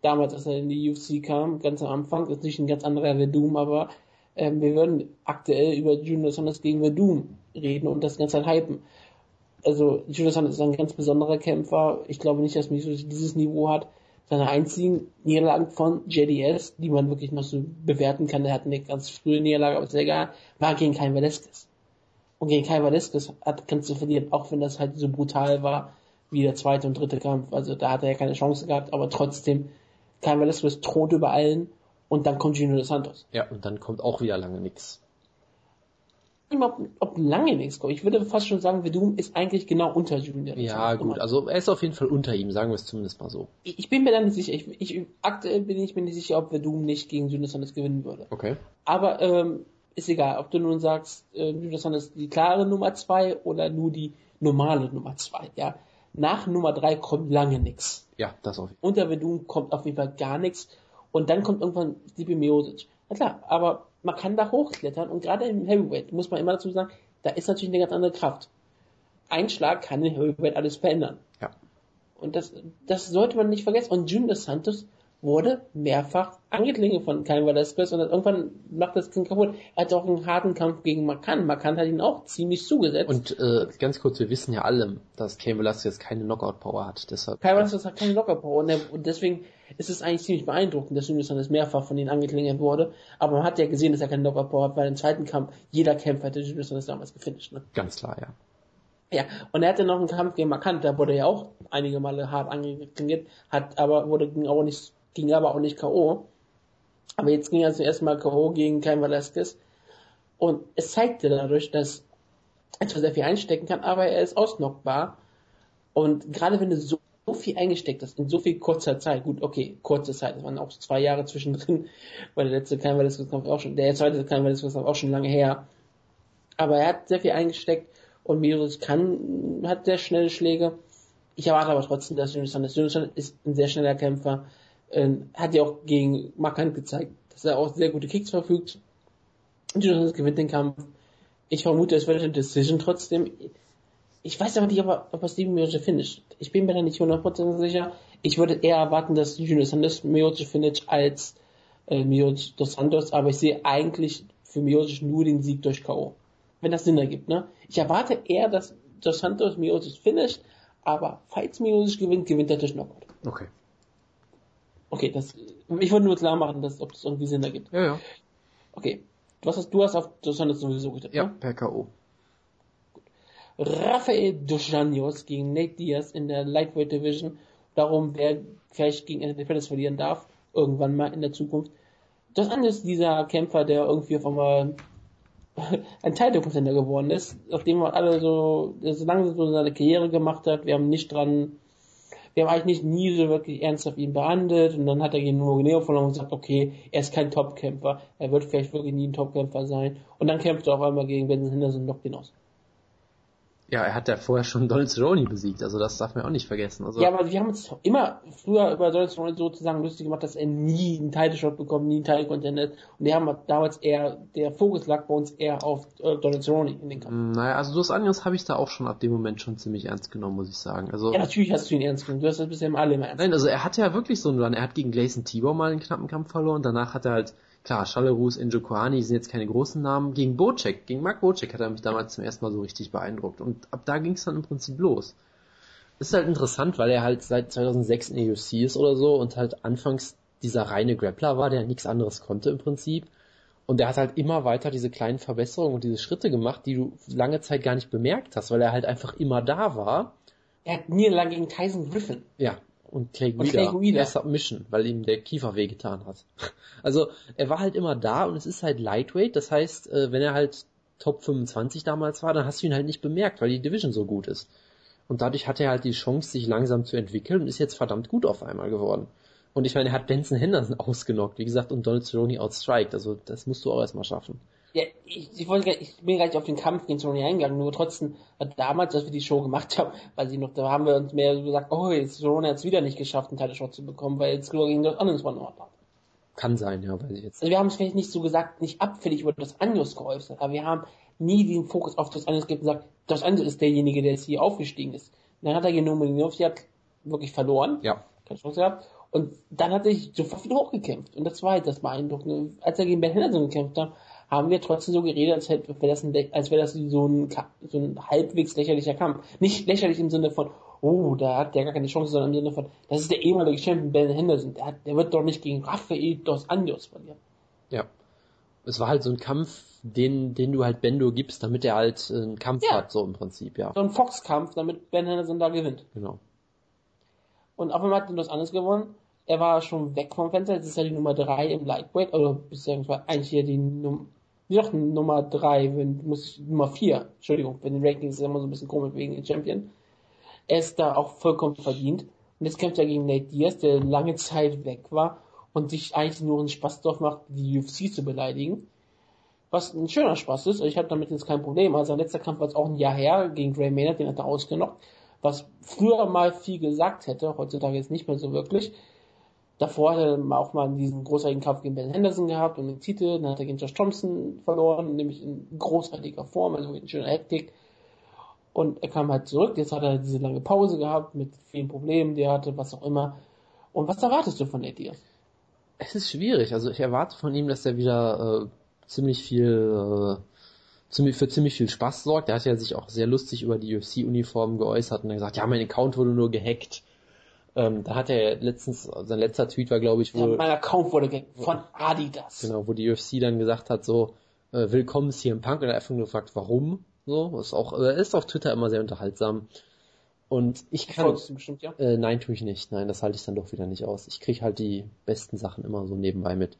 Damals, als er in die UFC kam, ganz am Anfang, ist nicht ein ganz anderer Verdum, aber ähm, wir würden aktuell über Junior Sanders gegen Verdum reden und das Ganze halt hypen. Also Junior Sanders ist ein ganz besonderer Kämpfer. Ich glaube nicht, dass Miso dieses Niveau hat. Seine einzigen Niederlagen von JDS, die man wirklich noch so bewerten kann, er hat eine ganz frühe Niederlage, aber ist egal, war gegen Kein Velasquez. Und gegen Kai Velasquez hat, kannst du verlieren, auch wenn das halt so brutal war wie der zweite und dritte Kampf. Also da hat er ja keine Chance gehabt, aber trotzdem, Kai Velasquez thront über allen und dann kommt Junior dos Santos. Ja, und dann kommt auch wieder lange nix. Ich weiß nicht, ob, ob lange nichts kommt. Ich würde fast schon sagen, Verdum ist eigentlich genau unter Junior. Ja, gut, also er ist auf jeden Fall unter ihm, sagen wir es zumindest mal so. Ich, ich bin mir da nicht sicher. Ich, ich, aktuell bin ich mir nicht sicher, ob Verdum nicht gegen Junior Santos gewinnen würde. Okay. Aber ähm, ist egal, ob du nun sagst, äh, Junior Sanders die klare Nummer zwei oder nur die normale Nummer zwei. Ja, nach Nummer drei kommt lange nichts. Ja, das auf jeden Unter Verdun kommt auf jeden Fall gar nichts und dann kommt irgendwann Stipe Miosic. Na klar, aber man kann da hochklettern und gerade im Heavyweight muss man immer dazu sagen, da ist natürlich eine ganz andere Kraft. Ein Schlag kann im Heavyweight alles verändern. Ja. Und das, das sollte man nicht vergessen. Und Junior Santos wurde mehrfach angeklingelt von Cain Velasquez und irgendwann macht das Kind kaputt. Er hat auch einen harten Kampf gegen Makan. Makan hat ihn auch ziemlich zugesetzt. Und äh, ganz kurz, wir wissen ja alle, dass Cain Velasquez keine Knockout-Power hat. Deshalb. Kai Velasquez hat keine Lockerpower und, und deswegen ist es eigentlich ziemlich beeindruckend, dass Junior Santos mehrfach von ihnen angeklingelt wurde. Aber man hat ja gesehen, dass er keine Lockerpower hat, weil im zweiten Kampf jeder Kämpfer hätte Junior Santos damals gefinisht. Ne? Ganz klar, ja. Ja, und er hatte noch einen Kampf gegen Makan, da wurde er ja auch einige Male hart angeklingelt, hat aber, wurde, ging aber nicht, ging aber auch nicht K.O. Aber jetzt ging er zum ersten Mal K.O. gegen Cain Velasquez. Und es zeigte dadurch, dass er zwar sehr viel einstecken kann, aber er ist ausnockbar. Und gerade wenn du so, viel eingesteckt hast, in so viel kurzer Zeit, gut, okay, kurze Zeit, es waren auch zwei Jahre zwischendrin, weil der letzte Cain Velasquez Kampf auch schon, der zweite Cain Velasquez Kampf auch schon lange her. Aber er hat sehr viel eingesteckt und Miros kann, hat sehr schnelle Schläge. Ich erwarte aber trotzdem, dass Junior Sanders, Junior Sanders ist ein sehr schneller Kämpfer, ähm, hat ja auch gegen Markant gezeigt, dass er auch sehr gute Kicks verfügt. Junior Sanders gewinnt den Kampf. Ich vermute, es wird eine Decision trotzdem. Ich weiß aber nicht, ob er, ob er Steven Miocic finisht. Ich bin mir da nicht 100% sicher. Ich würde eher erwarten, dass Junior Sanders Miocic finisht als äh, Miocic dos Santos, aber ich sehe eigentlich für Miocic nur den Sieg durch K.O. Wenn das Sinn ergibt, ne? Ich erwarte eher, dass dos Santos Miocic finisht, aber falls Miocic gewinnt, gewinnt er durch Knockout. Okay. Okay, das, ich wollte nur klar machen, dass, ob das irgendwie Sinn ergibt. Ja, ja. Okay. Du hast, du hast auf dos Santos sowieso getippt, Ja, ne? per K.O. Rafael Dos Anjos gegen Nate Diaz in der Lightweight Division. Darum, wer vielleicht gegen Anthony Pettis verlieren darf, irgendwann mal in der Zukunft. Dos Anjos ist dieser Kämpfer, der irgendwie auf einmal ein Title Contender geworden ist, nachdem man alle so, der so langsam so seine Karriere gemacht hat. Wir haben nicht dran, wir haben eigentlich nicht nie so wirklich ernsthaft ihn behandelt und dann hat er gegen Neo verloren und gesagt, okay, er ist kein Topkämpfer, er wird vielleicht wirklich nie ein Topkämpfer sein. Und dann kämpft er auf einmal gegen Benson Henderson und knockt ihn aus. Ja, er hat ja vorher schon Donald Cerrone besiegt, also das darf man auch nicht vergessen. Also, Ja, aber wir haben uns immer früher über Donald Trump sozusagen lustig gemacht, dass er nie einen Title Shot bekommt, nie einen Title Content Und wir haben damals eher, der Fokus lag bei uns eher auf äh, Donald Cerrone in den Kampf. Mm, Naja, also Dos Anjos habe ich da auch schon ab dem Moment schon ziemlich ernst genommen, muss ich sagen. Also Ja, natürlich hast du ihn ernst genommen. Du hast das bisher alle immer ernst Nein, also er hatte ja wirklich so einen Run. Er hat gegen Gleison Tibor mal einen knappen Kampf verloren. Danach hat er halt, klar, Kohani, die sind jetzt keine großen Namen. Gegen Bocek, gegen Mark Bocek hat er mich damals zum ersten Mal so richtig beeindruckt. Und ab da ging es dann im Prinzip los. Ist halt interessant, weil er halt seit 2006 in UFC ist oder so und halt anfangs dieser reine Grappler war, der nichts anderes konnte im Prinzip. Und er hat halt immer weiter diese kleinen Verbesserungen und diese Schritte gemacht, die du lange Zeit gar nicht bemerkt hast, weil er halt einfach immer da war. Er hat Niederlage gegen Tyson Griffin. Ja, und Clay Und Guida. Clay Guida. Der Submission, weil ihm der Kiefer wehgetan hat. Also er war halt immer da und es ist halt Lightweight, das heißt, äh, wenn er halt Top 25 damals war, dann hast du ihn halt nicht bemerkt, weil die Division so gut ist. Und dadurch hat er halt die Chance, sich langsam zu entwickeln und ist jetzt verdammt gut auf einmal geworden. Und ich meine, er hat Benson Henderson ausgenockt, wie gesagt, und Donald Cerrone outstriked. Also das musst du auch erstmal schaffen. Ja, ich, ich, wollte, ich bin gar nicht auf den Kampf gegen Cerrone eingegangen, nur trotzdem hat damals, als wir die Show gemacht haben, weil sie noch, da haben wir uns mehr so gesagt, oh, jetzt Cerrone hat es wieder nicht geschafft, einen Title Shot zu bekommen, weil jetzt gegen das anderes war noch hat. Kann sein, ja, weiß ich jetzt. Also wir haben es vielleicht nicht so gesagt, nicht abfällig über das Anjos geäußert, aber wir haben nie den Fokus auf das Anjos gegeben und gesagt, das Anjos ist derjenige, der jetzt hier aufgestiegen ist. Und dann hat er gegen Nominov, hat wirklich verloren, Ja. keine Chance gehabt, und dann hat er sich sofort wieder hochgekämpft. Und das war halt das Beeindruckende. Als er gegen Ben Henderson gekämpft hat, haben wir trotzdem so geredet, als wäre das, ein, als wäre das so ein, so ein halbwegs lächerlicher Kampf. Nicht lächerlich im Sinne von, oh, da hat der gar keine Chance, sondern im Sinne von, das ist der ehemalige Champion Ben Henderson. Der, hat, der wird doch nicht gegen Rafael dos Anjos verlieren. Ja. Es war halt so ein Kampf, den, den du halt Bendo gibst, damit er halt äh, einen Kampf Ja. hat, so im Prinzip, ja. So ein Fox-Kampf, damit Ben Henderson da gewinnt. Genau. Und auf einmal hat er das anderes gewonnen. Er war schon weg vom Fenster. Jetzt ist er die Nummer 3 im Lightweight. Oder beziehungsweise eigentlich hier die Nummer, doch Nummer 3, wenn, muss ich, Nummer 4. Entschuldigung, bei den Rankings ist immer so ein bisschen komisch wegen den Champion. Er ist da auch vollkommen verdient. Und jetzt kämpft er gegen Nate Diaz, der lange Zeit weg war und sich eigentlich nur einen Spaß drauf macht, die UFC zu beleidigen. Was ein schöner Spaß ist. Ich habe damit jetzt kein Problem. Also sein letzter Kampf war jetzt auch ein Jahr her gegen Gray Maynard, den hat er ausgenockt. Was früher mal viel gesagt hätte, heutzutage jetzt nicht mehr so wirklich. Davor hat er auch mal diesen großartigen Kampf gegen Ben Henderson gehabt und den Titel. Dann hat er gegen Josh Thompson verloren, nämlich in großartiger Form, also in schöner Hektik. Und er kam halt zurück. Jetzt hat er diese lange Pause gehabt mit vielen Problemen, die er hatte, was auch immer. Und was erwartest du von Diaz? Es ist schwierig. Also ich erwarte von ihm, dass er wieder äh, ziemlich viel, äh, ziemlich, für ziemlich viel Spaß sorgt. Er hat ja sich auch sehr lustig über die UFC-Uniformen geäußert und dann gesagt, ja, mein Account wurde nur gehackt. Ähm, da hat er letztens, sein letzter Tweet war, glaube ich, Ja, wo, mein Account wurde gehackt von Adidas. genau, wo die UFC dann gesagt hat, so, äh, willkommen hier im Punk und er hat einfach nur gefragt, warum? So, ist auch, er ist auf Twitter immer sehr unterhaltsam. Und ich kann, Folgst du bestimmt, ja? äh, nein, tue ich nicht. Nein, das halte ich dann doch wieder nicht aus. Ich kriege halt die besten Sachen immer so nebenbei mit.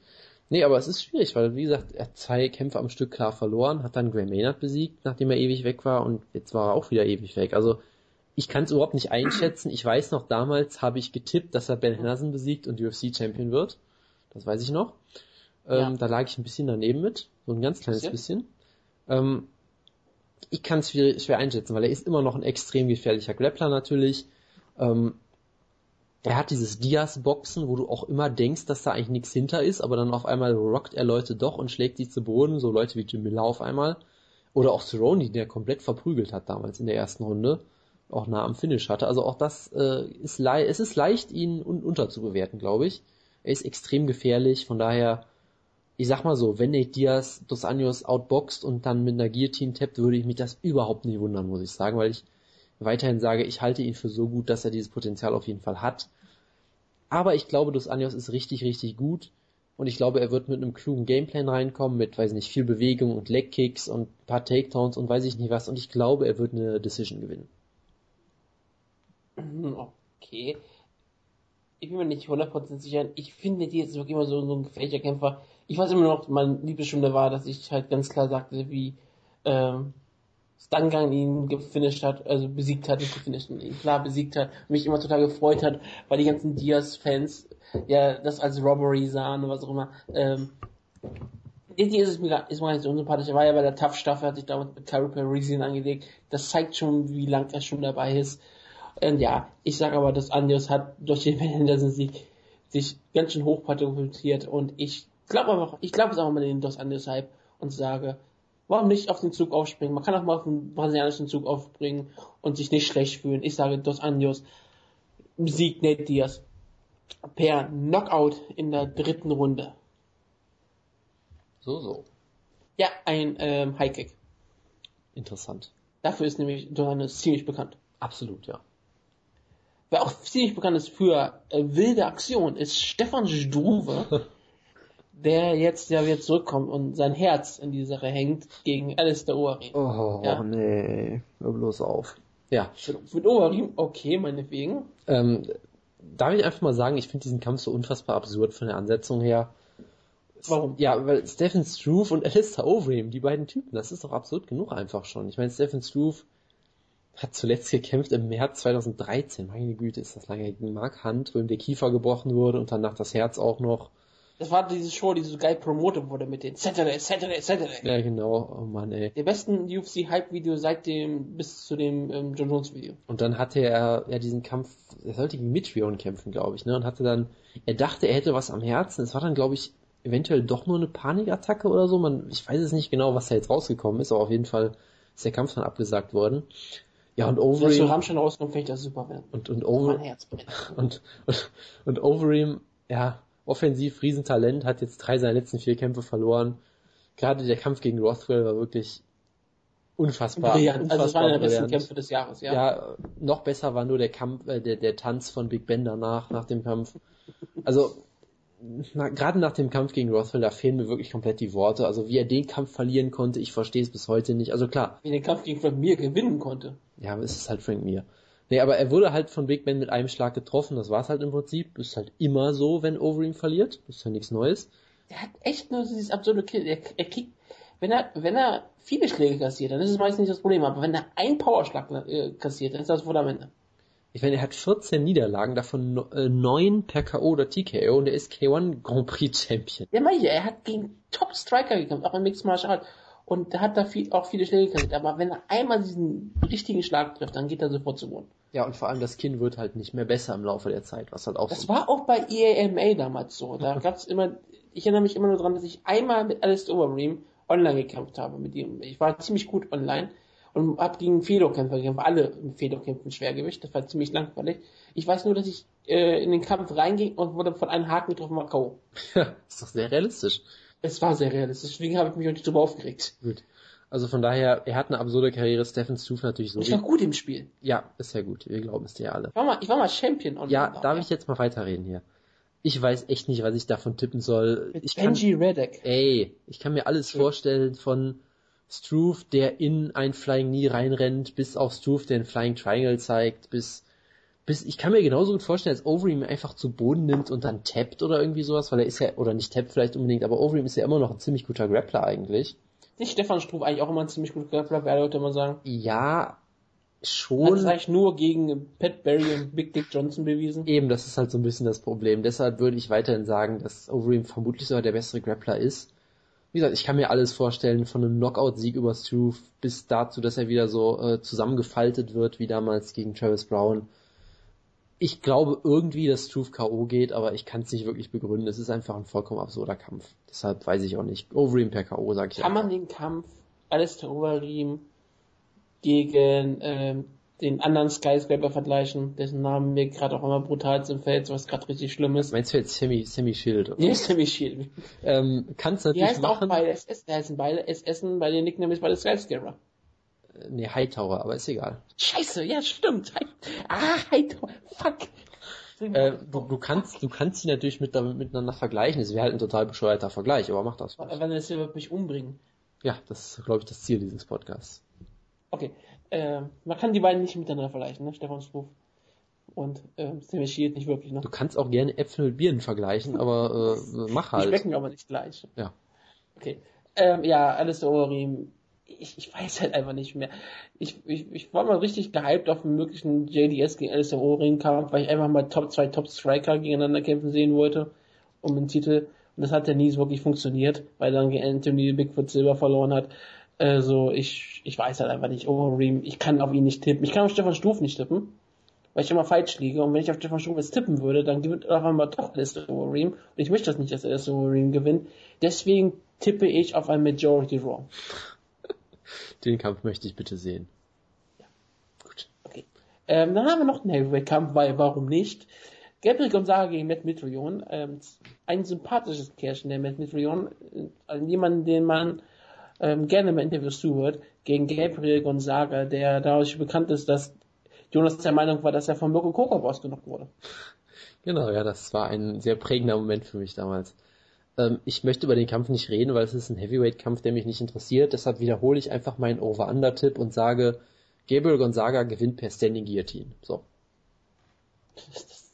Nee, aber es ist schwierig, weil wie gesagt, er hat zwei Kämpfe am Stück klar verloren, hat dann Gray Maynard besiegt, nachdem er ewig weg war und jetzt war er auch wieder ewig weg. Also ich kann es überhaupt nicht einschätzen. Ich weiß noch, damals habe ich getippt, dass er Ben Henderson besiegt und UFC-Champion wird. Das weiß ich noch. Ähm, Ja. Da lag ich ein bisschen daneben mit, so ein ganz kleines Bisschen? bisschen. Ähm, ich kann es schwer, schwer einschätzen, weil er ist immer noch ein extrem gefährlicher Grappler natürlich. Ähm, er hat dieses Diaz-Boxen, wo du auch immer denkst, dass da eigentlich nichts hinter ist, aber dann auf einmal rockt er Leute doch und schlägt sie zu Boden, so Leute wie Jim Miller auf einmal. Oder auch Cerrone, der komplett verprügelt hat damals in der ersten Runde, auch nah am Finish hatte. Also auch das äh, ist leicht, es ist leicht, ihn un unterzubewerten, glaube ich. Er ist extrem gefährlich, von daher, ich sag mal so, wenn Nate Diaz Dos Anjos outboxt und dann mit einer Guillotine tappt, würde ich mich das überhaupt nicht wundern, muss ich sagen, weil ich weiterhin sage, ich halte ihn für so gut, dass er dieses Potenzial auf jeden Fall hat. Aber ich glaube, Dos Anjos ist richtig, richtig gut. Und ich glaube, er wird mit einem klugen Gameplan reinkommen, mit, weiß nicht, viel Bewegung und Legkicks und ein paar Takedowns und weiß ich nicht was. Und ich glaube, er wird eine Decision gewinnen. Mhm, okay. Ich bin mir nicht 100% sicher. Ich finde, die ist wirklich immer so, so ein gefährlicher Kämpfer. Ich weiß immer noch, mein Lieblingsstunde war, dass ich halt ganz klar sagte, wie ähm, Stangang ihn gefinisht hat, also besiegt hat, nicht gefinisht, ihn klar besiegt hat, mich immer total gefreut hat, weil die ganzen Diaz-Fans ja das als Robbery sahen oder was auch immer. Ähm, irgendwie ist es mir gar, ist mir gar nicht so unsympathisch. Er war ja bei der Tough-Staffel, hat sich damals mit Carol Parisian angelegt. Das zeigt schon, wie lang er schon dabei ist. Und ja, ich sage aber, dass Andreas hat durch den Henderson-Sieg sich ganz schön hoch pathofiziert und ich glaube einfach, ich glaube es auch mal in den Dos Anjos Hype und sage, warum nicht auf den Zug aufspringen? Man kann auch mal auf den brasilianischen Zug aufspringen und sich nicht schlecht fühlen. Ich sage, Dos Anjos besiegt Nate Diaz per Knockout in der dritten Runde. So, so. Ja, ein ähm, High Kick. Interessant. Dafür ist nämlich Donanes ziemlich bekannt. Absolut, ja. Wer auch ziemlich bekannt ist für äh, wilde Aktion, ist Stefan Struve, der jetzt ja wieder zurückkommt und sein Herz in die Sache hängt gegen Alistair Overeem. Oh, Ja. nee. Hör bloß auf. Ja. Mit Overeem, okay, meinetwegen. Ähm, darf ich einfach mal sagen, ich finde diesen Kampf so unfassbar absurd von der Ansetzung her. Warum? Ja, weil Stephen Struve und Alistair Overeem, die beiden Typen, das ist doch absurd genug einfach schon. Ich meine, Stephen Struve hat zuletzt gekämpft im März 2013. Meine Güte, ist das lange gegen Mark Hunt, wo ihm der Kiefer gebrochen wurde und danach das Herz auch noch. Das war diese Show, die so geil promotet wurde mit den Saturday, Saturday, Saturday. Ja, genau. Oh Mann, ey. Der besten UFC-Hype-Video seit dem, bis zu dem ähm, John Jones-Video. Und dann hatte er ja diesen Kampf, er sollte gegen Mitrion kämpfen, glaube ich, ne? Und hatte dann, er dachte, er hätte was am Herzen. Es war dann, glaube ich, eventuell doch nur eine Panikattacke oder so. Man, ich weiß es nicht genau, was da jetzt rausgekommen ist, aber auf jeden Fall ist der Kampf dann abgesagt worden. Ja, und Wenn Overeem, Rammstein rauskommt, finde ich das super, wenn und, und, Over, und, und, und Overeem, ja, offensiv, Riesentalent, hat jetzt drei seiner letzten vier Kämpfe verloren. Gerade der Kampf gegen Rothwell war wirklich unfassbar. Brillant. Also es war einer der besten. Kämpfe des Jahres, ja. Ja, noch besser war nur der Kampf, äh, der, der Tanz von Big Ben danach, nach dem Kampf. Also, na, gerade nach dem Kampf gegen Rothwell, da fehlen mir wirklich komplett die Worte. Also, wie er den Kampf verlieren konnte, ich verstehe es bis heute nicht. Also klar, Wie er den Kampf gegen Frank Mir gewinnen konnte. ja, aber es ist halt Frank Mir. Nee, aber er wurde halt von Big Ben mit einem Schlag getroffen, das war's halt im Prinzip. Ist halt immer so, wenn Overeem verliert. Ist ja nichts Neues. Der hat echt nur dieses absurde Kill. Er, er kriegt, wenn er, wenn er viele Schläge kassiert, dann ist es meistens nicht das Problem. Aber wenn er einen Powerschlag äh, kassiert, dann ist das vor am Ende. Ich meine, er hat 14 Niederlagen, davon no- äh, 9 per K.O. oder TKO und er ist K1 Grand Prix Champion. Ja, meine ich, er hat gegen Top-Striker gekämpft, auch im Mixed Martial Art. Und hat da viel, auch viele Schläge kassiert. Aber wenn er einmal diesen richtigen Schlag trifft, dann geht er sofort zu Boden. Ja, und vor allem das Kinn wird halt nicht mehr besser im Laufe der Zeit, was halt auch Das so war auch bei EAMA damals so. Da gab's immer, ich erinnere mich immer nur dran, dass ich einmal mit Alistair Overeem online gekämpft habe mit ihm. Ich war ziemlich gut online und habe gegen Fedor-Kämpfer gekämpft. Alle im Fedor-Kämpfen Schwergewicht. Das war ziemlich langweilig. Ich weiß nur, dass ich äh, in den Kampf reinging und wurde von einem Haken getroffen, war K.O. Ja, ist doch sehr realistisch. Es war sehr realistisch, deswegen habe ich mich auch nicht drüber aufgeregt. Gut. Also von daher, er hat eine absurde Karriere, Stephen Struve natürlich so. Ich war gut im Spiel. Ja, ist ja gut, wir glauben es dir alle. Ich war mal, ich war mal Champion online. Ja, auch, darf ich jetzt mal weiterreden hier? Ich weiß echt nicht, was ich davon tippen soll. Mit Ich kann, Benji Reddick. ey, ich kann mir alles vorstellen von Struve, der in ein Flying Knee reinrennt, bis auf Struve, der einen Flying Triangle zeigt, bis, bis, ich kann mir genauso gut vorstellen, als Overeem einfach zu Boden nimmt und dann tappt oder irgendwie sowas, weil er ist ja, oder nicht tappt vielleicht unbedingt, aber Overeem ist ja immer noch ein ziemlich guter Grappler eigentlich. Nicht Stefan Struve eigentlich auch immer ein ziemlich guter Grappler, wer Leute immer sagen. Ja, Hat es schon. eigentlich nur gegen Pat Barry und Big Dick Johnson bewiesen. Eben, das ist halt so ein bisschen das Problem. Deshalb würde ich weiterhin sagen, dass Overeem vermutlich sogar der bessere Grappler ist. Wie gesagt, ich kann mir alles vorstellen, von einem Knockout-Sieg über Struve bis dazu, dass er wieder so äh, zusammengefaltet wird, wie damals gegen Travis Brown. Ich glaube irgendwie, dass Struve K.O. geht, aber ich kann es nicht wirklich begründen. Es ist einfach ein vollkommen absurder Kampf. Deshalb weiß ich auch nicht. Overeem per K.O. sage ich Kann man einfach. den Kampf Alistair Overeem gegen ähm, den anderen Skyscraper vergleichen, dessen Namen mir gerade auch immer brutal im Feld, was gerade richtig schlimm ist. Meinst du jetzt Sammy, Sammy Shield? Oder? Ja, Sammy Shield. Ähm, kannst natürlich Die heißt machen. auch beide SS, die heißen beide SS, bei den Nicknames beide Skyscraper. Äh, nee, Hightower, aber ist egal. Scheiße, ja, stimmt. Ah, Hightower, fuck. Äh, du, du, kannst, du kannst sie natürlich mit, miteinander vergleichen. Es wäre halt ein total bescheuerter Vergleich, aber mach das. Wenn es wird mich umbringen. Ja, das ist, glaube ich, das Ziel dieses Podcasts. Okay. Äh, man kann die beiden nicht miteinander vergleichen, ne? Stefan Struf und äh, Sammy Shield nicht wirklich, ne? Du kannst auch gerne Äpfel mit Birnen vergleichen, aber äh, mach halt. Die schmecken aber nicht gleich. Ja. Okay. Ähm, ja, alles der Orim. Ich, ich weiß halt einfach nicht mehr. Ich, ich, ich war mal richtig gehypt auf einen möglichen JDS gegen Alistair Orim Kampf, weil ich einfach mal Top zwei Top Striker gegeneinander kämpfen sehen wollte um den Titel. Und das hat ja nie so wirklich funktioniert, weil dann Anthony Bigfoot Silver verloren hat. Also ich, ich weiß halt einfach nicht, Overeem, ich kann auf ihn nicht tippen. Ich kann auf Stefan Stuf nicht tippen, weil ich immer falsch liege. Und wenn ich auf Stefan Stuf jetzt tippen würde, dann gewinnt auf einmal doch Alistair Overeem. Und ich möchte das nicht, dass Alistair Overeem gewinnt. Deswegen tippe ich auf ein Majority Draw. Den Kampf möchte ich bitte sehen. Ja. Gut. Okay. Ähm, dann haben wir noch einen Heavyweight-Kampf, weil warum nicht? Gabriel Gonzaga gegen Matt Mitrion. Ähm, ein sympathisches Kerlchen, der Matt Mitrion. Äh, jemand, den man ähm, gerne mal Interviews zuhört, gegen Gabriel Gonzaga, der dadurch bekannt ist, dass Jonas der Meinung war, dass er von Mirko Kokop ausgenockt wurde. Genau, ja, das war ein sehr prägender Moment für mich damals. Ähm, ich möchte über den Kampf nicht reden, weil es ist ein Heavyweight-Kampf, der mich nicht interessiert. Deshalb wiederhole ich einfach meinen Over-Under-Tipp und sage, Gabriel Gonzaga gewinnt per Standing Guillotine. So. Das,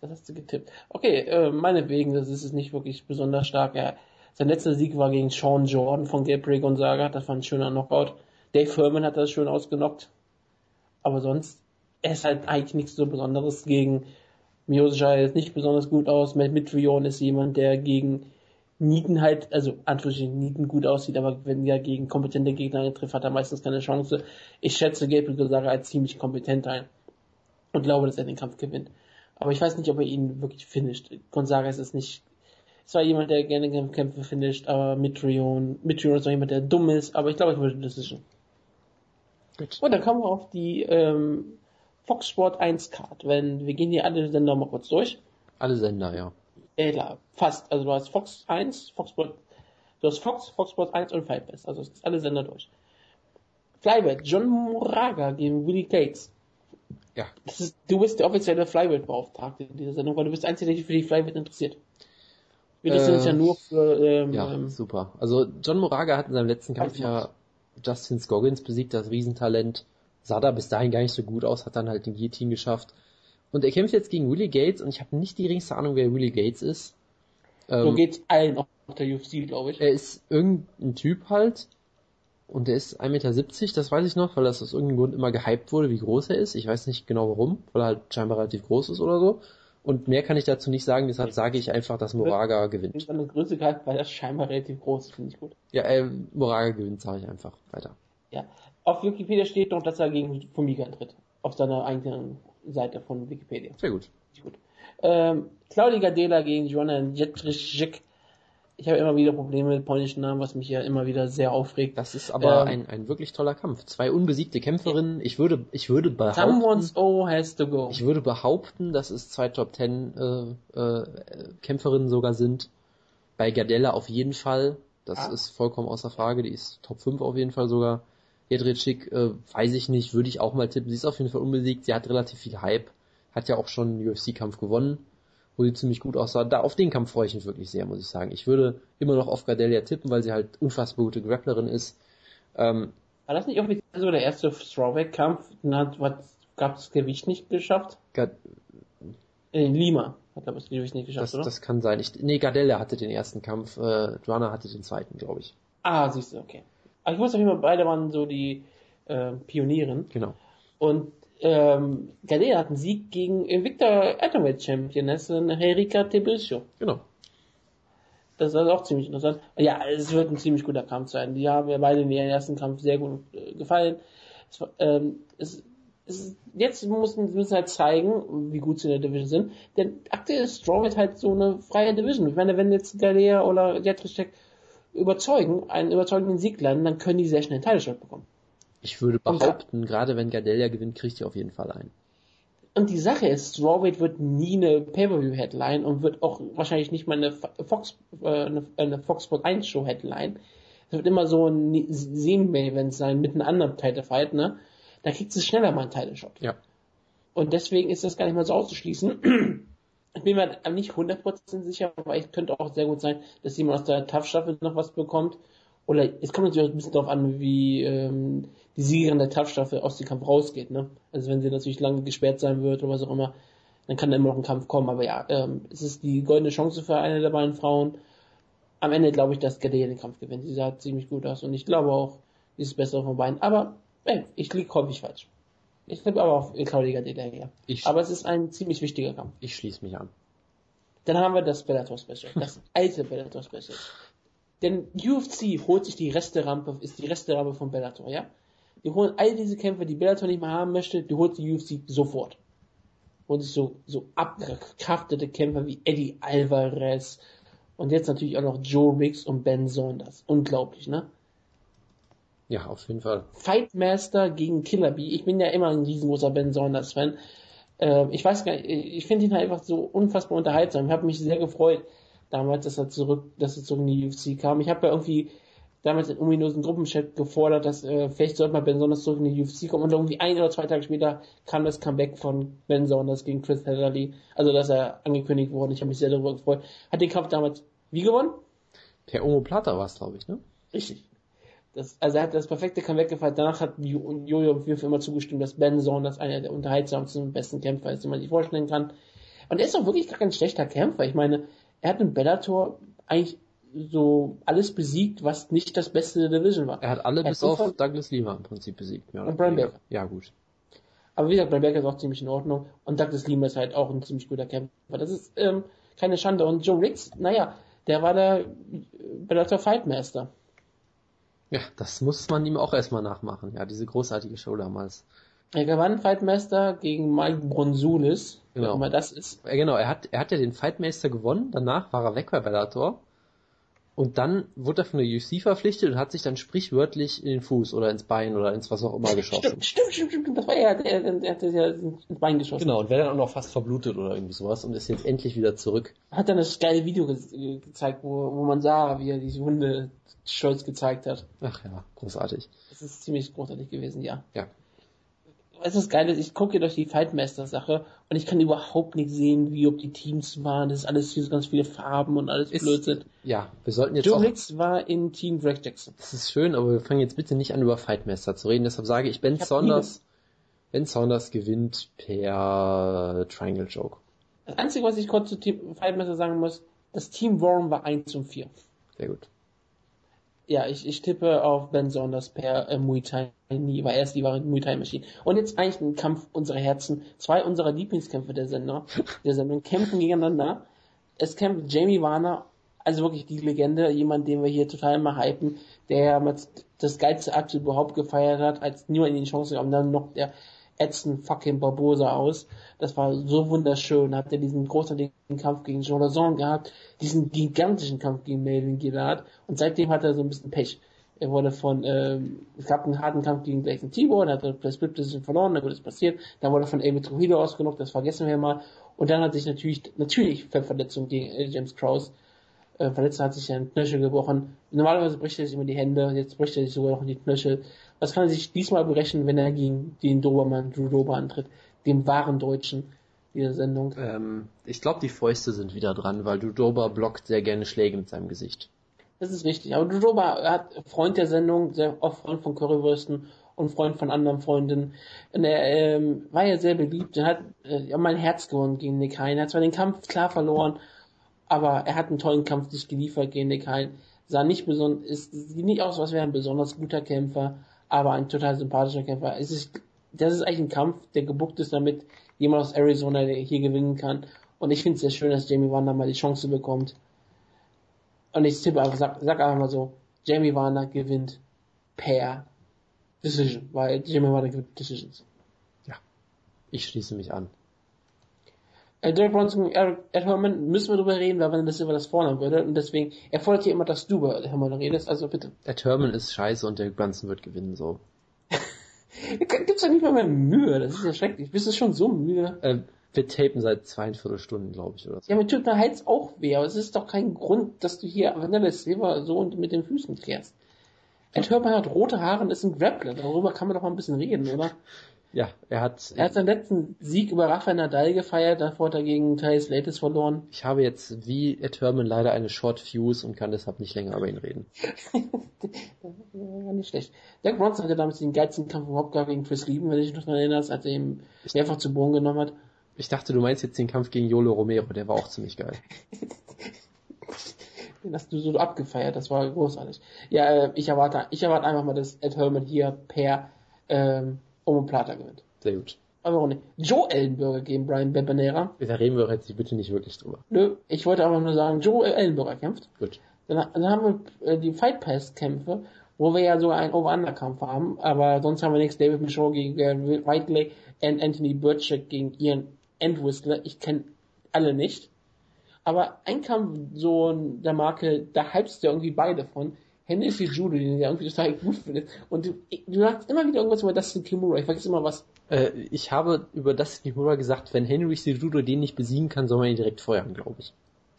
das hast du getippt. Okay, äh, meinetwegen, das ist es nicht wirklich besonders stark. Er, sein letzter Sieg war gegen Sean Jordan von Gabriel Gonzaga. Das war ein schöner Knockout. Dave Furman hat das schön ausgenockt. Aber sonst, er ist halt eigentlich nichts so Besonderes gegen Miyoshi ist nicht besonders gut aus. Matt Mitrion ist jemand, der gegen Nieten halt, also Anführungsstrichen Nieten gut aussieht, aber wenn er gegen kompetente Gegner trifft, hat er meistens keine Chance. Ich schätze Gabriel Gonzaga als ziemlich kompetent ein und glaube, dass er den Kampf gewinnt. Aber ich weiß nicht, ob er ihn wirklich finisht. Gonzaga ist es nicht zwar jemand, der gerne Kämpfe finisht, aber Mitrion, Mitrion ist auch jemand, der dumm ist, aber ich glaube, ich würde Decision. Gut. Und dann kommen wir auf die ähm, Fox Sport 1 Card. Wenn, wir gehen hier alle Sender mal kurz durch. Alle Sender, ja. Ja, klar, fast. Also du hast Fox 1, Fox Sport, du hast Fox, Fox Sport 1 und Flybet. Also es ist alle Sender durch. Flybet, John Moraga gegen Willie Gates. Ja. Ist, du bist der offizielle Flybet-Beauftragte in dieser Sendung, weil du bist der Einzige, der sich für die Flybet interessiert. Wir äh, ja nur für, ähm, ja, ähm, super. Also John Moraga hat in seinem letzten Kampf ja Justin Scoggins besiegt, das Riesentalent. Sah da bis dahin gar nicht so gut aus, hat dann halt den Guillotine geschafft. Und er kämpft jetzt gegen Willie Gates und ich habe nicht die geringste Ahnung, wer Willie Gates ist. Ähm, so geht's allen auf der UFC, glaube ich. Er ist irgendein Typ halt. Und er ist 1,70 Meter, das weiß ich noch, weil das aus irgendeinem Grund immer gehypt wurde, wie groß er ist. Ich weiß nicht genau warum, weil er halt scheinbar relativ groß ist oder so. Und mehr kann ich dazu nicht sagen, deshalb sage ich einfach, dass Moraga gewinnt. Seine Größe gehalten, weil das scheinbar relativ groß ist, finde ich gut. Ja, äh, Moraga gewinnt, sage ich einfach weiter. Ja. Auf Wikipedia steht noch, dass er gegen Fumiga antritt. Auf seiner eigenen Seite von Wikipedia. Sehr gut. gut. Ähm, Claudia Gadela gegen Joanna Jetricek ich habe immer wieder Probleme mit polnischen Namen, was mich ja immer wieder sehr aufregt. Das ist aber ähm, ein, ein wirklich toller Kampf. Zwei unbesiegte Kämpferinnen. Ich würde, ich würde behaupten. Someone's O has to go. Ich würde behaupten, dass es zwei Top Ten äh, äh, Kämpferinnen sogar sind. Bei Gardella auf jeden Fall. Das ah. ist vollkommen außer Frage. Die ist Top 5 auf jeden Fall sogar. Jedrzejczyk, äh, weiß ich nicht, würde ich auch mal tippen. Sie ist auf jeden Fall unbesiegt. Sie hat relativ viel Hype. Hat ja auch schon einen UFC-Kampf gewonnen wo sie ziemlich gut aussah. Da auf den Kampf freue ich mich wirklich sehr, muss ich sagen. Ich würde immer noch auf Gardelia tippen, weil sie halt unfassbar gute Grapplerin ist. Ähm, War das nicht offiziell so der erste Strawback-Kampf? Gab das Gewicht nicht geschafft? Gard in Lima hat er das Gewicht nicht geschafft, das, oder? Das kann sein. Ich, nee, Gardella hatte den ersten Kampf, äh, Joanna hatte den zweiten, glaube ich. Ah, siehst du, okay. Aber ich wusste auf jeden Fall, beide waren so die äh, Pionieren. Genau. Und ähm, Gardea hat einen Sieg gegen Victor Atomweight Championessin Erika Tebrisio. Genau. Das ist also auch ziemlich interessant. Ja, es wird ein ziemlich guter Kampf sein. Die haben ja beide in ihrem ersten Kampf sehr gut äh, gefallen. Es, ähm, es, es, jetzt müssen wir halt zeigen, wie gut sie in der Division sind. Denn aktuell ist Strawweight halt so eine freie Division. Ich meine, wenn jetzt Galea oder Jetrischek überzeugen, einen überzeugenden Sieg landen, dann können die sehr schnell einen Title bekommen. Ich würde behaupten, gerade wenn Gardelia gewinnt, kriegt ihr auf jeden Fall ein. Und die Sache ist, Strawweight wird nie eine Pay-Per-View-Headline und wird auch wahrscheinlich nicht mal eine Fox, äh, eine, eine Fox Sport 1 Show Headline. Es wird immer so ein Semi-Event sein mit einem anderen Title Fight, ne? Da kriegt sie schneller mal einen Title Shot. Ja. Und deswegen ist das gar nicht mal so auszuschließen. Ich bin mir nicht 100% sicher, aber es könnte auch sehr gut sein, dass jemand aus der Tough-Staffel noch was bekommt. Oder es kommt natürlich auch ein bisschen darauf an, wie ähm, die Siegerin der Tough-Staffel aus dem Kampf rausgeht. Ne? Also wenn sie natürlich lange gesperrt sein wird oder was auch immer, dann kann da immer noch ein Kampf kommen. Aber ja, ähm, es ist die goldene Chance für eine der beiden Frauen. Am Ende glaube ich, dass Gadea den Kampf gewinnt. Sie sah ziemlich gut aus und ich glaube auch, sie ist das Bessere von beiden. Aber ey, ich liege häufig falsch. Ich tippe aber auf Claudia Gadea her. Ich, aber es ist ein ziemlich wichtiger Kampf. Ich schließe mich an. Dann haben wir das Bellator Special, das alte Bellator Special. Denn UFC holt sich die Resterampe, ist die Resterampe von Bellator, ja? Die holen all diese Kämpfer, die Bellator nicht mehr haben möchte, die holt die UFC sofort. Und sich so, so abgekraftete Kämpfer wie Eddie Alvarez und jetzt natürlich auch noch Joe Riggs und Ben Saunders. Unglaublich, ne? Ja, auf jeden Fall. Fightmaster gegen Killer Bee. Ich bin ja immer ein riesengroßer Ben Saunders Fan. Äh, ich weiß gar nicht, ich finde ihn halt einfach so unfassbar unterhaltsam. Ich habe mich sehr gefreut damals, dass er zurück, dass er zurück in die UFC kam. Ich habe ja irgendwie damals in ominösen Gruppenchat gefordert, dass äh, vielleicht sollte mal Ben Saunders zurück in die UFC kommen und irgendwie ein oder zwei Tage später kam das Comeback von Ben Saunders gegen Chris Hedderly, also dass er angekündigt wurde. Ich habe mich sehr darüber gefreut. Hat den Kampf damals wie gewonnen? Per Omoplata war es, glaube ich, ne? Richtig. Das, also er hat das perfekte Comeback gefeiert. Danach hat Jojo Würf immer zugestimmt, dass Ben Saunders einer der unterhaltsamsten und besten Kämpfer ist, den man sich vorstellen kann. Und er ist auch wirklich gar kein schlechter Kämpfer. Ich meine, er hat im Bellator eigentlich so alles besiegt, was nicht das Beste der Division war. Er hat alle er bis auf von... Douglas Lima im Prinzip besiegt. Ja, und Brian Baker. Ja, gut. Aber wie gesagt, Brian Baker ist auch ziemlich in Ordnung und Douglas Lima ist halt auch ein ziemlich guter Kämpfer. Das ist ähm, keine Schande. Und Joe Riggs, naja, der war der Bellator Fightmaster. Ja, das muss man ihm auch erstmal nachmachen. Ja, diese großartige Show damals. Er gewann Fightmaster gegen Mike Bronzulis, genau. immer das ist. Ja, genau, er hat, er hat ja den Fightmaster gewonnen, danach war er weg bei Bellator. Und dann wurde er von der UFC verpflichtet und hat sich dann sprichwörtlich in den Fuß oder ins Bein oder ins was auch immer geschossen. Stimmt, stimmt, stimmt, stimmt. das war er, der, der, der hat sich ja ins Bein geschossen. Genau, und wäre dann auch noch fast verblutet oder irgendwie sowas und ist jetzt endlich wieder zurück. Hat dann das geile Video ge gezeigt, wo, wo man sah, wie er diese Hunde stolz gezeigt hat. Ach ja, großartig. Das ist ziemlich großartig gewesen, ja. Ja weißt du, das Geile ist, ich gucke durch die Fightmaster-Sache und ich kann überhaupt nicht sehen, wie ob die Teams waren. Das ist alles hier so ganz viele Farben und alles ist, Blödsinn. Ja, wir sollten jetzt Joe auch... Hicks war in Team Greg Jackson. Das ist schön, aber wir fangen jetzt bitte nicht an, über Fightmaster zu reden. Deshalb sage ich, Ben ich Saunders, Ben Saunders gewinnt per Triangle Joke. Das Einzige, was ich kurz zu Team Fightmaster sagen muss, das Team Warren war 1 und 4. Sehr gut. Ja, ich, ich tippe auf Ben Saunders per äh, Muay Thai, nie, weil er ist die wahre Muay Thai Maschine. Und jetzt eigentlich ein Kampf unserer Herzen. Zwei unserer Lieblingskämpfe der Sender, der Sendung kämpfen gegeneinander. Es kämpft Jamie Warner, also wirklich die Legende, jemand, den wir hier total mal hypen, der das geilste Akt überhaupt gefeiert hat, als niemand in die Chance gab. Und dann noch der ätzend fucking Barbosa aus. Das war so wunderschön. Hat er diesen großartigen Kampf gegen Jean Lazon gehabt, diesen gigantischen Kampf gegen Melvin Gillard und seitdem hat er so ein bisschen Pech. Er wurde von, ähm, es gab einen harten Kampf gegen Jason Tibor, dann hat er per Split verloren, dann wurde es passiert, dann wurde er von Amy Trujillo ausgenockt, das vergessen wir mal. Und dann hat sich natürlich, natürlich Verletzung gegen äh, James Krause äh, verletzt, hat sich ein Knöchel gebrochen. Normalerweise bricht er sich immer die Hände, jetzt bricht er sich sogar noch in die Knöchel. Was kann er sich diesmal berechnen, wenn er gegen den Dobermann Drew Dober antritt, dem wahren Deutschen dieser Sendung? Ähm, ich glaube, die Fäuste sind wieder dran, weil Drew Dober blockt sehr gerne Schläge mit seinem Gesicht. Das ist richtig. Aber Drew Dober hat Freund der Sendung, sehr oft Freund von Currywürsten und Freund von anderen Freundinnen. Und er ähm, war ja sehr beliebt. Er hat äh, mein Herz gewonnen gegen Nick Hein. Er hat zwar den Kampf klar verloren, aber er hat einen tollen Kampf sich geliefert gegen Nick Hein. Sah nicht besonders, ist, sieht nicht aus, als wäre ein besonders guter Kämpfer aber ein total sympathischer Kämpfer. Es ist, das ist eigentlich ein Kampf, der gebuckt ist, damit jemand aus Arizona hier gewinnen kann. Und ich finde es sehr schön, dass Jamie Warner mal die Chance bekommt. Und ich tippe einfach, sag, sag einfach mal so, Jamie Warner gewinnt per Decision, weil Jamie Warner gewinnt Decisions. Ja, ich schließe mich an. Äh, Derek Bronson, Ed Herman, müssen wir drüber reden, weil wenn das über das fordern würde. Und deswegen, er fordert hier immer, dass du über Herman redest, also bitte. Ed Herman ist scheiße und Derek Brunson wird gewinnen, so. Gibt's doch nicht mal mehr Mühe, das ist ja schrecklich. Bist du schon so müde? Äh, wir tapen seit zweieinviertel Stunden, glaube ich, oder so. Ja, mir tut der Hals auch weh, aber es ist doch kein Grund, dass du hier Vanilla Silver so und mit den Füßen klärst. Ed Herman hat rote Haare und ist ein Grappler. Darüber kann man doch mal ein bisschen reden, oder? Ja, er hat. Er hat seinen letzten Sieg über Rafael Nadal gefeiert, davor hat er gegen Thais Latis verloren. Ich habe jetzt wie Ed Herman leider eine Short Fuse und kann deshalb nicht länger über ihn reden. nicht schlecht. Derek Bronson hatte damals den geilsten Kampf überhaupt gehabt gegen Chris Lieben, wenn du dich noch daran erinnerst, als er ihn mehrfach zu Boden genommen hat. Ich dachte, du meinst jetzt den Kampf gegen Yolo Romero, der war auch ziemlich geil. den hast du so abgefeiert, das war großartig. Ja, äh, ich erwarte, ich erwarte einfach mal, dass Ed Herman hier per ähm, Omoplata gewinnt. Sehr gut. Aber warum nicht? Joe Ellenberger gegen Brian Bebanera. Da reden wir jetzt bitte nicht wirklich drüber. Nö, ich wollte aber nur sagen, Joe Ellenberger kämpft. Gut. Dann, dann haben wir äh, die Fight Pass Kämpfe, wo wir ja sogar einen Over-Under-Kampf haben, aber sonst haben wir nichts. David Michaud gegen Gary Whiteley und Anthony Burchett gegen Ian Entwistler. Ich kenne alle nicht. Aber ein Kampf so der Marke, da hypst du irgendwie beide von. Hennessy Judo, den du irgendwie total gut findest. Und du, du sagst immer wieder irgendwas über Dustin Kimura. Ich vergesse immer was. Äh, ich habe über Dustin Kimura gesagt, wenn Henry Cejudo den nicht besiegen kann, soll man ihn direkt feuern, glaube ich.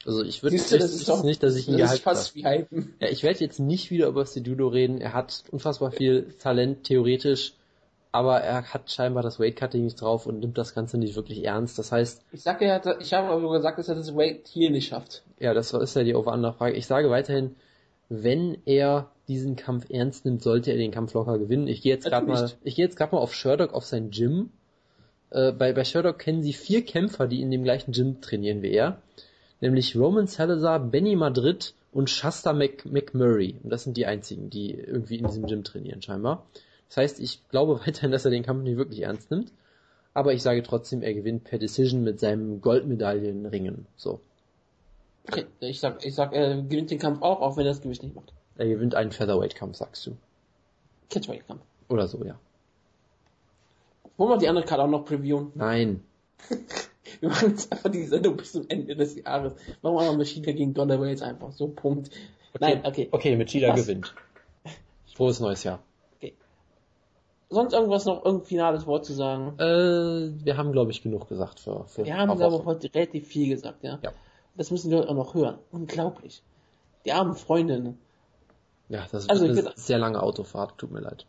Also ich würde Siehst du, das ist doch, nicht, dass ich ihn das ist fast wie hypen. Ja, ich werde jetzt nicht wieder über Cejudo reden. Er hat unfassbar viel Talent, theoretisch, aber er hat scheinbar das Weightcutting nicht drauf und nimmt das Ganze nicht wirklich ernst. Das heißt, Ich sage ja, ich habe aber gesagt, dass er das Weight hier nicht schafft. ja, das ist ja die Over-Under-Frage. Ich sage weiterhin, wenn er diesen Kampf ernst nimmt, sollte er den Kampf locker gewinnen. Ich gehe jetzt gerade mal, ich gehe jetzt gerade mal auf Sherdock auf sein Gym. Äh, bei, bei Sherdock kennen sie vier Kämpfer, die in dem gleichen Gym trainieren wie er. Nämlich Roman Salazar, Benny Madrid und Shasta Mc, McMurray. Und das sind die einzigen, die irgendwie in diesem Gym trainieren, scheinbar. Das heißt, ich glaube weiterhin, dass er den Kampf nicht wirklich ernst nimmt. Aber ich sage trotzdem, er gewinnt per Decision mit seinem Goldmedaillenringen. So. Okay, ich sag, ich sag, er gewinnt den Kampf auch, auch wenn er das Gewicht nicht macht. Er gewinnt einen Featherweight-Kampf, sagst du. Catchweight-Kampf. Oder so, ja. Wollen wir die andere Karte auch noch previewen? Nein. Wir machen jetzt einfach die Sendung bis zum Ende des Jahres. Machen wir mal Maschine gegen Donovan jetzt einfach so, Punkt. Nein, okay. Okay, Machida gewinnt. Frohes neues Jahr. Sonst irgendwas noch, irgendein finales Wort zu sagen? Äh, wir haben, glaube ich, genug gesagt für, für Wir haben aber Woche. heute relativ viel gesagt, ja. Ja. Das müssen die Leute auch noch hören. Unglaublich. Die armen Freundinnen. Ja, das ist Also, ich eine sehr lange Autofahrt, tut mir leid.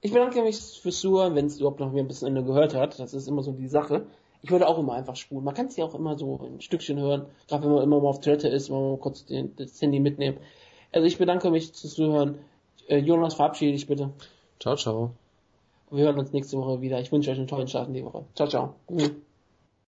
Ich bedanke mich fürs Zuhören, wenn es überhaupt noch ein bisschen Ende gehört hat. Das ist immer so die Sache. Ich würde auch immer einfach spulen. Man kann es ja auch immer so ein Stückchen hören. Gerade wenn man immer mal auf Toilette ist, wenn man mal kurz den, das Handy mitnehmen. Also ich bedanke mich fürs Zuhören. Äh, Jonas, verabschiede dich bitte. Ciao, ciao. Wir hören uns nächste Woche wieder. Ich wünsche euch einen tollen Start in die Woche. Ciao, ciao.